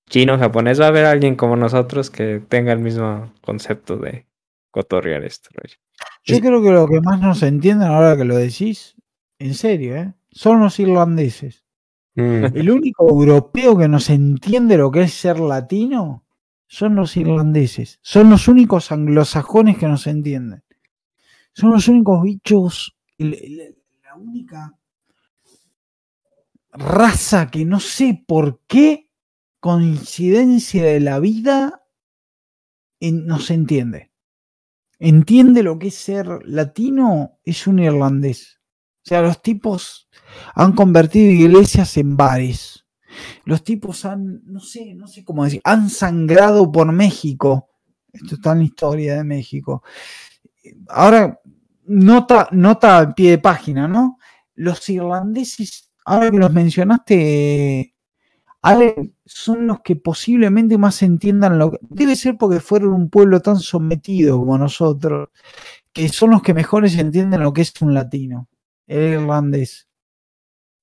[SPEAKER 2] chino, japonés, va a haber alguien como nosotros que tenga el mismo concepto de cotorrear esto.
[SPEAKER 3] Yo creo que lo que más nos entienden ahora que lo decís, en serio, ¿eh? son los irlandeses. Mm. El único europeo que nos entiende lo que es ser latino son los irlandeses. Son los únicos anglosajones que nos entienden. Son los únicos bichos, la única raza que no sé por qué, coincidencia de la vida, no se entiende. Entiende lo que es ser latino, es un irlandés. O sea, los tipos han convertido iglesias en bares. Los tipos han, no sé, no sé cómo decir, han sangrado por México. Esto está en la historia de México. Ahora, nota, nota al pie de página, ¿no? Los irlandeses, ahora que los mencionaste, son los que posiblemente más entiendan lo que. Debe ser porque fueron un pueblo tan sometido como nosotros, que son los que mejores entienden lo que es un latino, el irlandés.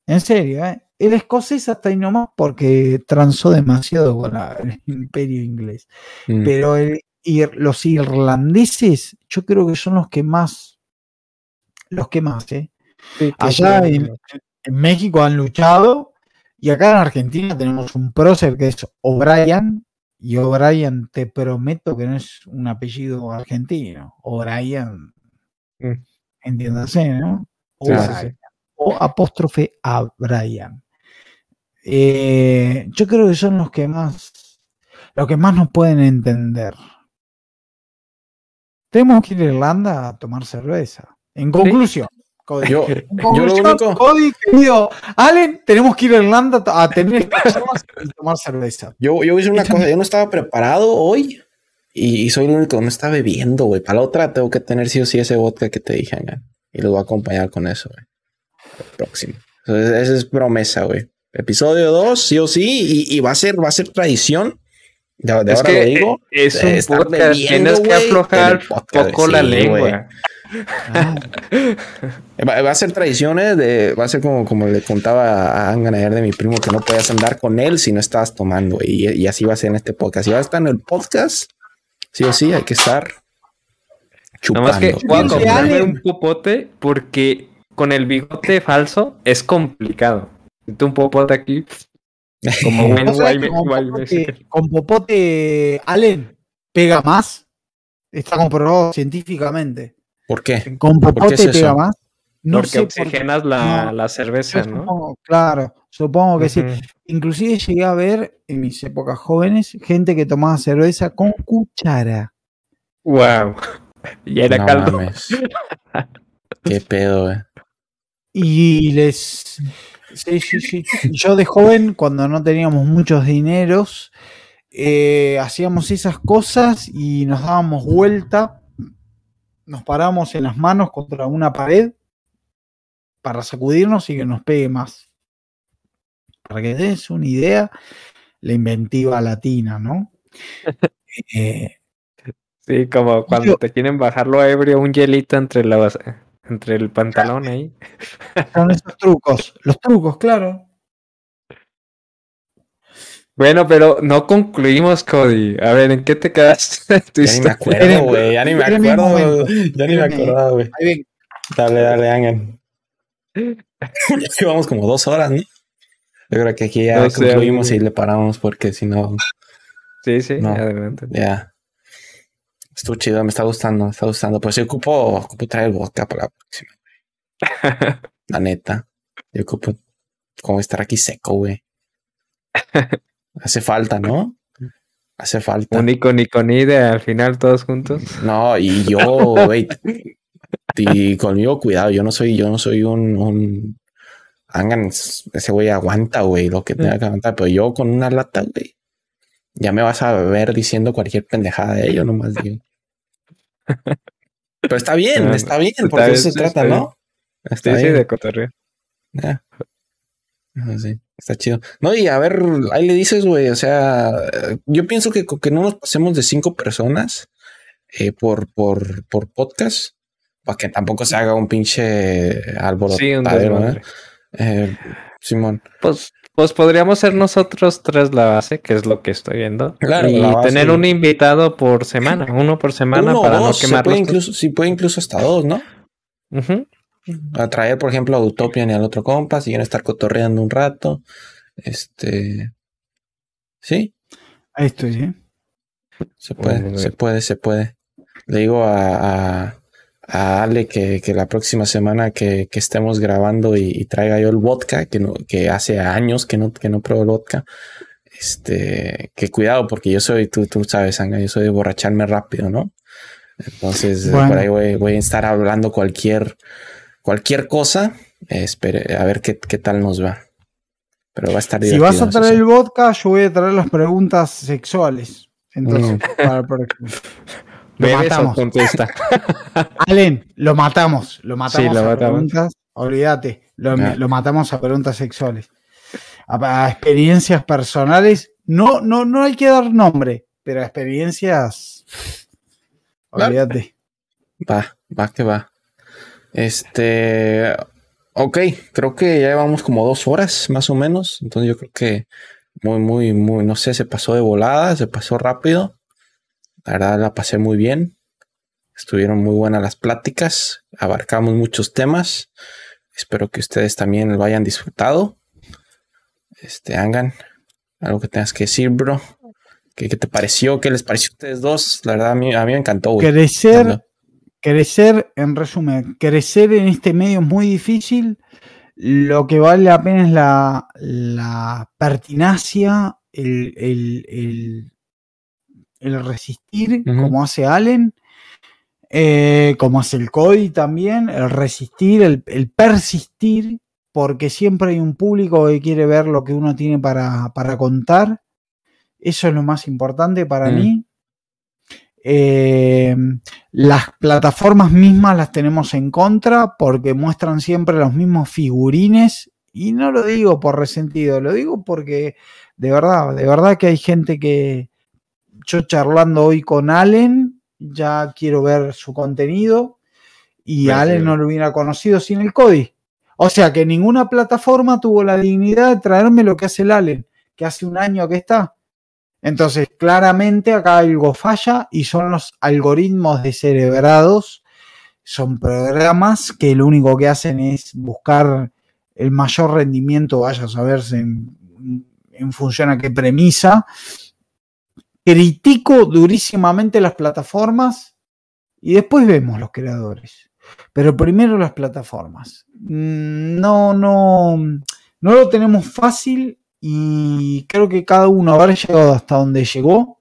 [SPEAKER 3] En serio, ¿eh? El escocés hasta ahí nomás porque transó demasiado con el imperio inglés. Mm. Pero los irlandeses, yo creo que son los que más, los que más, ¿eh? Allá en, México han luchado y acá en Argentina tenemos un prócer que es O'Brien. Y O'Brien, te prometo que no es un apellido argentino. O'Brien, mm. entiéndase, ¿no? O apóstrofe a Brian. Eh, yo creo que son los que más, los que más nos pueden entender. Tenemos que ir a Irlanda a tomar cerveza. En conclusión, Cody, yo, Cody, querido Allen, tenemos que ir a Irlanda a tener y tomar cerveza.
[SPEAKER 1] Yo, yo hice una cosa, yo no estaba preparado hoy y, soy el único que no está bebiendo, güey. Para la otra tengo que tener sí o sí ese vodka que te dije, y lo voy a acompañar con eso, güey. próximo. esa es promesa, güey. Episodio 2, sí o sí, y, va a ser, va a ser tradición. De, ahora lo digo.
[SPEAKER 2] Es un podcast, tienes que aflojar poco la lengua.
[SPEAKER 1] va, a ser tradiciones de, va a ser como, como le contaba a Angan de mi primo que no podías andar con él si no estabas tomando y, y, así va a ser en este podcast. Si va a estar en el podcast, sí o sí hay que estar chupando. Nada más que
[SPEAKER 2] voy a comprarme un popote porque con el bigote falso es complicado un popote aquí. Como
[SPEAKER 3] buen Con popote Allen pega más. Está comprobado científicamente.
[SPEAKER 1] ¿Por qué?
[SPEAKER 3] Con popote pega más.
[SPEAKER 2] No porque oxigenas la, la, cerveza, ¿no?
[SPEAKER 3] claro, supongo que sí. Inclusive llegué a ver en mis épocas jóvenes gente que tomaba cerveza con cuchara.
[SPEAKER 2] Wow. Y era caldo.
[SPEAKER 1] Qué pedo, eh.
[SPEAKER 3] Y les Sí, sí, sí. Yo de joven, cuando no teníamos muchos dineros, eh, hacíamos esas cosas y nos dábamos vuelta, nos paramos en las manos contra una pared para sacudirnos y que nos pegue más. Para que des una idea, la inventiva latina, ¿no?
[SPEAKER 2] Eh, sí, como cuando te quieren bajar lo ebrio, un hielito entre la entre el pantalón ahí.
[SPEAKER 3] Son esos trucos. Los trucos, claro.
[SPEAKER 2] Bueno, pero no concluimos, Cody. A ver, ¿en qué te quedaste?
[SPEAKER 1] ya ni me acuerdo, güey. Ya ni me acuerdo. Ya ni me acuerdo, güey. Dale, dale, Ángel. ya llevamos como dos horas, ¿no? Yo creo que aquí ya concluimos y le paramos porque si no.
[SPEAKER 2] Sí, sí, adelante.
[SPEAKER 1] Ya. Estuvo chido, me está gustando, me está gustando. Pues yo ocupo, ocupo traer el vodka para la próxima. la neta. Yo ocupo como estar aquí seco, güey. Hace falta, ¿no? Hace falta.
[SPEAKER 2] Un icono de al final todos juntos.
[SPEAKER 1] No, y yo, güey. y conmigo, cuidado, yo no soy, yo no soy un, un Angan, ese güey aguanta, güey, lo que tenga que aguantar, pero yo con una lata, güey, ya me vas a ver diciendo cualquier pendejada de ello, nomás digo. Pero está bien, está bien, porque eso se trata, ¿no?
[SPEAKER 2] Está sí, de cotorreo.
[SPEAKER 1] Ah, sí, está chido. No, y a ver, ahí le dices, güey, o sea, yo pienso que, que no nos pasemos de cinco personas eh, por, por, por podcast, para que tampoco se haga un pinche alborotadero, sí, ¿eh? Simón.
[SPEAKER 2] Pues Pues podríamos ser nosotros tres la base, que es lo que estoy viendo.
[SPEAKER 1] Claro,
[SPEAKER 2] y tener un invitado por semana, uno por semana para no quemar.
[SPEAKER 1] Incluso, sí, puede incluso hasta dos, ¿no? Atraer, por ejemplo, a Utopian y al otro compa, si quieren estar cotorreando un rato. Este. Sí.
[SPEAKER 3] Ahí estoy, ¿eh?
[SPEAKER 1] Se puede, se puede, se puede. Le digo a a Ale que, la próxima semana que, estemos grabando y, traiga yo el vodka, que, no, que hace años que no, que no pruebo el vodka. Este, que cuidado, porque yo soy, tú, tú sabes, Anga, yo soy de borracharme rápido, ¿no? Entonces, por ahí voy, a estar hablando cualquier, cualquier cosa. espere, a ver qué, tal nos va. Pero va a estar
[SPEAKER 3] Si vas a traer el vodka, yo voy a traer las preguntas sexuales. Entonces, mm. para,
[SPEAKER 2] lo matamos. contesta.
[SPEAKER 3] Allen, lo matamos. Lo matamos a preguntas. Olvídate. Lo, matamos a preguntas sexuales. A, experiencias personales. No, no, no hay que dar nombre, pero a experiencias. Olvídate.
[SPEAKER 1] Va, va que va. Este. Ok, creo que ya llevamos como dos horas más o menos. Entonces yo creo que muy, muy, muy, no sé, se pasó de volada, se pasó rápido. La verdad la pasé muy bien. Estuvieron muy buenas las pláticas. Abarcamos muchos temas. Espero que ustedes también lo hayan disfrutado. Este, hagan algo que tengas que decir, bro. ¿Qué, te pareció? ¿Qué les pareció a ustedes dos? La verdad, a mí, a mí me encantó.
[SPEAKER 3] Crecer, crecer, en resumen, crecer en este medio es muy difícil. Lo que vale la pena es la, la pertinacia, el, el resistir, como hace Allen, eh, como hace el Cody también, el resistir, el, persistir, porque siempre hay un público que quiere ver lo que uno tiene para, contar. Eso es lo más importante para mm. mí. Eh, las plataformas mismas las tenemos en contra porque muestran siempre los mismos figurines. Y no lo digo por resentido, lo digo porque de verdad, de verdad que hay gente que, yo charlando hoy con Allen, ya quiero ver su contenido y Allen no lo hubiera conocido sin el Cody. O sea que ninguna plataforma tuvo la dignidad de traerme lo que hace el Allen, que hace un año que está. Entonces, claramente acá algo falla y son los algoritmos descerebrados. Son programas que lo único que hacen es buscar el mayor rendimiento, vaya a saberse en, en función a qué premisa, critico durísimamente las plataformas y después vemos los creadores. Pero primero las plataformas. Mm, no, no, no lo tenemos fácil y creo que cada uno haber llegado hasta donde llegó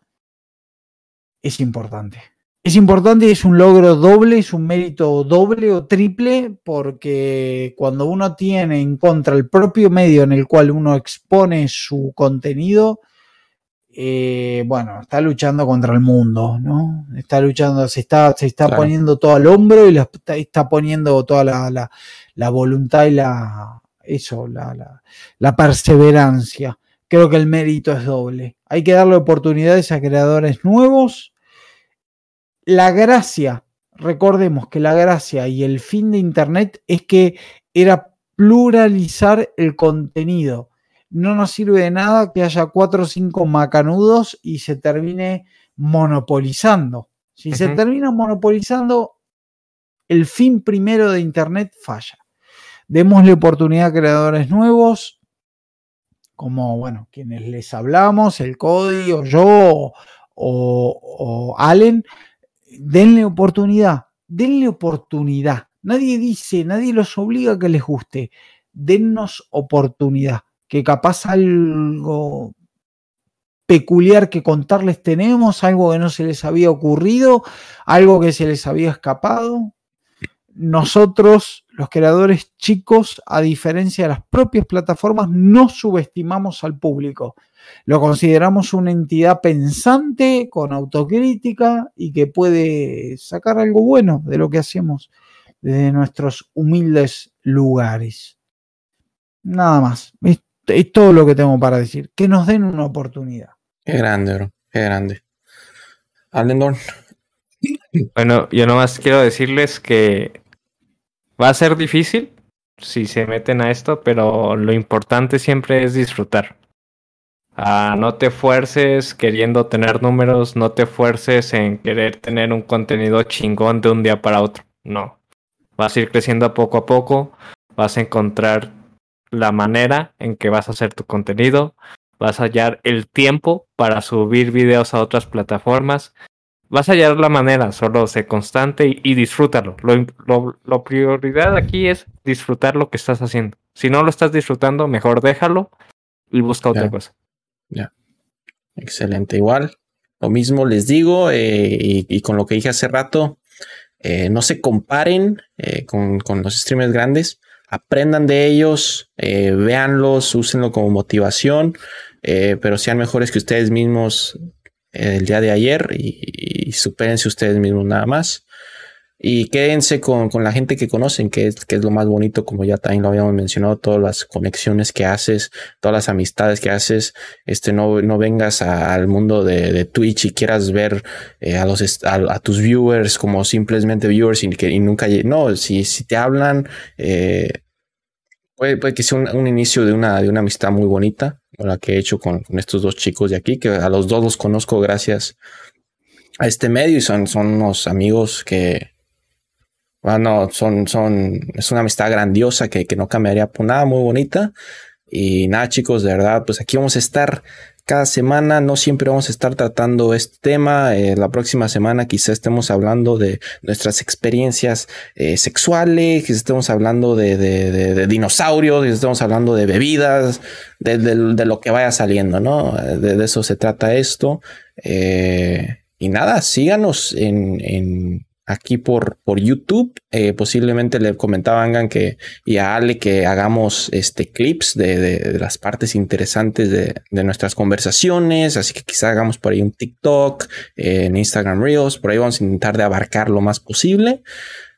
[SPEAKER 3] es importante. Es importante y es un logro doble, es un mérito doble o triple, porque cuando uno tiene en contra el propio medio en el cual uno expone su contenido, eh, bueno, está luchando contra el mundo, ¿no? Está luchando, se está, se está poniendo todo al hombro y está, poniendo toda la, voluntad y la, eso, la, la, perseverancia. Creo que el mérito es doble. Hay que darle oportunidades a creadores nuevos. La gracia, recordemos que la gracia y el fin de Internet es que era pluralizar el contenido no nos sirve de nada que haya cuatro o cinco macanudos y se termine monopolizando. Si se termina monopolizando, el fin primero de Internet falla. Démosle oportunidad a creadores nuevos, como, bueno, quienes les hablamos, el Cody o yo o, o Allen, denle oportunidad, denle oportunidad. Nadie dice, nadie los obliga a que les guste. Dennos oportunidad que capaz algo peculiar que contarles tenemos, algo que no se les había ocurrido, algo que se les había escapado. Nosotros, los creadores chicos, a diferencia de las propias plataformas, no subestimamos al público. Lo consideramos una entidad pensante, con autocrítica y que puede sacar algo bueno de lo que hacemos desde nuestros humildes lugares. Nada más es todo lo que tengo para decir. Que nos den una oportunidad.
[SPEAKER 1] Qué grande, bro. Qué grande. Alendorn.
[SPEAKER 2] Bueno, yo nomás quiero decirles que va a ser difícil, si se meten a esto, pero lo importante siempre es disfrutar. Ah, no te fuerces queriendo tener números, no te fuerces en querer tener un contenido chingón de un día para otro. No. Vas a ir creciendo poco a poco, vas a encontrar la manera en que vas a hacer tu contenido, vas a hallar el tiempo para subir videos a otras plataformas, vas a hallar la manera, solo sé constante y, disfrútalo. Lo, lo, prioridad aquí es disfrutar lo que estás haciendo. Si no lo estás disfrutando, mejor déjalo y busca otra cosa.
[SPEAKER 1] Ya. Excelente. Igual, lo mismo les digo eh, y, con lo que dije hace rato, eh, no se comparen eh, con, con, los streamers grandes. Aprendan de ellos, véanlos, úsenlo como motivación, pero sean mejores que ustedes mismos el día de ayer y, y supérense ustedes mismos nada más. Y quédense con, la gente que conocen, que es, que es lo más bonito, como ya también lo habíamos mencionado, todas las conexiones que haces, todas las amistades que haces. Este, no, no vengas al mundo de, Twitch y quieras ver eh, a, los, tus viewers como simplemente viewers y, que, nunca. No, si, si te hablan, eh, puede, que sea un, inicio de una, de una amistad muy bonita, la que he hecho con, con estos dos chicos de aquí, que a los dos los conozco gracias a este medio y son, son unos amigos que, bueno, son, son, es una amistad grandiosa que, que no cambiaría por nada, muy bonita. Y nada, chicos, de verdad, pues aquí vamos a estar cada semana. No siempre vamos a estar tratando este tema. Eh, la próxima semana quizá estemos hablando de nuestras experiencias eh, sexuales, quizá estemos hablando de, dinosaurios, quizá estemos hablando de bebidas, de, lo que vaya saliendo, ¿no? De, eso se trata esto. Eh, y nada, síganos en aquí por, por YouTube. Eh, posiblemente le comentaban que y a Ale que hagamos este clips de, de, las partes interesantes de, de, nuestras conversaciones. Así que quizá hagamos por ahí un TikTok, eh, en Instagram Reels. Por ahí vamos a intentar de abarcar lo más posible.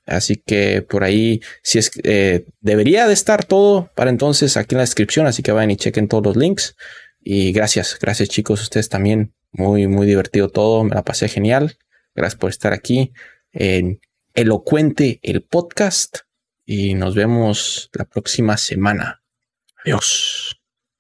[SPEAKER 1] Así que por ahí, si es eh, debería de estar todo para entonces aquí en la descripción. Así que vayan y chequen todos los links. Y gracias, gracias chicos, ustedes también. Muy, muy divertido todo. Me la pasé genial. Gracias por estar aquí en Elocuente el podcast y nos vemos la próxima semana. Adiós.